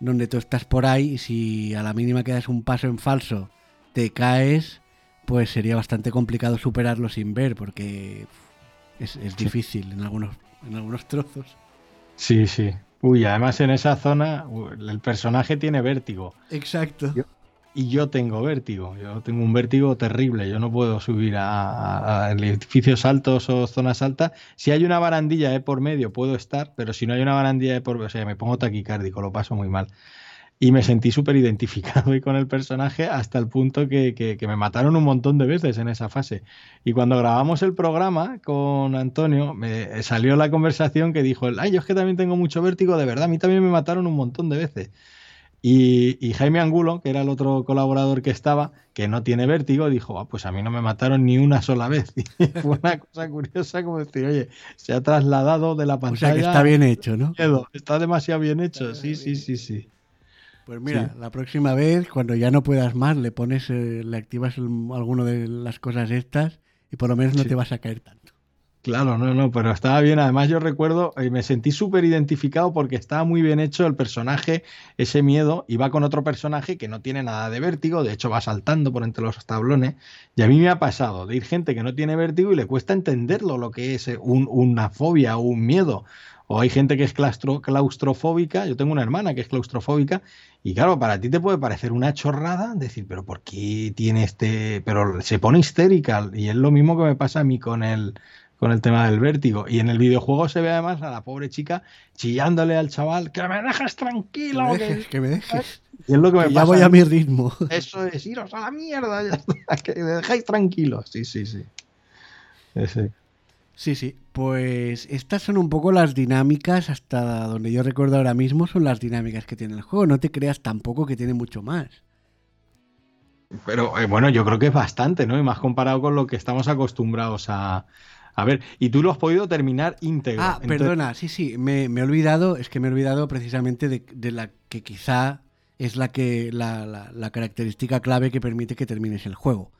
donde tú estás por ahí y si a la mínima que das un paso en falso te caes, pues sería bastante complicado superarlo sin ver porque es, es difícil en algunos, en algunos trozos. Sí, sí. Uy, además en esa zona el personaje tiene vértigo. Exacto. y yo tengo vértigo. Yo tengo un vértigo terrible. Yo no puedo subir a, edificios altos o zonas altas. Si hay una barandilla de por medio, puedo estar, pero si no hay una barandilla de por medio, o sea, me pongo taquicárdico, lo paso muy mal y me sentí súper identificado con el personaje hasta el punto que, me mataron un montón de veces en esa fase. Y cuando grabamos el programa con Antonio, me salió la conversación que dijo, ay, yo es que también tengo mucho vértigo, de verdad, a mí también me mataron un montón de veces. Y, Jaime Angulo, que era el otro colaborador que estaba, que no tiene vértigo, dijo, ah, pues a mí no me mataron ni una sola vez. Y fue una cosa curiosa como decir, oye, se ha trasladado de la pantalla. O sea que está bien hecho, ¿no? Está demasiado bien hecho, sí, sí, sí, sí. Pues mira, la próxima vez, cuando ya no puedas más, le pones, eh, le activas alguno de las cosas estas y por lo menos no te vas a caer tanto. Claro, no, no, pero estaba bien. Además, yo recuerdo y me sentí súper identificado porque estaba muy bien hecho el personaje, ese miedo, y va con otro personaje que no tiene nada de vértigo, de hecho va saltando por entre los tablones. Y a mí me ha pasado de ir gente que no tiene vértigo y le cuesta entenderlo, lo que es una fobia o un miedo. O hay gente que es claustrofóbica, yo tengo una hermana que es claustrofóbica, y claro, para ti te puede parecer una chorrada, decir, pero ¿por qué tiene este...? Pero se pone histérica, y es lo mismo que me pasa a mí con el, con el tema del vértigo. Y en el videojuego se ve además a la pobre chica chillándole al chaval, que me dejes tranquilo. Que me dejes, Y es lo que me pasa. Ya voy a mi ritmo. Eso es, iros a la mierda, que me dejáis tranquilos. Sí, sí, sí. Ese. Sí, sí. Pues estas son un poco las dinámicas, hasta donde yo recuerdo ahora mismo, son las dinámicas que tiene el juego. No te creas tampoco que tiene mucho más. Pero eh, bueno, yo creo que es bastante, ¿no? Y más comparado con lo que estamos acostumbrados a, a ver. Y tú lo has podido terminar íntegro. Ah, perdona, sí, sí, me, he olvidado, es que me he olvidado precisamente de, la que quizá es la que la, la característica clave que permite que termines el juego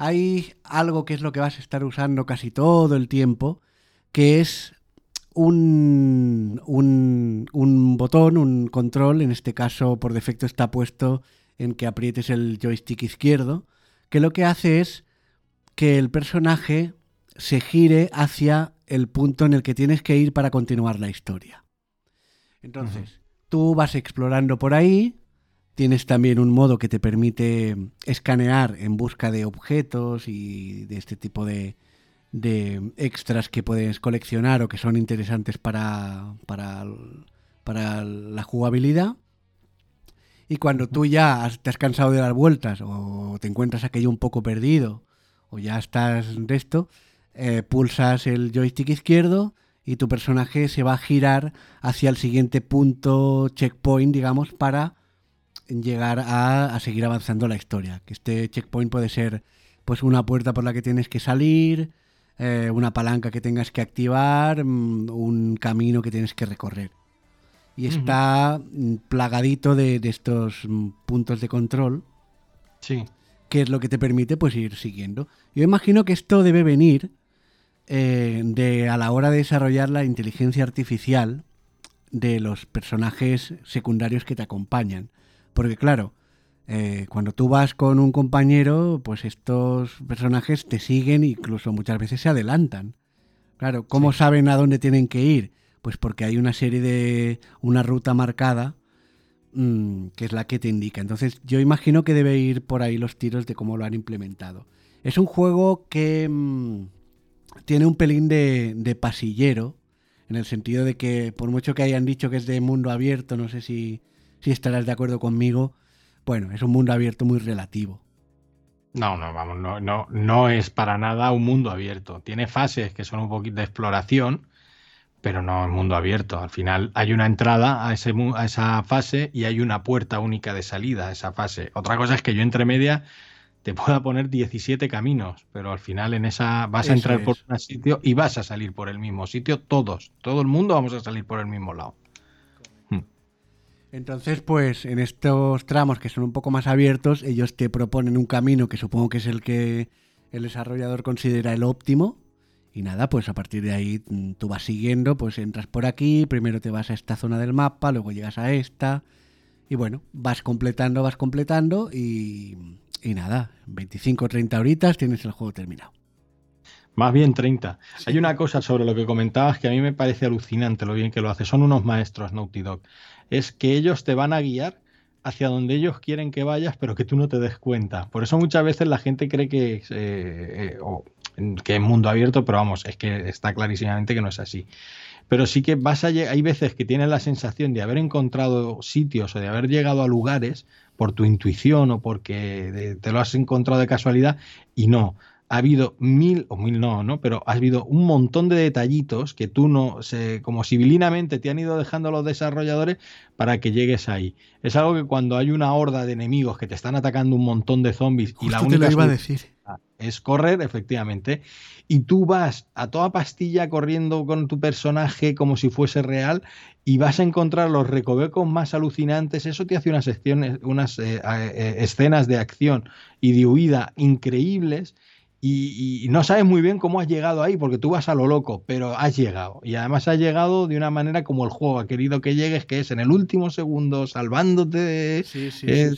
hay algo que es lo que vas a estar usando casi todo el tiempo, que es un, un, botón, un control, en este caso por defecto está puesto en que aprietes el joystick izquierdo, que lo que hace es que el personaje se gire hacia el punto en el que tienes que ir para continuar la historia. Entonces, tú vas explorando por ahí, tienes también un modo que te permite escanear en busca de objetos y de este tipo de, extras que puedes coleccionar o que son interesantes para, la jugabilidad. Y cuando tú ya te has cansado de dar vueltas o te encuentras aquello un poco perdido o ya estás de esto, eh, pulsas el joystick izquierdo y tu personaje se va a girar hacia el siguiente punto checkpoint, digamos, para llegar a, seguir avanzando la historia. Que este checkpoint puede ser pues una puerta por la que tienes que salir, eh, una palanca que tengas que activar, mm, un camino que tienes que recorrer. Y está mm, plagadito de, estos mm, puntos de control. Sí. Que es lo que te permite pues ir siguiendo. Yo imagino que esto debe venir eh, de a la hora de desarrollar la inteligencia artificial de los personajes secundarios que te acompañan. Porque claro, eh, cuando tú vas con un compañero, pues estos personajes te siguen e incluso muchas veces se adelantan. Claro, ¿cómo saben a dónde tienen que ir? Pues porque hay una serie de. una ruta marcada mm, que es la que te indica. Entonces, yo imagino que debe ir por ahí los tiros de cómo lo han implementado. Es un juego que. Mm, tiene un pelín de, pasillero, en el sentido de que por mucho que hayan dicho que es de mundo abierto, no sé si, si estarás de acuerdo conmigo, bueno, es un mundo abierto muy relativo. No, no, vamos, no, no, no es para nada un mundo abierto. Tiene fases que son un poquito de exploración, pero no es mundo abierto. Al final hay una entrada a, ese, a esa fase y hay una puerta única de salida a esa fase. Otra cosa es que yo entre media te pueda poner 17 caminos, pero al final en esa vas a entrar por un sitio y vas a salir por el mismo sitio, todos, todo el mundo vamos a salir por el mismo lado. Entonces, pues en estos tramos que son un poco más abiertos, ellos te proponen un camino que supongo que es el que el desarrollador considera el óptimo. Y nada, pues a partir de ahí mm, tú vas siguiendo, pues entras por aquí, primero te vas a esta zona del mapa, luego llegas a esta. Y bueno, vas completando, vas completando y, y nada, 25 o 30 horitas tienes el juego terminado. Más bien 30. Hay una cosa sobre lo que comentabas que a mí me parece alucinante lo bien que lo hace. Son unos maestros Naughty Dog. Es que ellos te van a guiar hacia donde ellos quieren que vayas, pero que tú no te des cuenta. Por eso muchas veces la gente cree que, eh, eh, que es mundo abierto, pero vamos, es que está clarísimamente que no es así pero sí que vas a hay veces que tienes la sensación de haber encontrado sitios o de haber llegado a lugares por tu intuición o porque te lo has encontrado de casualidad y no. Ha habido mil, o mil no, ¿no? Pero ha habido un montón de detallitos que tú no, se, como civilinamente te han ido dejando los desarrolladores para que llegues ahí. Es algo que cuando hay una horda de enemigos que te están atacando un montón de zombies y la única te lo iba a decir es correr, efectivamente, y tú vas a toda pastilla corriendo con tu personaje como si fuese real y vas a encontrar los recovecos más alucinantes. Eso te hace unas, unas eh, eh, escenas de acción y de huida increíbles y, no sabes muy bien cómo has llegado ahí, porque tú vas a lo loco, pero has llegado. Y además has llegado de una manera como el juego ha querido que llegues, que es en el último segundo, salvándote eh,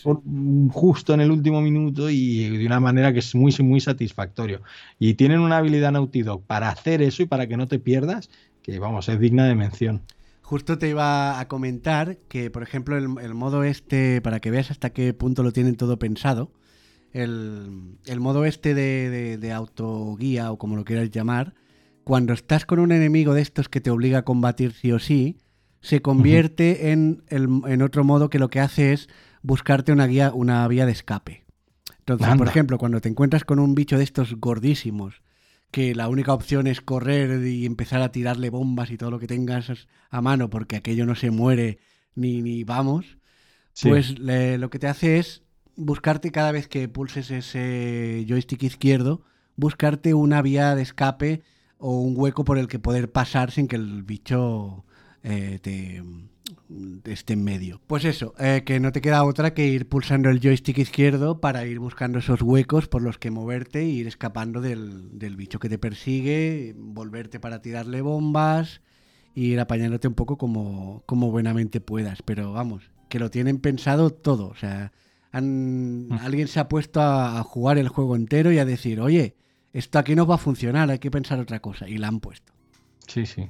justo en el último minuto y de una manera que es muy, muy satisfactorio. Y tienen una habilidad Naughty Dog para hacer eso y para que no te pierdas, que vamos, es digna de mención. Justo te iba a comentar que, por ejemplo, el, el modo este, para que veas hasta qué punto lo tienen todo pensado, el, modo este de, de, autoguía o como lo quieras llamar, cuando estás con un enemigo de estos que te obliga a combatir sí o sí, se convierte en, en, otro modo que lo que hace es buscarte una, guía, una vía de escape. Entonces, por ejemplo, cuando te encuentras con un bicho de estos gordísimos, que la única opción es correr y empezar a tirarle bombas y todo lo que tengas a mano porque aquello no se muere ni, ni vamos, pues lo que te hace es buscarte cada vez que pulses ese joystick izquierdo, buscarte una vía de escape o un hueco por el que poder pasar sin que el bicho eh, te, esté en medio. Pues eso, eh, que no te queda otra que ir pulsando el joystick izquierdo para ir buscando esos huecos por los que moverte e ir escapando del, del bicho que te persigue, volverte para tirarle bombas ir apañándote un poco como, como buenamente puedas. Pero vamos, que lo tienen pensado todo. O sea, han- alguien se ha puesto a, a jugar el juego entero y a decir, oye, esto aquí no va a funcionar, hay que pensar otra cosa. Y la han puesto. Sí, sí.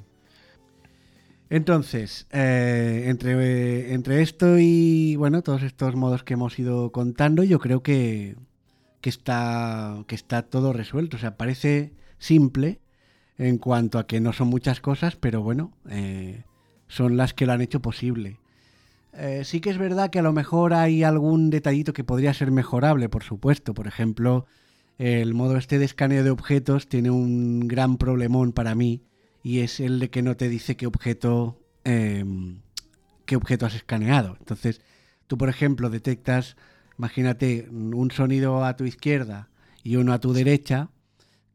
Entonces, eh, entre, entre esto y bueno, todos estos modos que hemos ido contando, yo creo que, que, está, que está todo resuelto. O sea, parece simple en cuanto a que no son muchas cosas, pero bueno, eh, son las que lo han hecho posible. Eh, sí que es verdad que a lo mejor hay algún detallito que podría ser mejorable, por supuesto. Por ejemplo, el modo este de escaneo de objetos tiene un gran problemón para mí y es el de que no te dice qué objeto eh, qué objeto has escaneado. Entonces, tú por ejemplo detectas, imagínate, un sonido a tu izquierda y uno a tu derecha,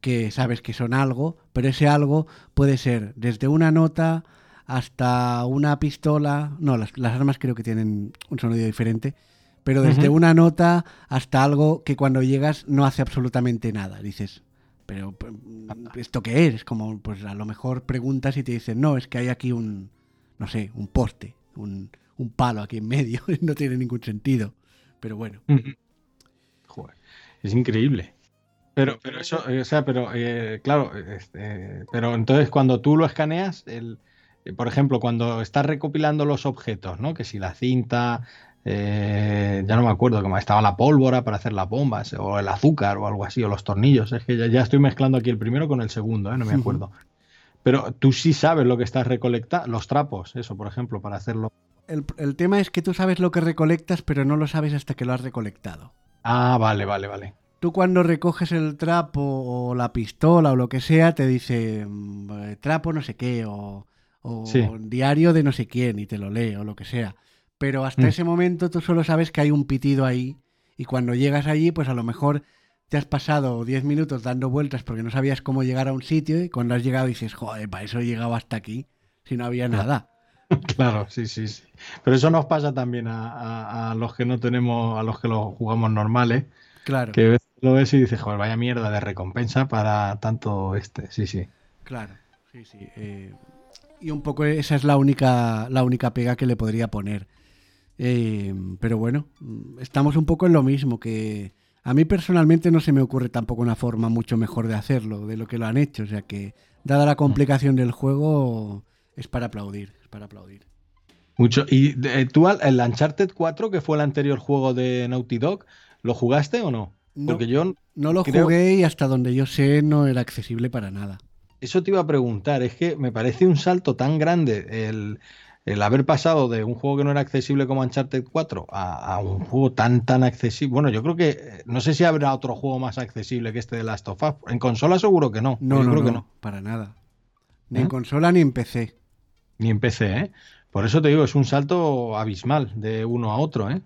que sabes que son algo, pero ese algo puede ser desde una nota hasta una pistola, no, las, las armas creo que tienen un sonido diferente, pero desde una nota hasta algo que cuando llegas no hace absolutamente nada. Dices, pero ¿esto qué es? Es como, pues a lo mejor preguntas y te dicen, no, es que hay aquí un, no sé, un poste, un, un palo aquí en medio, no tiene ningún sentido. Pero bueno, Joder, es increíble. Pero, pero eso, eh, o sea, pero eh, claro, este, pero entonces cuando tú lo escaneas, el, por ejemplo, cuando estás recopilando los objetos, ¿no? Que si la cinta, eh, ya no me acuerdo, como estaba la pólvora para hacer las bombas, o el azúcar o algo así, o los tornillos, es que ya, ya estoy mezclando aquí el primero con el segundo, ¿eh? No me acuerdo. Pero tú sí sabes lo que estás recolectando, los trapos, eso, por ejemplo, para hacerlo. el, el tema es que tú sabes lo que recolectas, pero no lo sabes hasta que lo has recolectado. Ah, vale, vale, vale. Tú cuando recoges el trapo o la pistola o lo que sea, te dice mm, eh, trapo no sé qué o, o Sí. diario de no sé quién y te lo lee o lo que sea. Pero hasta Mm. ese momento tú solo sabes que hay un pitido ahí y cuando llegas allí pues a lo mejor te has pasado 10 minutos dando vueltas porque no sabías cómo llegar a un sitio y cuando has llegado dices, joder, para eso he llegado hasta aquí si no había nada. Claro, sí, sí, sí. Pero eso nos pasa también a, a- a los que no tenemos, a los que lo jugamos normales, Claro, que ves- lo ves y dices, joder, vaya mierda de recompensa para tanto este. Sí, sí. claro. Sí, sí. eh, y un poco esa es la única, la única pega que le podría poner. Eh, pero bueno, estamos un poco en lo mismo, que a mí personalmente no se me ocurre tampoco una forma mucho mejor de hacerlo, de lo que lo han hecho. O sea que, dada la complicación del juego, es para aplaudir, es para aplaudir. Mucho. ¿Y de- tú el Uncharted 4, que fue el anterior juego de Naughty Dog, ¿lo jugaste o no? No, Porque yo no lo creo- jugué y hasta donde yo sé no era accesible para nada. Eso te iba a preguntar, es que me parece un salto tan grande el, el haber pasado de un juego que no era accesible como Uncharted 4 a, a un juego tan tan accesible. Bueno, yo creo que eh, no sé si habrá otro juego más accesible que este de Last of Us. En consola seguro que no. No, yo no, creo no, que no. para nada. Ni en ¿Eh? consola ni en PC. Ni en PC, ¿eh? Por eso te digo, es un salto abismal de uno a otro, ¿eh?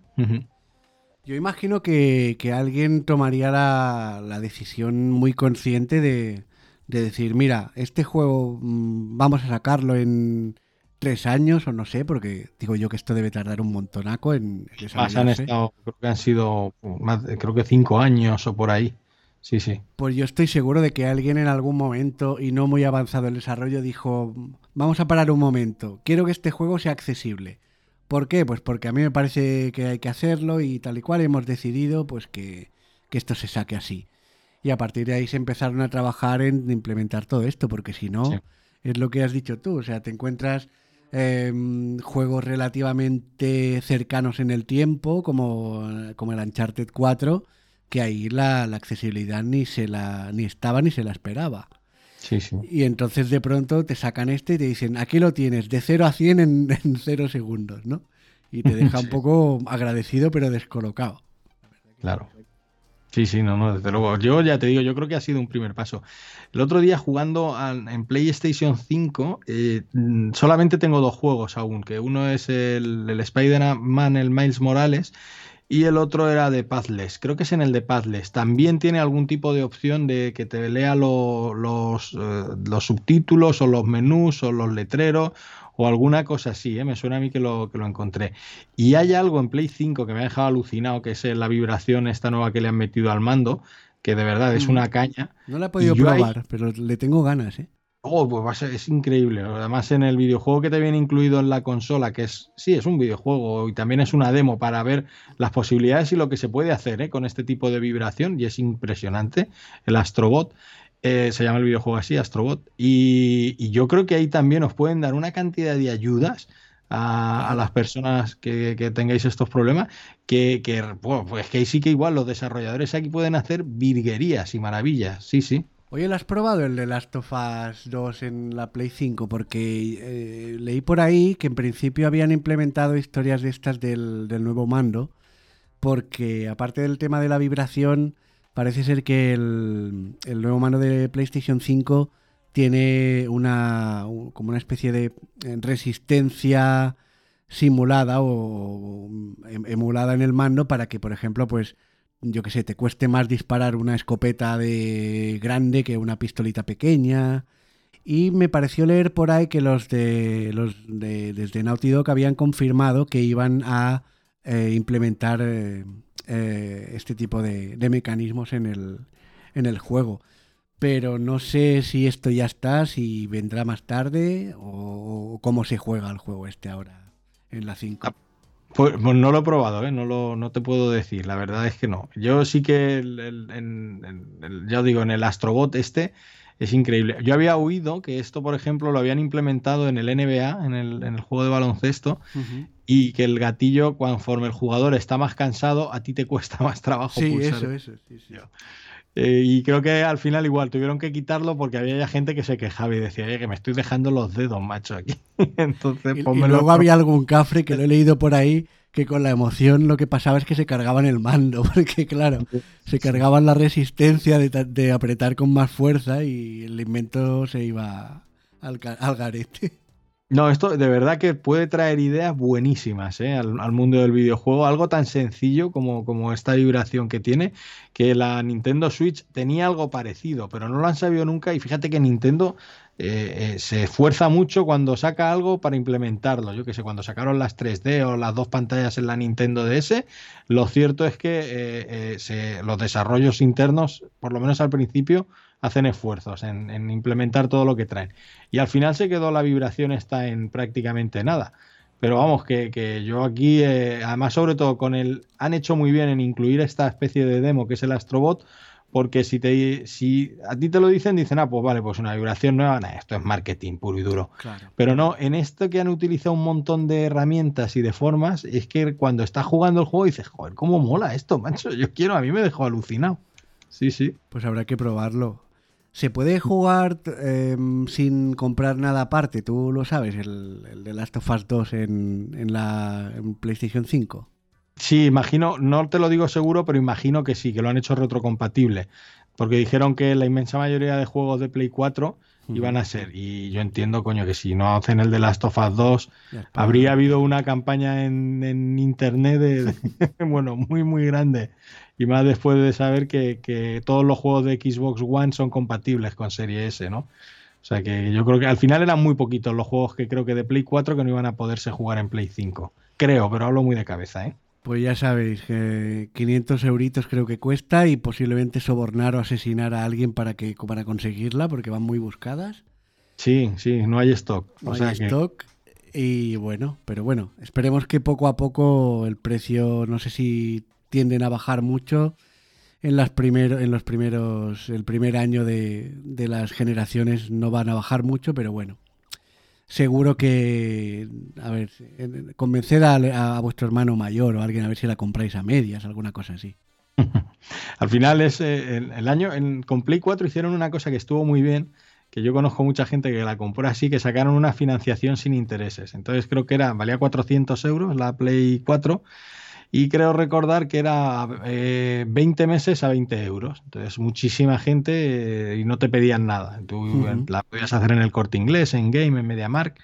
Yo imagino que, que alguien tomaría la, la decisión muy consciente de, de decir, mira, este juego mm, vamos a sacarlo en tres años o no sé, porque digo yo que esto debe tardar un montonaco en, Más han estado, creo que han sido más, creo que cinco años o por ahí. Sí, sí. Pues yo estoy seguro de que alguien en algún momento y no muy avanzado el desarrollo dijo, vamos a parar un momento, quiero que este juego sea accesible. ¿Por qué? Pues porque a mí me parece que hay que hacerlo y tal y cual hemos decidido pues que, que esto se saque así. Y a partir de ahí se empezaron a trabajar en implementar todo esto, porque si no, Sí. es lo que has dicho tú, o sea, te encuentras eh, juegos relativamente cercanos en el tiempo, como, como el Uncharted 4, que ahí la, la accesibilidad ni se la ni estaba ni se la esperaba. Sí, sí. Y entonces de pronto te sacan este y te dicen, aquí lo tienes, de 0 a 100 en, en 0 segundos, ¿no? Y te deja un poco agradecido pero descolocado. Claro. Sí, sí, no, no, desde luego. Yo ya te digo, yo creo que ha sido un primer paso. El otro día jugando en PlayStation 5, eh, mm, solamente tengo dos juegos aún, que uno es el, el Spider-Man, el Miles Morales, y el otro era de Pathless. Creo que es en el de Pathless. También tiene algún tipo de opción de que te lea lo- los, eh, los subtítulos o los menús o los letreros o alguna cosa así, ¿eh? me suena a mí que lo, que lo encontré. Y hay algo en Play 5 que me ha dejado alucinado, que es eh, la vibración esta nueva que le han metido al mando, que de verdad es Mm. una caña. No la he podido ahí- probar, pero le tengo ganas, ¿eh? Oh, pues es increíble. Además, en el videojuego que te viene incluido en la consola, que es, sí, es un videojuego y también es una demo para ver las posibilidades y lo que se puede hacer ¿eh? con este tipo de vibración, y es impresionante. El Astrobot, eh, se llama el videojuego así, Astrobot, y, yo creo que ahí también os pueden dar una cantidad de ayudas a, las personas que, tengáis estos problemas, que, pues que ahí sí que igual los desarrolladores aquí pueden hacer virguerías y maravillas, sí, sí. Oye, ¿lo has probado el de Last of Us 2 en la Play 5? Porque eh, leí por ahí que en principio habían implementado historias de estas del, nuevo mando, porque aparte del tema de la vibración, parece ser que el, nuevo mando de PlayStation 5 tiene una como una especie de eh, resistencia simulada o em, emulada en el mando para que, por ejemplo, pues yo que sé, te cueste más disparar una escopeta de grande que una pistolita pequeña. Y me pareció leer por ahí que los de los de, desde Naughty Dog habían confirmado que iban a eh, implementar eh, eh, este tipo de, mecanismos en el, en el juego. Pero no sé si esto ya está, si vendrá más tarde o, cómo se juega el juego este ahora en la 5. Pues, pues, no lo he probado, no, te puedo decir, la verdad es que no. Yo sí que, ya digo, en el Astrobot este es increíble. Yo había oído que esto, por ejemplo, lo habían implementado en el NBA, en el, juego de baloncesto, y que el gatillo, conforme el jugador está más cansado, a ti te cuesta más trabajo. Sí, eso, eso. Sí, sí. Eh, y creo que al final igual tuvieron que quitarlo porque había ya gente que se quejaba y decía, oye, que me estoy dejando los dedos, macho, aquí. Entonces, y, luego había algún cafre que lo he leído por ahí que con la emoción lo que pasaba es que se cargaban el mando, porque claro, se cargaban la resistencia de, de apretar con más fuerza y el invento se iba al, al garete. No, esto de verdad que puede traer ideas buenísimas ¿eh? al, mundo del videojuego. Algo tan sencillo como, como, esta vibración que tiene, que la Nintendo Switch tenía algo parecido, pero no lo han sabido nunca. Y fíjate que Nintendo eh, eh, se esfuerza mucho cuando saca algo para implementarlo. Yo que sé, cuando sacaron las 3D o las dos pantallas en la Nintendo DS, lo cierto es que los desarrollos internos, por lo menos al principio, hacen esfuerzos en, implementar todo lo que traen. Y al final se quedó la vibración está en prácticamente nada. Pero vamos, que, yo aquí, eh, además sobre todo con el, han hecho muy bien en incluir esta especie de demo que es el Astrobot, porque si, te, si a ti te lo dicen, dicen, ah, pues vale, pues una vibración nueva, esto es marketing puro y duro. Pero no, en esto que han utilizado un montón de herramientas y de formas, es que cuando estás jugando el juego dices, joder, cómo mola esto, macho, yo quiero, a mí me dejó alucinado. Sí, sí. Pues habrá que probarlo. ¿Se puede jugar em, sin comprar nada aparte? Tú lo sabes, el, el de Last of Us 2 en, en la PlayStation 5. Sí, imagino, no te lo digo seguro, pero imagino que sí, que lo han hecho retrocompatible. Porque dijeron que la inmensa mayoría de juegos de Play 4 iban a ser. Y yo entiendo, coño, que si no hacen el de Last of Us 2, habría habido una campaña en, en internet de, bueno, muy, muy grande y más después de saber que, todos los juegos de Xbox One son compatibles con Serie S, ¿no? O sea que yo creo que al final eran muy poquitos los juegos que creo que de Play 4 que no iban a poderse jugar en Play 5. Creo, pero hablo muy de cabeza, ¿eh? Pues ya sabéis, que 500 euritos creo que cuesta y posiblemente sobornar o asesinar a alguien para, que, para conseguirla porque van muy buscadas. Sí, sí, no hay stock. No hay stock. Y bueno, pero bueno, esperemos que poco a poco el precio, no sé si tienden a bajar mucho en, las en los primeros, el primer año de, las generaciones no van a bajar mucho, pero bueno, seguro que, a ver, convencer a, vuestro hermano mayor o alguien a ver si la compráis a medias, alguna cosa así. Al final es eh, el, año, en, con Play 4 hicieron una cosa que estuvo muy bien, que yo conozco mucha gente que la compró así, que sacaron una financiación sin intereses. Entonces creo que era, valía 400 euros la Play 4 y creo recordar que era 20 eh, meses a 20 euros. Entonces, muchísima gente eh, y no te pedían nada. Tú la podías hacer en el corte inglés, en Game, en MediaMark.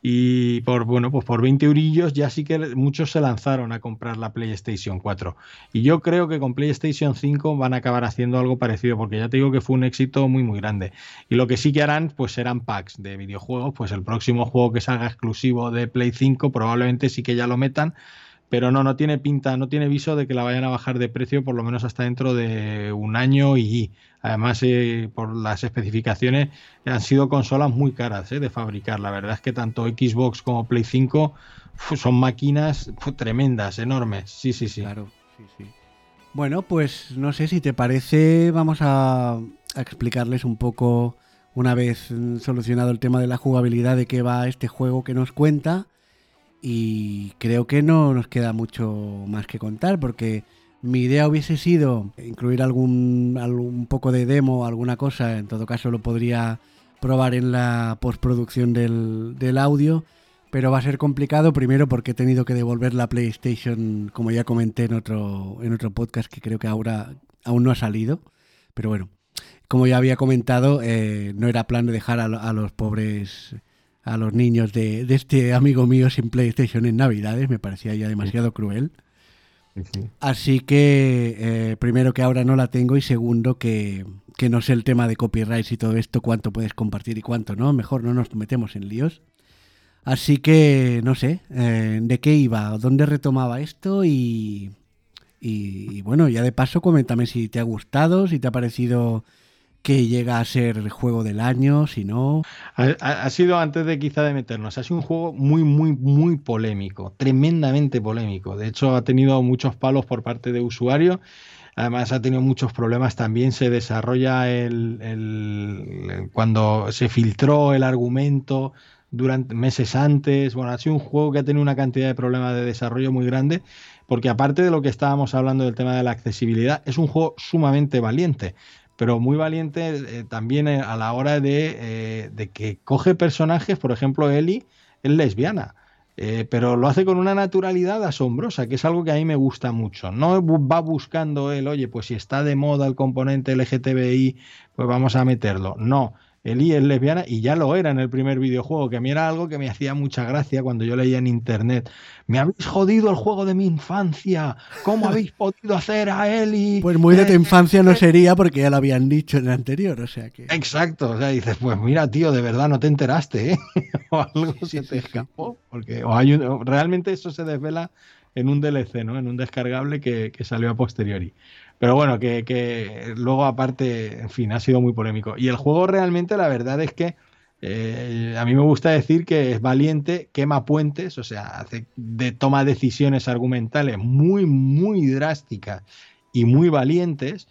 Y por bueno, pues por 20 eurillos ya sí que muchos se lanzaron a comprar la PlayStation 4. Y yo creo que con PlayStation 5 van a acabar haciendo algo parecido, porque ya te digo que fue un éxito muy muy grande. Y lo que sí que harán, pues serán packs de videojuegos. Pues el próximo juego que salga exclusivo de Play 5 probablemente sí que ya lo metan pero no, no tiene pinta, no tiene viso de que la vayan a bajar de precio por lo menos hasta dentro de un año y además eh, por las especificaciones han sido consolas muy caras eh, de fabricar. La verdad es que tanto Xbox como Play 5 son máquinas tremendas, enormes. Sí, sí, sí. Claro, sí, sí. Bueno, pues no sé si te parece, vamos a, a explicarles un poco, una vez solucionado el tema de la jugabilidad, de qué va este juego que nos cuenta y creo que no nos queda mucho más que contar porque mi idea hubiese sido incluir algún, algún poco de demo, alguna cosa, en todo caso lo podría probar en la postproducción del, del audio, pero va a ser complicado primero porque he tenido que devolver la PlayStation, como ya comenté en otro, en otro podcast que creo que ahora aún no ha salido, pero bueno, como ya había comentado, eh, no era plan de dejar a, a los pobres a los niños de, este amigo mío sin PlayStation en Navidades, me parecía ya demasiado cruel. Así que, eh, primero que ahora no la tengo y segundo que, no sé el tema de copyrights y todo esto, cuánto puedes compartir y cuánto no, mejor no nos metemos en líos. Así que, no sé, eh, de qué iba, dónde retomaba esto y, y, bueno, ya de paso coméntame si te ha gustado, si te ha parecido que llega a ser el juego del año, si no. Ha, sido, antes de quizá de meternos, ha sido un juego muy, muy, muy polémico, tremendamente polémico. De hecho, ha tenido muchos palos por parte de usuarios. Además, ha tenido muchos problemas. También se desarrolla el, cuando se filtró el argumento durante meses antes. Bueno, ha sido un juego que ha tenido una cantidad de problemas de desarrollo muy grande, porque aparte de lo que estábamos hablando del tema de la accesibilidad, es un juego sumamente valiente pero muy valiente eh, también eh, a la hora eh, de, que coge personajes, por ejemplo, Ellie es lesbiana. pero lo hace con una naturalidad asombrosa, que es algo que a mí me gusta mucho. No va buscando él, oye, pues si está de moda el componente LGTBI, pues vamos a meterlo. No, Eli es lesbiana y ya lo era en el primer videojuego, que a mí era algo que me hacía mucha gracia cuando yo leía en internet. Me habéis jodido el juego de mi infancia. ¿Cómo habéis podido hacer a Eli? Pues muy de tu infancia no sería porque ya lo habían dicho en el anterior, o sea que. Exacto, o sea, dices, pues mira, tío, de verdad no te enteraste, ¿eh? o algo se te escapó, porque o hay realmente eso se desvela en un DLC, ¿no? En un descargable que, que salió a posteriori. Pero bueno, que, luego aparte, en fin, ha sido muy polémico. Y el juego realmente, la verdad es que eh, a mí me gusta decir que es valiente, quema puentes, o sea, hace de toma decisiones argumentales muy, muy drásticas y muy valientes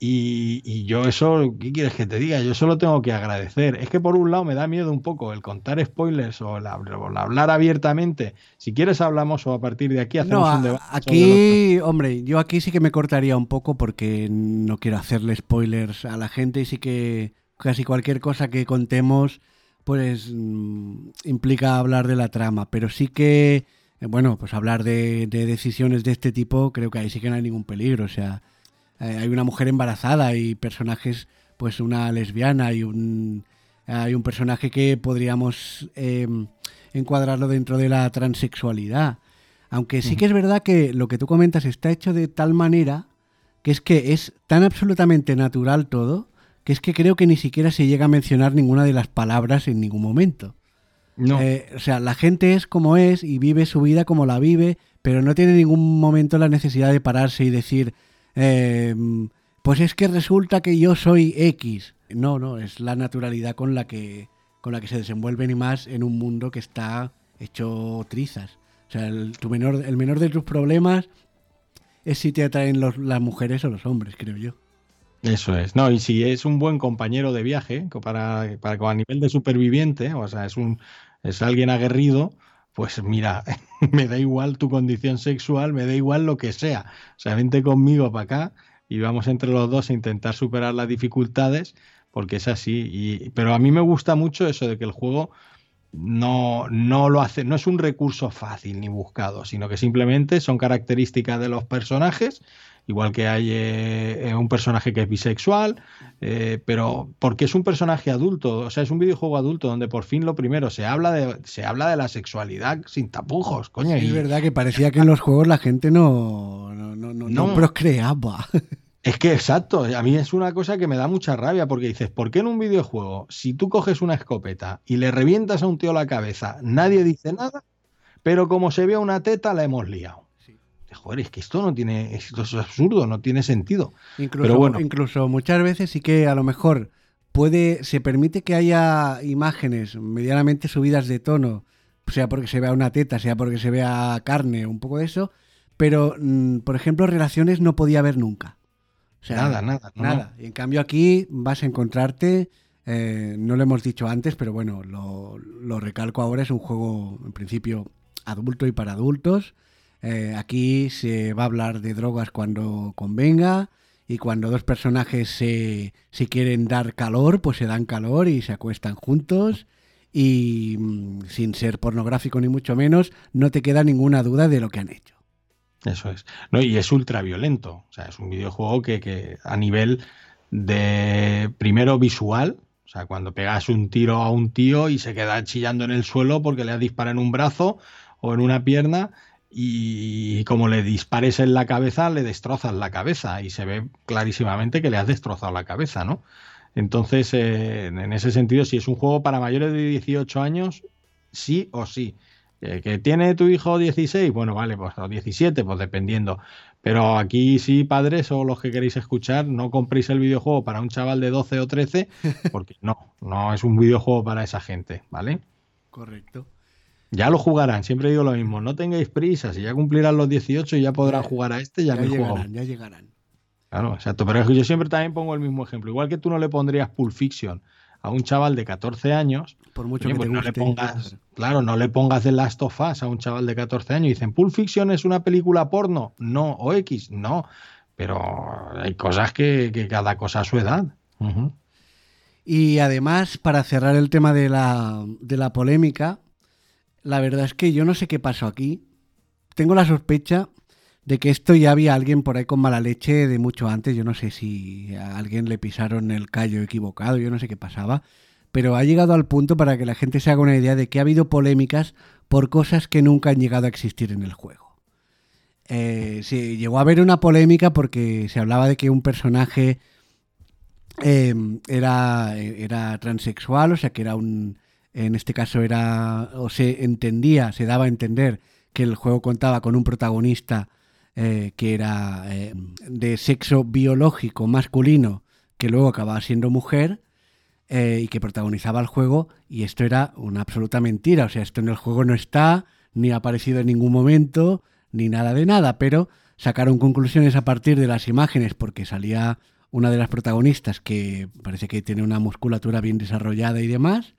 y, yo eso, ¿qué quieres que te diga? Yo solo tengo que agradecer. Es que por un lado me da miedo un poco el contar spoilers o el, hablar abiertamente. Si quieres hablamos o a partir de aquí hacemos un debate. Aquí, hombre, yo aquí sí que me cortaría un poco porque no quiero hacerle spoilers a la gente y sí que casi cualquier cosa que contemos pues mm, implica hablar de la trama. Pero sí que, eh, bueno, pues hablar de, de decisiones de este tipo creo que ahí sí que no hay ningún peligro. O sea eh, hay una mujer embarazada y personajes, pues una lesbiana y un, hay un personaje que podríamos em, encuadrarlo dentro de la transexualidad. Aunque sí que es verdad que lo que tú comentas está hecho de tal manera que es que es tan absolutamente natural todo que es que creo que ni siquiera se llega a mencionar ninguna de las palabras en ningún momento. No. Eh, o sea, la gente es como es y vive su vida como la vive, pero no tiene en ningún momento la necesidad de pararse y decir, Em, pues es que resulta que yo soy X. No, no, es la naturalidad con la que, con la que se desenvuelven y más en un mundo que está hecho trizas. O sea, el, menor, el menor de tus problemas es si te atraen las mujeres o los hombres, creo yo. Eso es. No, y si es un buen compañero de viaje, para, para a nivel de superviviente, o sea, es un es alguien aguerrido, pues mira, me da igual tu condición sexual, me da igual lo que sea. O sea, vente conmigo para acá y vamos entre los dos a intentar superar las dificultades, porque es así. Y, pero a mí me gusta mucho eso de que el juego no, no lo hace, no es un recurso fácil ni buscado, sino que simplemente son características de los personajes igual que hay eh, un personaje que es bisexual, eh, pero porque es un personaje adulto, o sea, es un videojuego adulto donde por fin lo primero se habla de, se habla de la sexualidad sin tapujos, coño. es verdad que parecía que en los juegos la gente no, no, no, no, no procreaba. Es que exacto, a mí es una cosa que me da mucha rabia porque dices, ¿por qué en un videojuego, si tú coges una escopeta y le revientas a un tío la cabeza, nadie dice nada, pero como se ve una teta la hemos liado? Joder, es que esto no tiene, esto es absurdo, no tiene sentido. Incluso, Pero bueno. incluso muchas veces sí que a lo mejor puede, se permite que haya imágenes medianamente subidas de tono, sea porque se vea una teta, sea porque se vea carne, un poco de eso, pero, mm, por ejemplo, relaciones no podía haber nunca. O sea, Nada, nada, no, nada. Y en cambio aquí vas a encontrarte, eh, no lo hemos dicho antes, pero bueno, lo, lo recalco ahora, es un juego en principio adulto y para adultos. Eh, aquí se va a hablar de drogas cuando convenga y cuando dos personajes se, quieren dar calor, pues se dan calor y se acuestan juntos y mm, sin ser pornográfico ni mucho menos, no te queda ninguna duda de lo que han hecho. Eso es. No, y es ultra violento. O sea, es un videojuego que, que a nivel de primero visual, o sea, cuando pegas un tiro a un tío y se queda chillando en el suelo porque le has disparado en un brazo o en una pierna y como le dispares en la cabeza, le destrozas la cabeza y se ve clarísimamente que le has destrozado la cabeza, ¿no? Entonces, eh, en ese sentido, si es un juego para mayores de 18 años, sí o sí. Eh, ¿Que tiene tu hijo 16? Bueno, vale, pues o 17, pues dependiendo. Pero aquí sí, padres o los que queréis escuchar, no compréis el videojuego para un chaval de 12 o 13, porque no, no es un videojuego para esa gente, ¿vale? Correcto. Ya lo jugarán, siempre digo lo mismo, no tengáis prisa, si ya cumplirán los 18 y ya podrán jugar a este, ya, Ya, juego. llegarán, ya llegarán. Claro, exacto. Pero es que yo siempre también pongo el mismo ejemplo. Igual que tú no le pondrías Pulp Fiction a un chaval de 14 años, Por mucho oye, que pues te no le guste. pongas, claro, no le pongas The Last of Us a un chaval de 14 años y dicen, Pulp Fiction es una película porno. No, o X, no. Pero hay cosas que, que cada cosa a su edad. Y además, para cerrar el tema de la, de la polémica, la verdad es que yo no sé qué pasó aquí. Tengo la sospecha de que esto ya había alguien por ahí con mala leche de mucho antes. Yo no sé si a alguien le pisaron el callo equivocado, yo no sé qué pasaba. Pero ha llegado al punto para que la gente se haga una idea de que ha habido polémicas por cosas que nunca han llegado a existir en el juego. Eh, se llegó a haber una polémica porque se hablaba de que un personaje eh, era, era transexual, o sea que era un, en este caso era, o se entendía, se daba a entender que el juego contaba con un protagonista eh, que era eh, de sexo biológico masculino, que luego acababa siendo mujer eh, y que protagonizaba el juego, y esto era una absoluta mentira, o sea, esto en el juego no está, ni ha aparecido en ningún momento, ni nada de nada, pero sacaron conclusiones a partir de las imágenes porque salía una de las protagonistas que parece que tiene una musculatura bien desarrollada y demás,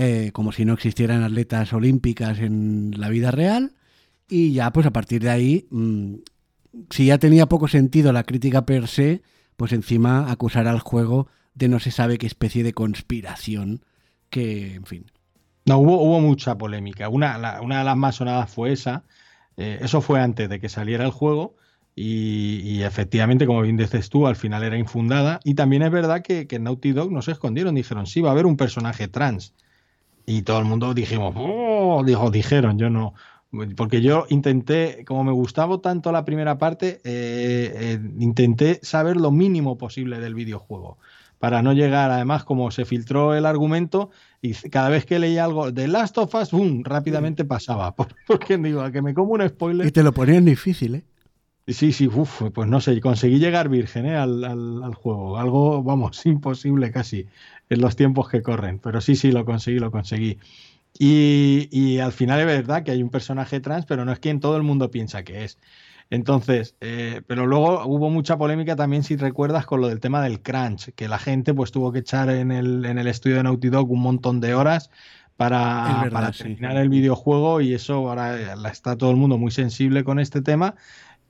eh, como si no existieran atletas olímpicas en la vida real, y ya pues a partir de ahí, mmm, si ya tenía poco sentido la crítica per se, pues encima acusar al juego de no se sabe qué especie de conspiración que, en fin. No, hubo, hubo mucha polémica. Una, una de las más sonadas fue esa. Eh, eso fue antes de que saliera el juego. Y, y, efectivamente, como bien dices tú, al final era infundada. Y también es verdad que, que Naughty Dog no se escondieron. Dijeron, sí, va a haber un personaje trans. Y todo el mundo dijimos, oh, dijo, dijeron, yo no. Porque yo intenté, como me gustaba tanto la primera parte, eh, eh, intenté saber lo mínimo posible del videojuego para no llegar, además, como se filtró el argumento, y cada vez que leía algo de Last of Us, boom, rápidamente pasaba. Porque digo, a que me como un spoiler. Y te lo ponían difícil, ¿eh? Sí, sí, uf, pues no sé, conseguí llegar virgen ¿eh? al, al, al, juego. Algo, vamos, imposible casi en los tiempos que corren. Pero sí, sí, lo conseguí, lo conseguí. Y, y al final es verdad que hay un personaje trans, pero no es quien todo el mundo piensa que es. Entonces, eh, pero luego hubo mucha polémica también, si recuerdas, con lo del tema del crunch, que la gente pues tuvo que echar en el, en el estudio de Naughty Dog un montón de horas para, verdad, para sí. terminar el videojuego y eso ahora está todo el mundo muy sensible con este tema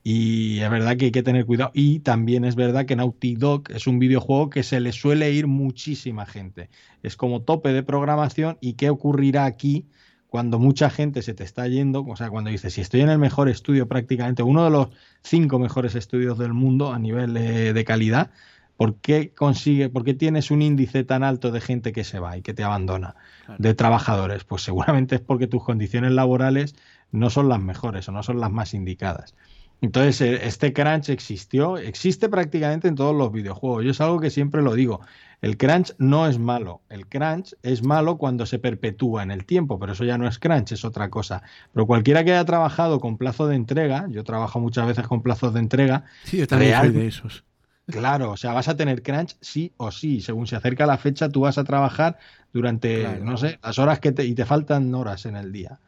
y es verdad que hay que tener cuidado. Y también es verdad que Naughty Dog es un videojuego que se le suele ir muchísima gente. Es como tope de programación y qué ocurrirá aquí cuando mucha gente se te está yendo, o sea, cuando dices, si estoy en el mejor estudio prácticamente, uno de los cinco mejores estudios del mundo a nivel de, de calidad, ¿por qué consigue, por qué tienes un índice tan alto de gente que se va y que te abandona, claro. de trabajadores? Pues seguramente es porque tus condiciones laborales no son las mejores o no son las más indicadas. Entonces, eh, este crunch existió, existe prácticamente en todos los videojuegos. Yo es algo que siempre lo digo. El crunch no es malo. El crunch es malo cuando se perpetúa en el tiempo, pero eso ya no es crunch, es otra cosa. Pero cualquiera que haya trabajado con plazo de entrega, yo trabajo muchas veces con plazos de entrega. Sí, yo también soy de esos. Claro, o sea, vas a tener crunch sí o sí. Según se acerca la fecha, tú vas a trabajar durante, no sé, las horas que te, y te faltan horas en el día.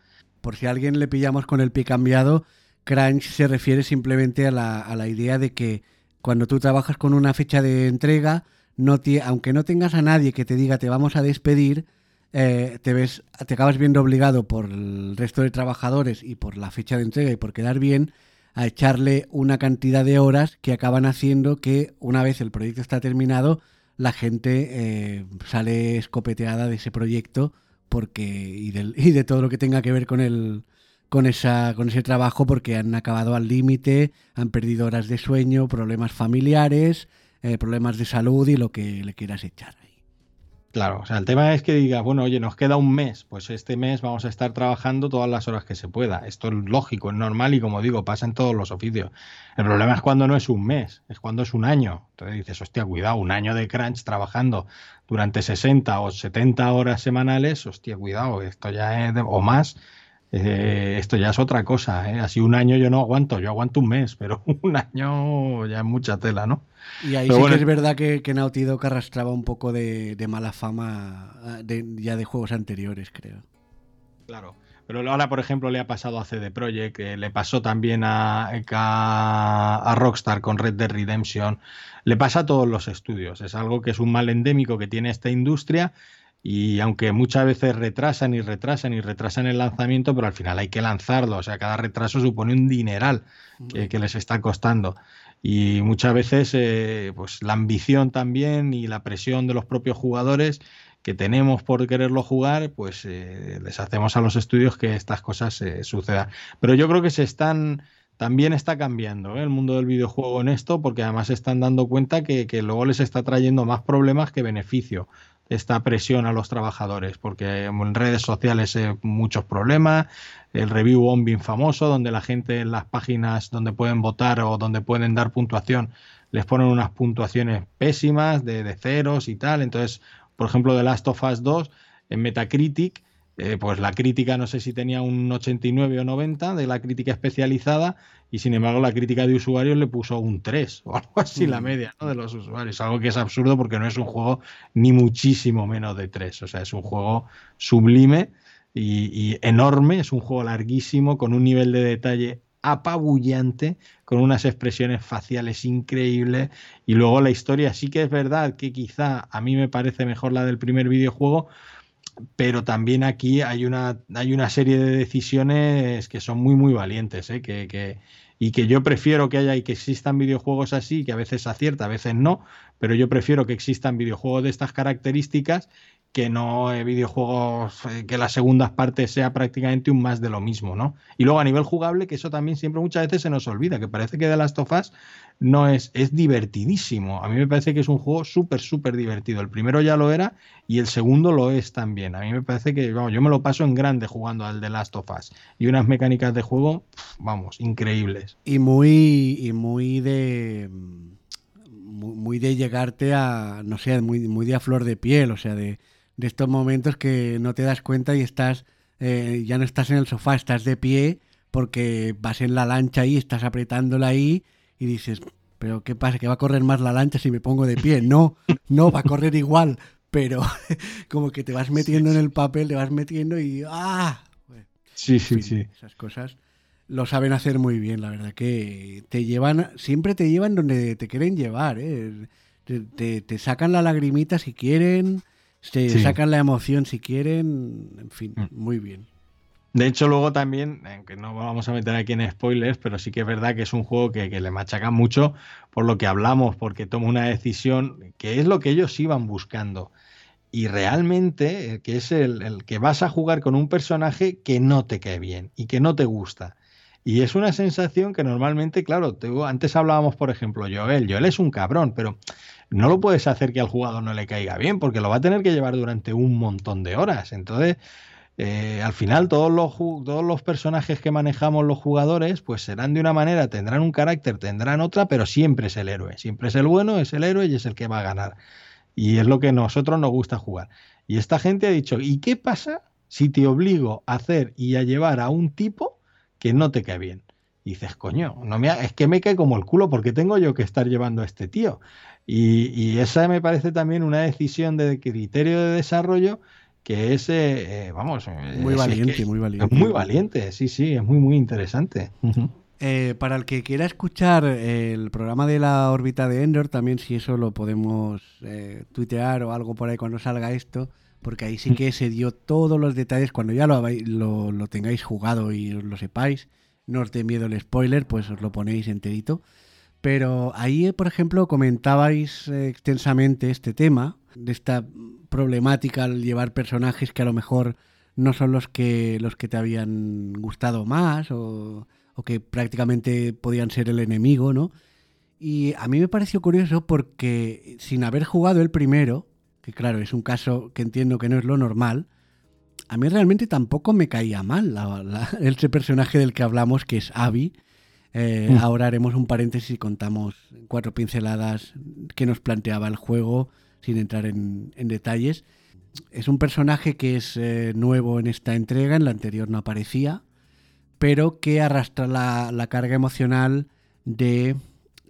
Por si a alguien le pillamos con el pie cambiado, crunch se refiere simplemente a la, a la idea de que cuando tú trabajas con una fecha de entrega, no aunque no tengas a nadie que te diga te vamos a despedir, eh, te ves, te acabas viendo obligado por el resto de trabajadores y por la fecha de entrega y por quedar bien a echarle una cantidad de horas que acaban haciendo que una vez el proyecto está terminado, la gente eh, sale escopeteada de ese proyecto porque y, del, y de todo lo que tenga que ver con el con esa con ese trabajo porque han acabado al límite, han perdido horas de sueño, problemas familiares, eh, problemas de salud y lo que le quieras echar. Claro, o sea, el tema es que diga, bueno, oye, nos queda un mes, pues este mes vamos a estar trabajando todas las horas que se pueda. Esto es lógico, es normal y como digo, pasa en todos los oficios. El problema es cuando no es un mes, es cuando es un año. Entonces dices, hostia, cuidado, un año de crunch trabajando durante 60 o 70 horas semanales, hostia, cuidado, esto ya es, o más, eh, esto ya es otra cosa. ¿eh? Así un año yo no aguanto, yo aguanto un mes, pero un año ya es mucha tela, ¿no? Y ahí sí que es verdad que, que Naughty Dog arrastraba un poco de, mala fama ah, ya de juegos anteriores, creo. Claro. Pero ahora, por ejemplo, le ha pasado a CD Projekt, le pasó también a, a, Rockstar con Red Dead Redemption, le pasa a todos los estudios. Es algo que es un mal endémico que tiene esta industria y aunque muchas veces retrasan y retrasan y retrasan el lanzamiento, pero al final hay que lanzarlo. O sea, cada retraso supone un dineral que les está costando y muchas veces eh, pues la ambición también y la presión de los propios jugadores que tenemos por quererlo jugar, pues eh, les hacemos a los estudios que estas cosas eh, sucedan. Pero yo creo que se están también está cambiando el mundo del videojuego en esto, porque además se están dando cuenta que, que luego les está trayendo más problemas que beneficio esta presión a los trabajadores, porque en redes sociales hay muchos problemas, el review bombing famoso, donde la gente en las páginas donde pueden votar o donde pueden dar puntuación, les ponen unas puntuaciones pésimas de, de ceros y tal. Entonces, por ejemplo, de Last of Us 2, en Metacritic, eh, pues la crítica no sé si tenía un 89 o 90 de la crítica especializada y sin embargo la crítica de usuarios le puso un 3 o algo así la mm. media de los usuarios, algo que es absurdo porque no es un juego ni muchísimo menos de 3, o sea, es un juego sublime y, enorme, es un juego larguísimo con un nivel de detalle apabullante, con unas expresiones faciales increíbles. Y luego la historia. Sí que es verdad que quizá a mí me parece mejor la del primer videojuego, pero también aquí hay una, hay una serie de decisiones que son muy, muy valientes, ¿eh? que, que, y que yo prefiero que haya y que existan videojuegos así, que a veces acierta, a veces no, pero yo prefiero que existan videojuegos de estas características que no eh, videojuegos eh, que las segundas partes sea prácticamente un más de lo mismo, ¿no? Y luego a nivel jugable, que eso también siempre muchas veces se nos olvida, que parece que The Last of Us no es, es divertidísimo. A mí me parece que es un juego súper, súper divertido. El primero ya lo era y el segundo lo es también. A mí me parece que, vamos, yo me lo paso en grande jugando al The Last of Us. Y unas mecánicas de juego, vamos, increíbles. Y muy, y muy de muy de llegarte a, no sé, muy, muy de a flor de piel, o sea, de, de estos momentos que no te das cuenta y estás, eh, ya no estás en el sofá, estás de pie porque vas en la lancha ahí, estás apretándola ahí y dices, pero ¿qué pasa? ¿Que va a correr más la lancha si me pongo de pie? No, no, va a correr igual, pero como que te vas metiendo en el papel, te vas metiendo y ¡ah! Sí, sí, sí. Esas cosas lo saben hacer muy bien, la verdad que te llevan, siempre te llevan donde te quieren llevar, ¿eh? te, te sacan la lagrimita si quieren, se sacan la emoción si quieren, en fin, mm. muy bien. De hecho, luego también, aunque no vamos a meter aquí en spoilers, pero sí que es verdad que es un juego que, le machaca mucho por lo que hablamos, porque toma una decisión que es lo que ellos iban buscando. Y realmente, eh, que es el, el, que vas a jugar con un personaje que no te cae bien y que no te gusta. Y es una sensación que normalmente, claro, antes hablábamos, por ejemplo, Joel. Joel es un cabrón, pero no lo puedes hacer que al jugador no le caiga bien, porque lo va a tener que llevar durante un montón de horas. Entonces, eh, al final todos los, los personajes que manejamos los jugadores, pues serán de una manera, tendrán un carácter, tendrán otra, pero siempre es el héroe, siempre es el bueno, es el héroe y es el que va a ganar. Y es lo que a nosotros nos gusta jugar. Y esta gente ha dicho, ¿y qué pasa si te obligo a hacer y a llevar a un tipo que no te cae bien? Y dices, coño, no me es que me cae como el culo porque tengo yo que estar llevando a este tío. Y, esa me parece también una decisión de criterio de desarrollo que es, eh, eh, vamos, muy valiente, muy valiente. muy valiente, sí, sí, es muy, muy interesante. Eh, para el que quiera escuchar el programa de la órbita de Endor, también si eso lo podemos tuitear o algo por ahí cuando salga esto, porque ahí sí que se dio todos los detalles, cuando ya lo, lo, lo tengáis jugado y lo sepáis, no os dé miedo el spoiler, pues os lo ponéis enterito. Pero ahí, por ejemplo, comentabais extensamente este tema, de esta problemática al llevar personajes que a lo mejor no son los que, los que te habían gustado más o, que prácticamente podían ser el enemigo, ¿no? Y a mí me pareció curioso porque sin haber jugado el primero, que claro, es un caso que entiendo que no es lo normal, a mí realmente tampoco me caía mal ese personaje del que hablamos, que es Abby. Eh, mm. Ahora haremos un paréntesis y contamos cuatro pinceladas que nos planteaba el juego sin entrar en, detalles. Es un personaje que es eh, nuevo en esta entrega, en la anterior no aparecía, pero que arrastra la, carga emocional de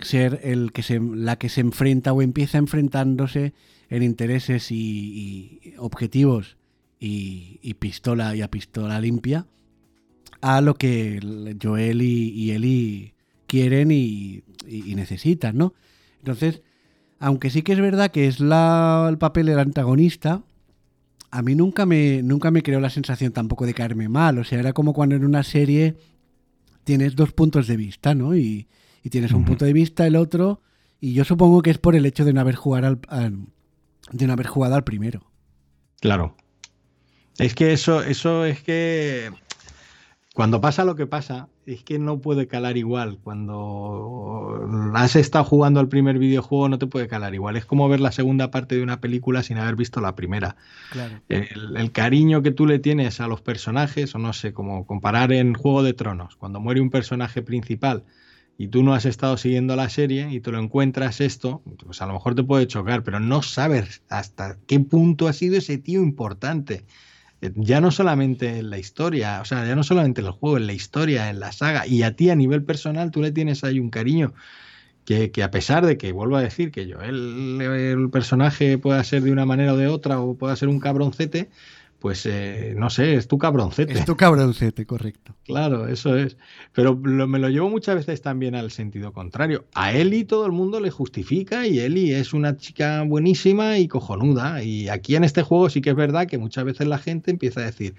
ser el que se, la que se enfrenta o empieza enfrentándose en intereses y objetivos y, pistola y a pistola limpia a lo que Joel y, y Ellie quieren y, necesitan, ¿no? Entonces, aunque sí que es verdad que es la, el papel del antagonista, a mí nunca me, nunca me creó la sensación tampoco de caerme mal. O sea, era como cuando en una serie tienes dos puntos de vista, ¿no? Y, tienes un punto de vista, el otro, y yo supongo que es por el hecho de no haber jugado al, de no haber jugado al primero. Claro, es que eso, eso es que cuando pasa lo que pasa, es que no puede calar igual. Cuando has estado jugando al primer videojuego, no te puede calar igual. Es como ver la segunda parte de una película sin haber visto la primera. El, cariño que tú le tienes a los personajes, o no sé, como comparar en Juego de Tronos, cuando muere un personaje principal y tú no has estado siguiendo la serie y tú lo encuentras esto, pues a lo mejor te puede chocar, pero no sabes hasta qué punto ha sido ese tío importante ya no solamente en la historia, o sea, ya no solamente en el juego, en la historia, en la saga, y a ti a nivel personal tú le tienes ahí un cariño que, que a pesar de que, vuelvo a decir, que yo, el, el personaje pueda ser de una manera o de otra, o pueda ser un cabroncete, pues eh, no sé, es tu cabroncete. Es tu cabroncete, correcto. Claro, eso es. Pero me lo llevo muchas veces también al sentido contrario. A Eli todo el mundo le justifica y Eli es una chica buenísima y cojonuda. Y aquí en este juego sí que es verdad que muchas veces la gente empieza a decir,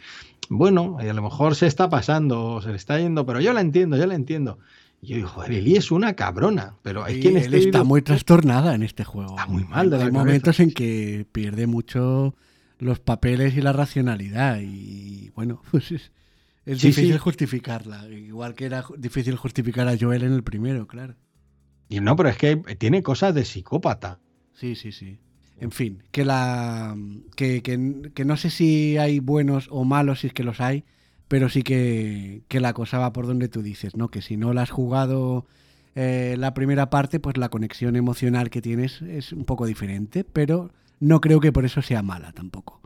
bueno, a lo mejor se está pasando, se le está yendo, pero yo la entiendo, yo la entiendo. Y yo digo, joder, Eli es una cabrona, pero hay quien este está muy trastornada en este juego. Está muy mal de Hay momentos en que pierde mucho los papeles y la racionalidad. Y bueno, pues es, difícil justificarla. Igual que era difícil justificar a Joel en el primero, claro. Y no, pero es que tiene cosas de psicópata. Sí, sí, sí. En fin, que la. Que, que, no sé si hay buenos o malos, si es que los hay, pero sí que, que la cosa va por donde tú dices, ¿no? Que si no la has jugado eh, la primera parte, pues la conexión emocional que tienes es un poco diferente, pero no creo que por eso sea mala tampoco.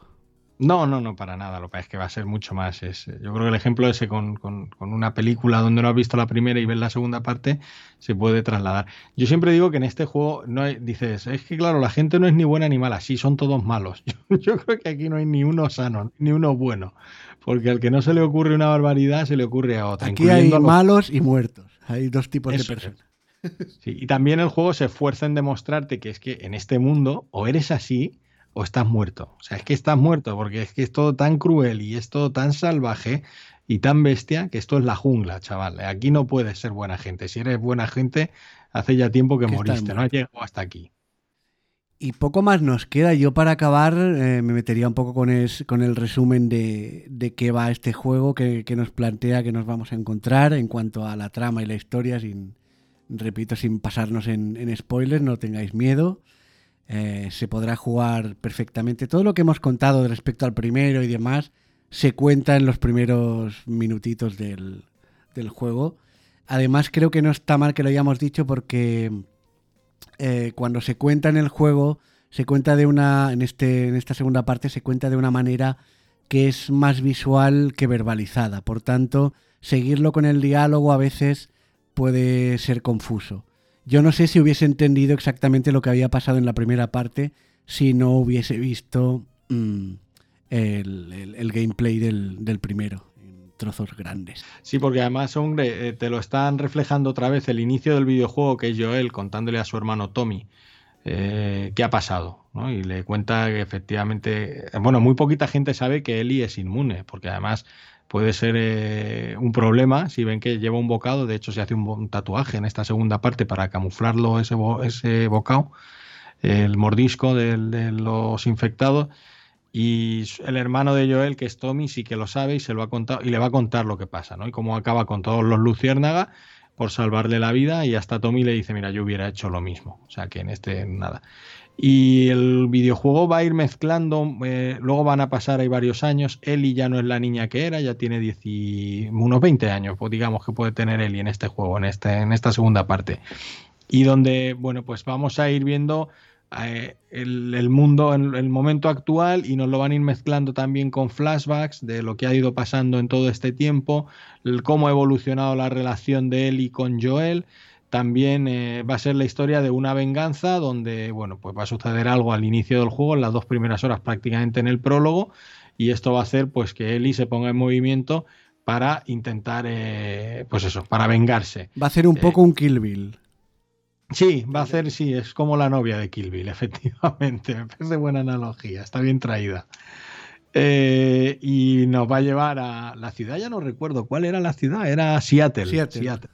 No, no, no, para nada. Lo que pasa es que va a ser mucho más. Es, yo creo que el ejemplo ese con, con, una película donde no has visto la primera y ves la segunda parte se puede trasladar. Yo siempre digo que en este juego no hay, dices, es que claro, la gente no es ni buena ni mala, sí, son todos malos. Yo, creo que aquí no hay ni uno sano, ni uno bueno. Porque al que no se le ocurre una barbaridad, se le ocurre a otra. Aquí hay malos y muertos. Hay dos tipos de personas. y también el juego se esfuerza en demostrarte que es que en este mundo o eres así o estás muerto. O sea, es que estás muerto porque es que es todo tan cruel y es todo tan salvaje y tan bestia que esto es la jungla, chaval. Aquí no puedes ser buena gente. Si eres buena gente, hace ya tiempo que, moriste, no has llegado hasta aquí. Y poco más nos queda. Yo para acabar eh, me metería un poco con, con el resumen de, de, qué va este juego, que, nos plantea que nos vamos a encontrar en cuanto a la trama y la historia, sin, repito, sin pasarnos en, spoilers, no tengáis miedo. Eh, se podrá jugar perfectamente. Todo lo que hemos contado respecto al primero y demás se cuenta en los primeros minutitos del, del juego. Además, creo que no está mal que lo hayamos dicho porque eh, cuando se cuenta en el juego, se cuenta de una. En, este, en esta segunda parte, se cuenta de una manera que es más visual que verbalizada. Por tanto, seguirlo con el diálogo a veces puede ser confuso. Yo no sé si hubiese entendido exactamente lo que había pasado en la primera parte si no hubiese visto mm, el, gameplay del, primero en trozos grandes. Sí, porque además, hombre, eh, te lo están reflejando otra vez el inicio del videojuego, que es Joel contándole a su hermano Tommy eh, qué ha pasado. Y le cuenta que efectivamente, bueno, muy poquita gente sabe que Eli es inmune, porque además puede ser eh, un problema si ven que lleva un bocado. De hecho, se hace un, tatuaje en esta segunda parte para camuflarlo ese, ese bocado, el mordisco de, los infectados. Y el hermano de Joel, que es Tommy, sí que lo sabe y se lo ha contado y le va a contar lo que pasa, ¿no? Y cómo acaba con todos los luciérnagas por salvarle la vida y hasta Tommy le dice, mira, yo hubiera hecho lo mismo. O sea que en este nada. Y el videojuego va a ir mezclando, eh, luego van a pasar ahí varios años, Ellie ya no es la niña que era, ya tiene unos 20 años, pues digamos que puede tener Ellie en este juego, en, este, en esta segunda parte. Y donde, bueno, pues vamos a ir viendo eh, el, mundo en el momento actual y nos lo van a ir mezclando también con flashbacks de lo que ha ido pasando en todo este tiempo, cómo ha evolucionado la relación de Ellie con Joel también eh, va a ser la historia de una venganza donde, bueno, pues va a suceder algo al inicio del juego, en las dos primeras horas prácticamente en el prólogo, y esto va a hacer pues que Ellie se ponga en movimiento para intentar, eh, pues eso, para vengarse. Va a ser un poco un Kill Bill. Sí, va a ser, sí, es como la novia de Kill Bill, efectivamente. Me parece buena analogía, está bien traída. Eh, y nos va a llevar a la ciudad, ya no recuerdo cuál era la ciudad, era Seattle. Seattle.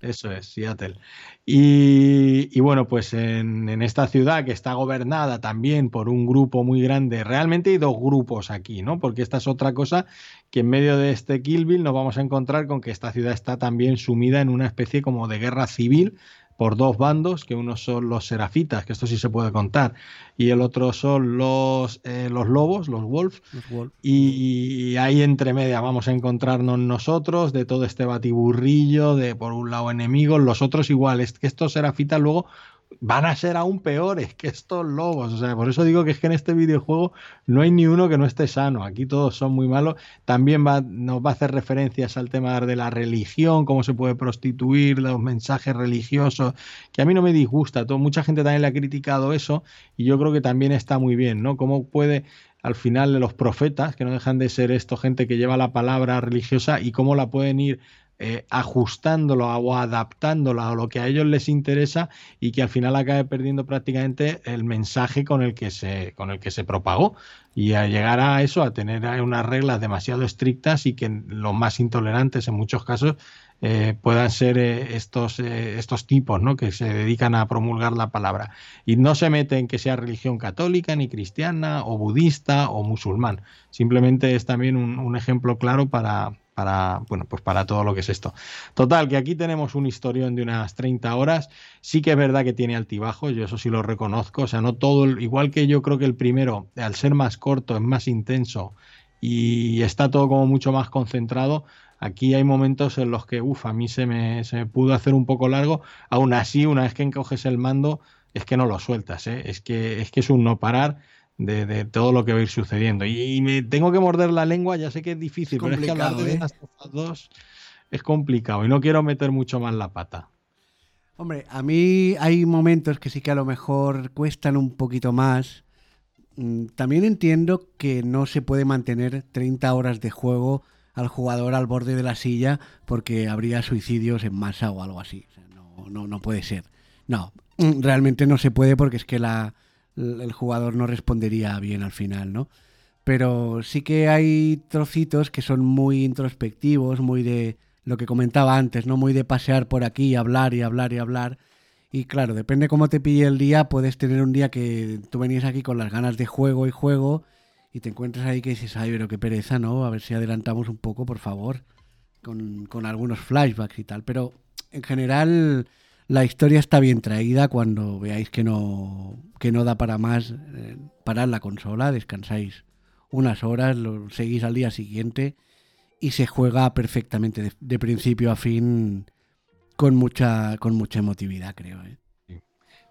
Eso es, Seattle. Y, bueno, pues en, esta ciudad que está gobernada también por un grupo muy grande, realmente hay dos grupos aquí, ¿no? Porque esta es otra cosa que en medio de este Kill Bill nos vamos a encontrar con que esta ciudad está también sumida en una especie como de guerra civil por dos bandos, que uno son los serafitas, que esto sí se puede contar, y el otro son los, eh, los lobos, los wolves, Y, ahí entre media vamos a encontrarnos nosotros de todo este batiburrillo de por un lado enemigos, los otros iguales, que estos serafitas luego van a ser aún peores que estos lobos. O sea, por eso digo que es que en este videojuego no hay ni uno que no esté sano. Aquí todos son muy malos. También va, nos va a hacer referencias al tema de la religión, cómo se puede prostituir, los mensajes religiosos, que a mí no me disgusta. Todo, mucha gente también le ha criticado eso y yo creo que también está muy bien, ¿no? Cómo puede al final los profetas, que no dejan de ser esto gente que lleva la palabra religiosa y cómo la pueden ir eh, ajustándolo o adaptándolo a lo que a ellos les interesa y que al final acabe perdiendo prácticamente el mensaje con el que se, con el que se propagó. Y a llegar a eso, a tener unas reglas demasiado estrictas y que los más intolerantes en muchos casos eh, puedan ser eh, estos, estos tipos ¿no? que se dedican a promulgar la palabra. Y no se mete en que sea religión católica, ni cristiana, o budista, o musulmán. Simplemente es también un ejemplo claro para, para, bueno, pues para todo lo que es esto. Total, que aquí tenemos un historión de unas 30 horas. Sí que es verdad que tiene altibajos, yo eso sí lo reconozco. O sea, no todo, igual que yo creo que el primero, al ser más corto, es más intenso y está todo como mucho más concentrado. Aquí hay momentos en los que, uff, a mí se me, se pudo hacer un poco largo. Aún así, una vez que encoges el mando, es que no lo sueltas, ¿eh? es, que, es que es un no parar de, todo lo que va a ir sucediendo. Y, me tengo que morder la lengua, ya sé que es difícil, pero es que hablar de ¿eh? dos es complicado y no quiero meter mucho más la pata. Hombre, a mí hay momentos que sí que a lo mejor cuestan un poquito más. Mm, también entiendo que no se puede mantener 30 horas de juego al jugador al borde de la silla porque habría suicidios en masa o algo así. no, no, no puede ser. No, mm, realmente no se puede porque es que la, el jugador no respondería bien al final, ¿no? Pero sí que hay trocitos que son muy introspectivos, muy de lo que comentaba antes, ¿no? Muy de pasear por aquí, hablar y hablar y hablar. Y claro, depende cómo te pille el día, puedes tener un día que tú venías aquí con las ganas de juego y juego y te encuentras ahí que dices, ay, pero qué pereza, ¿no? A ver si adelantamos un poco, por favor, con, con algunos flashbacks y tal. Pero en general la historia está bien traída cuando veáis que no, que no da para más, eh, parar la consola, descansáis unas horas, lo seguís al día siguiente y se juega perfectamente de, de principio a fin con mucha, con mucha emotividad, creo. ¿eh?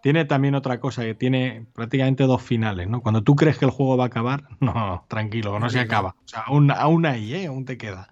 Tiene también otra cosa, que tiene prácticamente dos finales, ¿no? Cuando tú crees que el juego va a acabar, no, tranquilo, no se acaba. O sea, aún, aún ahí, ¿eh? Aún te queda.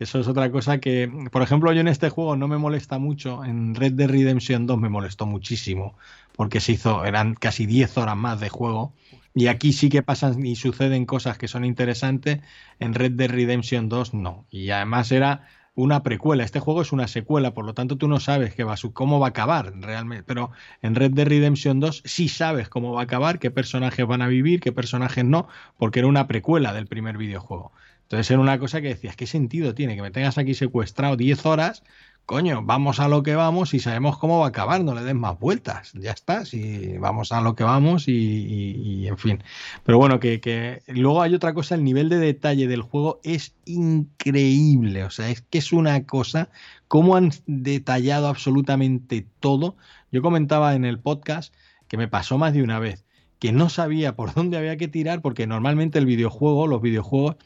Eso es otra cosa que, por ejemplo, yo en este juego no me molesta mucho. En Red Dead Redemption 2 me molestó muchísimo, porque se hizo, eran casi 10 horas más de juego. Y aquí sí que pasan y suceden cosas que son interesantes. En Red Dead Redemption 2 no. Y además era una precuela. Este juego es una secuela, por lo tanto tú no sabes cómo va a acabar realmente. Pero en Red Dead Redemption 2 sí sabes cómo va a acabar, qué personajes van a vivir, qué personajes no, porque era una precuela del primer videojuego. Entonces era una cosa que decías, ¿qué sentido tiene que me tengas aquí secuestrado 10 horas coño, vamos a lo que vamos y sabemos cómo va a acabar, no le des más vueltas, ya está, si vamos a lo que vamos y, en fin. Pero bueno, que, luego hay otra cosa, el nivel de detalle del juego es increíble, o sea, es que es una cosa, cómo han detallado absolutamente todo. Yo comentaba en el podcast que me pasó más de una vez, que no sabía por dónde había que tirar, porque normalmente el videojuego, los videojuegos,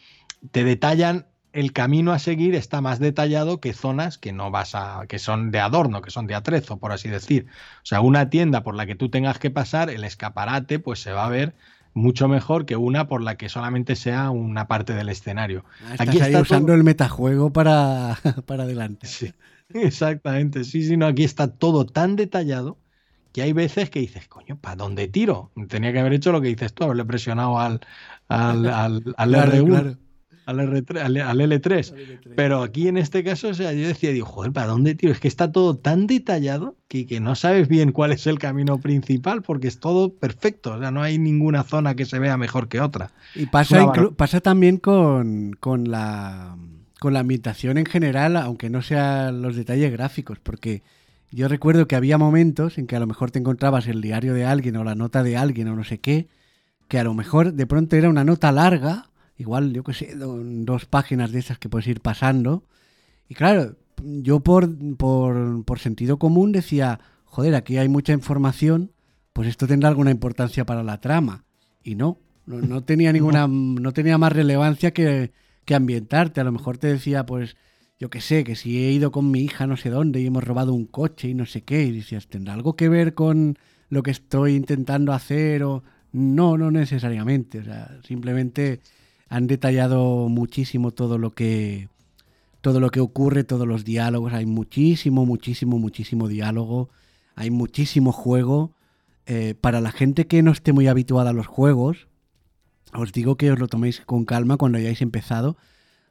te detallan el camino a seguir está más detallado que zonas que no vas a, que son de adorno, que son de atrezo, por así decir. O sea, una tienda por la que tú tengas que pasar, el escaparate, pues se va a ver mucho mejor que una por la que solamente sea una parte del escenario. Ah, aquí está usando el metajuego para, para adelante. Sí, exactamente. Sí, sí, no, aquí está todo tan detallado que hay veces que dices, coño, ¿para dónde tiro? Tenía que haber hecho lo que dices tú, haberle presionado al, al, al, al R1 al, al, L3. Pero aquí en este caso, o sea, yo decía, digo, joder, ¿para dónde, tío? Es que está todo tan detallado que, que, no sabes bien cuál es el camino principal porque es todo perfecto. O sea, no hay ninguna zona que se vea mejor que otra. Y pasa, pasa también con, con, la, con la ambientación en general, aunque no sean los detalles gráficos, porque... Yo recuerdo que había momentos en que a lo mejor te encontrabas el diario de alguien o la nota de alguien o no sé qué, que a lo mejor de pronto era una nota larga igual, yo que sé, dos páginas de esas que puedes ir pasando. Y claro, yo por, por, sentido común decía, joder, aquí hay mucha información, pues esto tendrá alguna importancia para la trama. Y no, no, tenía ninguna, no tenía más relevancia que, que ambientarte. A lo mejor te decía, pues, yo que sé, que si he ido con mi hija no sé dónde y hemos robado un coche y no sé qué, y decías, ¿tendrá algo que ver con lo que estoy intentando hacer? O... No, no necesariamente. O sea, simplemente han detallado muchísimo todo lo que todo lo que ocurre, todos los diálogos, hay muchísimo, muchísimo, muchísimo diálogo, hay muchísimo juego. Eh, para la gente que no esté muy habituada a los juegos, os digo que os lo toméis con calma cuando hayáis empezado,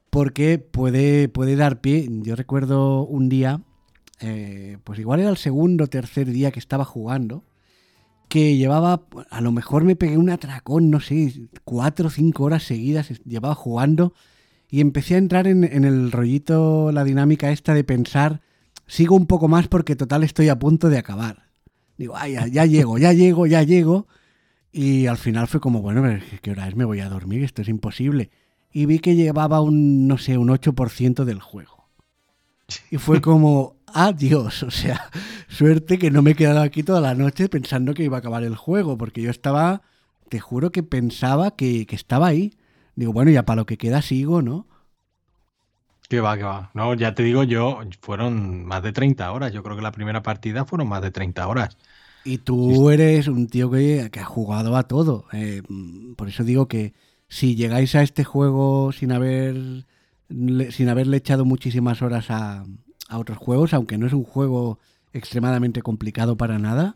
porque puede, puede dar pie. Yo recuerdo un día, eh, pues igual era el segundo o tercer día que estaba jugando, que llevaba, a lo mejor me pegué un atracón, no sé, cuatro o cinco horas seguidas, llevaba jugando y empecé a entrar en, el rollito, la dinámica esta de pensar, sigo un poco más porque total estoy a punto de acabar. Digo, ay, ya, ya llego, ya llego, ya llego. Y al final fue como, bueno, ¿qué hora es? Me voy a dormir, esto es imposible. Y vi que llevaba un, no sé, un 8% del juego. Y fue como, adiós. O sea, suerte que no me he quedado aquí toda la noche pensando que iba a acabar el juego, porque yo estaba, te juro que pensaba que, estaba ahí. Digo, bueno, ya para lo que queda sigo, ¿no? Que va, que va. No, ya te digo yo, fueron más de 30 horas. Yo creo que la primera partida fueron más de 30 horas. Y tú eres un tío que, ha jugado a todo. Eh, por eso digo que si llegáis a este juego sin haber sin haberle echado muchísimas horas a, a otros juegos, aunque no es un juego extremadamente complicado para nada,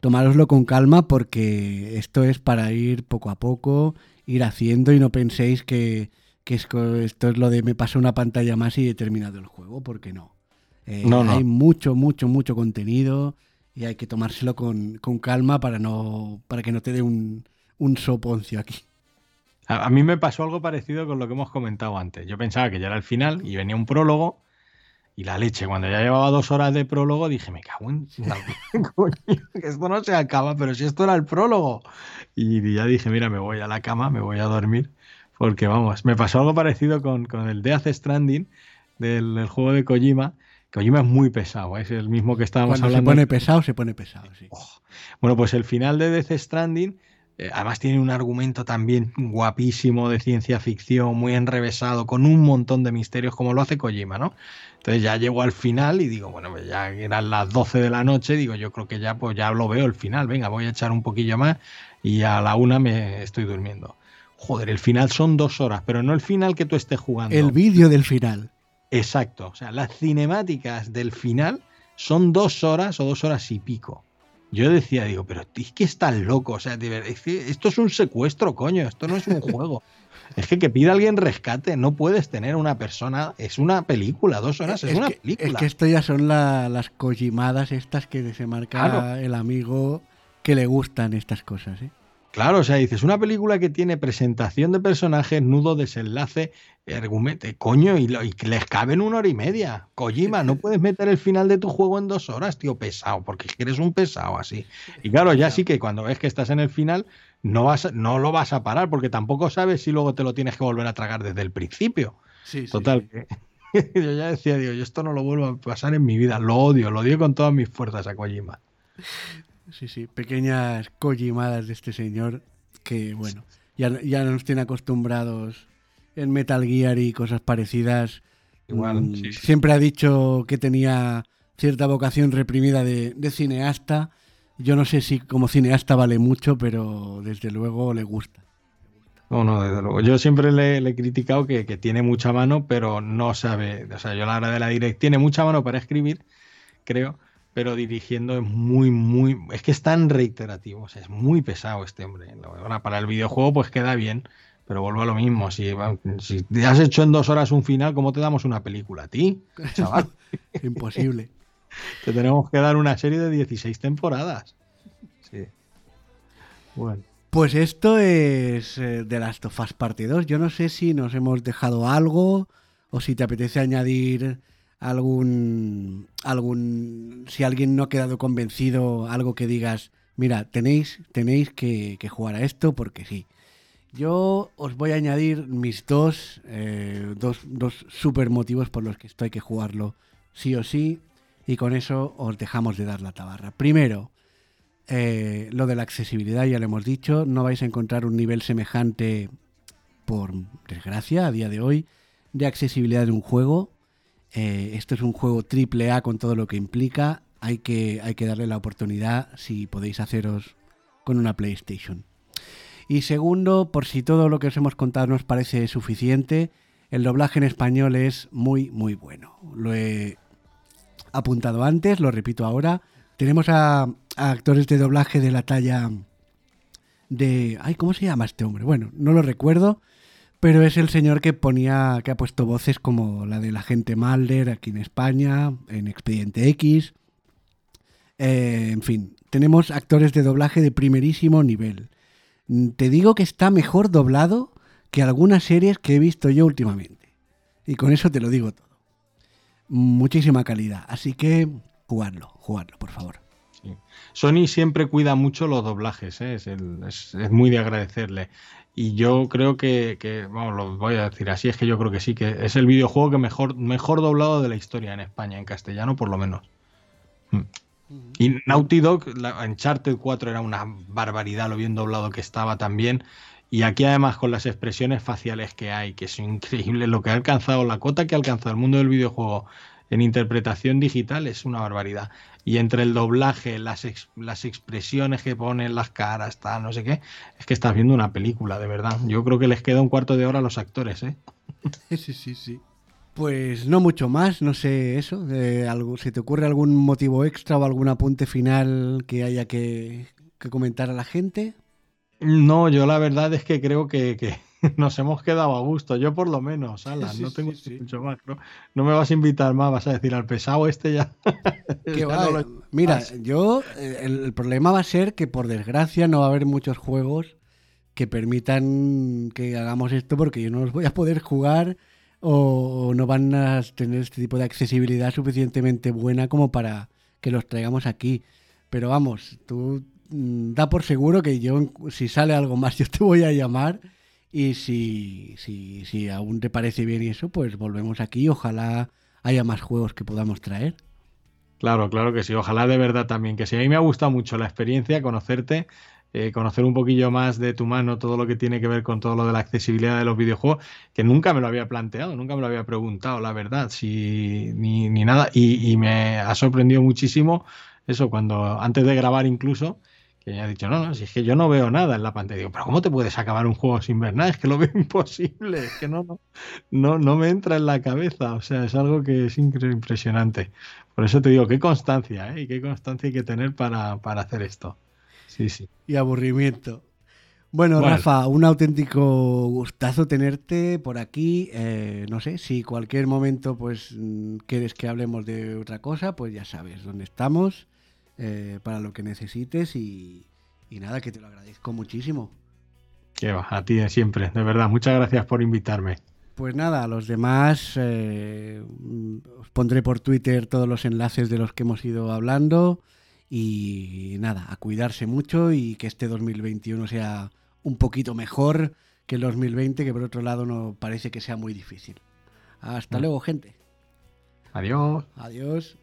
tomároslo con calma porque esto es para ir poco a poco, ir haciendo y no penséis que, esto es lo de me paso una pantalla más y he terminado el juego, porque no. Eh, no, Hay mucho, mucho, mucho contenido y hay que tomárselo con, calma para, no, para que no te dé un, un soponcio aquí. A, mí me pasó algo parecido con lo que hemos comentado antes. Yo pensaba que ya era el final y venía un prólogo y la leche, cuando ya llevaba dos horas de prólogo, dije, me cago en... Coño, que esto no se acaba, pero si esto era el prólogo. Y ya dije, mira, me voy a la cama, me voy a dormir, porque vamos, me pasó algo parecido con, con el Death Stranding del, juego de Kojima. Kojima es muy pesado, es el mismo que estábamos Cuando hablando. se pone pesado, se pone pesado, sí. Oh. Bueno, pues el final de Death Stranding Eh, además tiene un argumento también guapísimo de ciencia ficción, muy enrevesado, con un montón de misterios como lo hace Kojima, ¿no? Entonces ya llego al final y digo, bueno, pues ya eran las 12 de la noche, digo, yo creo que ya pues ya lo veo el final, venga, voy a echar un poquillo más y a la una me estoy durmiendo. Joder, el final son dos horas, pero no el final que tú estés jugando. El vídeo del final. Exacto, o sea, las cinemáticas del final son dos horas o dos horas y pico. Yo decía, digo, pero es que estás loco, o sea, esto es un secuestro, coño, esto no es un juego. Es que que pida alguien rescate, no puedes tener una persona, es una película, dos horas, es, una película. Es que esto ya son las cojimadas estas que se marca el amigo que le gustan estas cosas, ¿eh? Claro, o sea, dices, una película que tiene presentación de personajes, nudo, desenlace, argumento, coño, y, que les cabe en una hora y media. Kojima, no puedes meter el final de tu juego en dos horas, tío, pesado, porque eres un pesado así. Y claro, ya sí que cuando ves que estás en el final, no, vas, no lo vas a parar, porque tampoco sabes si luego te lo tienes que volver a tragar desde el principio. Sí, Total, yo ya decía, digo, yo esto no lo vuelvo a pasar en mi vida, lo odio, lo odio con todas mis fuerzas a Kojima. Sí, sí, pequeñas collimadas de este señor que, bueno, ya, ya nos tiene acostumbrados en Metal Gear y cosas parecidas. Igual, mm, Siempre ha dicho que tenía cierta vocación reprimida de, cineasta. Yo no sé si como cineasta vale mucho, pero desde luego le gusta. No, no, desde luego. Yo siempre le, he criticado que, que, tiene mucha mano, pero no sabe. O sea, yo la hora de la direct tiene mucha mano para escribir, creo, pero dirigiendo es muy, muy. Es que es tan reiterativo, o sea, es muy pesado este hombre. Ahora, para el videojuego, pues queda bien, pero vuelvo a lo mismo. Si, si te has hecho en dos horas un final, ¿cómo te damos una película a ti, chaval? Imposible. te tenemos que dar una serie de 16 temporadas. Sí. Bueno. Pues esto es eh, de Last of Us Parte 2. Yo no sé si nos hemos dejado algo o si te apetece añadir algún, algún, si alguien no ha quedado convencido, algo que digas, mira, tenéis, tenéis que, jugar a esto porque sí. Yo os voy a añadir mis dos, eh, dos, dos super motivos por los que esto hay que jugarlo sí o sí y con eso os dejamos de dar la tabarra. Primero, eh, lo de la accesibilidad, ya lo hemos dicho, no vais a encontrar un nivel semejante, por desgracia, a día de hoy, de accesibilidad de un juego. Eh, esto es un juego triple A con todo lo que implica. Hay que, hay que darle la oportunidad si podéis haceros con una PlayStation. Y segundo, por si todo lo que os hemos contado no os parece suficiente, el doblaje en español es muy, muy bueno. Lo he apuntado antes, lo repito ahora. Tenemos a, a actores de doblaje de la talla de... Ay, ¿cómo se llama este hombre? Bueno, no lo recuerdo, pero es el señor que ponía, que ha puesto voces como la del agente Mulder aquí en España, en Expediente X. Eh, en fin, tenemos actores de doblaje de primerísimo nivel. Te digo que está mejor doblado que algunas series que he visto yo últimamente. Y con eso te lo digo todo. Muchísima calidad. Así que jugadlo, jugadlo, por favor. Sony siempre cuida mucho los doblajes, ¿eh? es, muy de agradecerle. Y yo creo que, vamos, lo voy a decir así, es que yo creo que sí, que es el videojuego que mejor, mejor doblado de la historia en España, en castellano por lo menos. Mm. Y Naughty Dog, la, Uncharted 4 era una barbaridad lo bien doblado que estaba también. Y aquí además con las expresiones faciales que hay, que es increíble lo que ha alcanzado, la cota que ha alcanzado el mundo del videojuego en interpretación digital es una barbaridad. Y entre el doblaje, las, las expresiones que ponen, las caras, tal, no sé qué, es que estás viendo una película, de verdad. Yo creo que les queda un cuarto de hora a los actores, ¿eh? Sí, sí, sí. Pues no mucho más, no sé eso. algo, si te ocurre algún motivo extra o algún apunte final que haya que, comentar a la gente. No, yo la verdad es que creo que, nos hemos quedado a gusto, yo por lo menos, Alan, no tengo mucho más. ¿no? me vas a invitar más, vas a decir al pesado este ya. Mira, yo, eh, el, problema va a ser que por desgracia no va a haber muchos juegos que permitan que hagamos esto porque yo no los voy a poder jugar o no van a tener este tipo de accesibilidad suficientemente buena como para que los traigamos aquí. Pero vamos, tú mm, da por seguro que yo, si sale algo más, yo te voy a llamar y si, si, si aún te parece bien eso, pues volvemos aquí. Ojalá haya más juegos que podamos traer. Claro, claro que sí. Ojalá de verdad también que sí. A mí me ha gustado mucho la experiencia, conocerte eh, conocer un poquillo más de tu mano todo lo que tiene que ver con todo lo de la accesibilidad de los videojuegos, que nunca me lo había planteado, nunca me lo había preguntado, la verdad, si, ni, ni nada. Y, y, me ha sorprendido muchísimo eso, cuando antes de grabar incluso, que me ha dicho, no, no, si es que yo no veo nada en la pantalla. Digo, pero ¿cómo te puedes acabar un juego sin ver nada? Es que lo veo imposible, es que no, no, no, no me entra en la cabeza. O sea, es algo que es impresionante. Por eso te digo, qué constancia, ¿eh? Y qué constancia hay que tener para, para hacer esto. Sí, sí. Y aburrimiento. Bueno, bueno, Rafa, un auténtico gustazo tenerte por aquí. Eh, no sé, si cualquier momento pues mm, quieres que hablemos de otra cosa, pues ya sabes dónde estamos, eh, para lo que necesites y, y, nada, que te lo agradezco muchísimo. Que va, a ti de siempre, de verdad. Muchas gracias por invitarme. Pues nada, a los demás eh, os pondré por Twitter todos los enlaces de los que hemos ido hablando. Y nada, a cuidarse mucho y que este 2021 sea un poquito mejor que el 2020, que por otro lado no parece que sea muy difícil. Hasta luego, gente. Adiós. Adiós.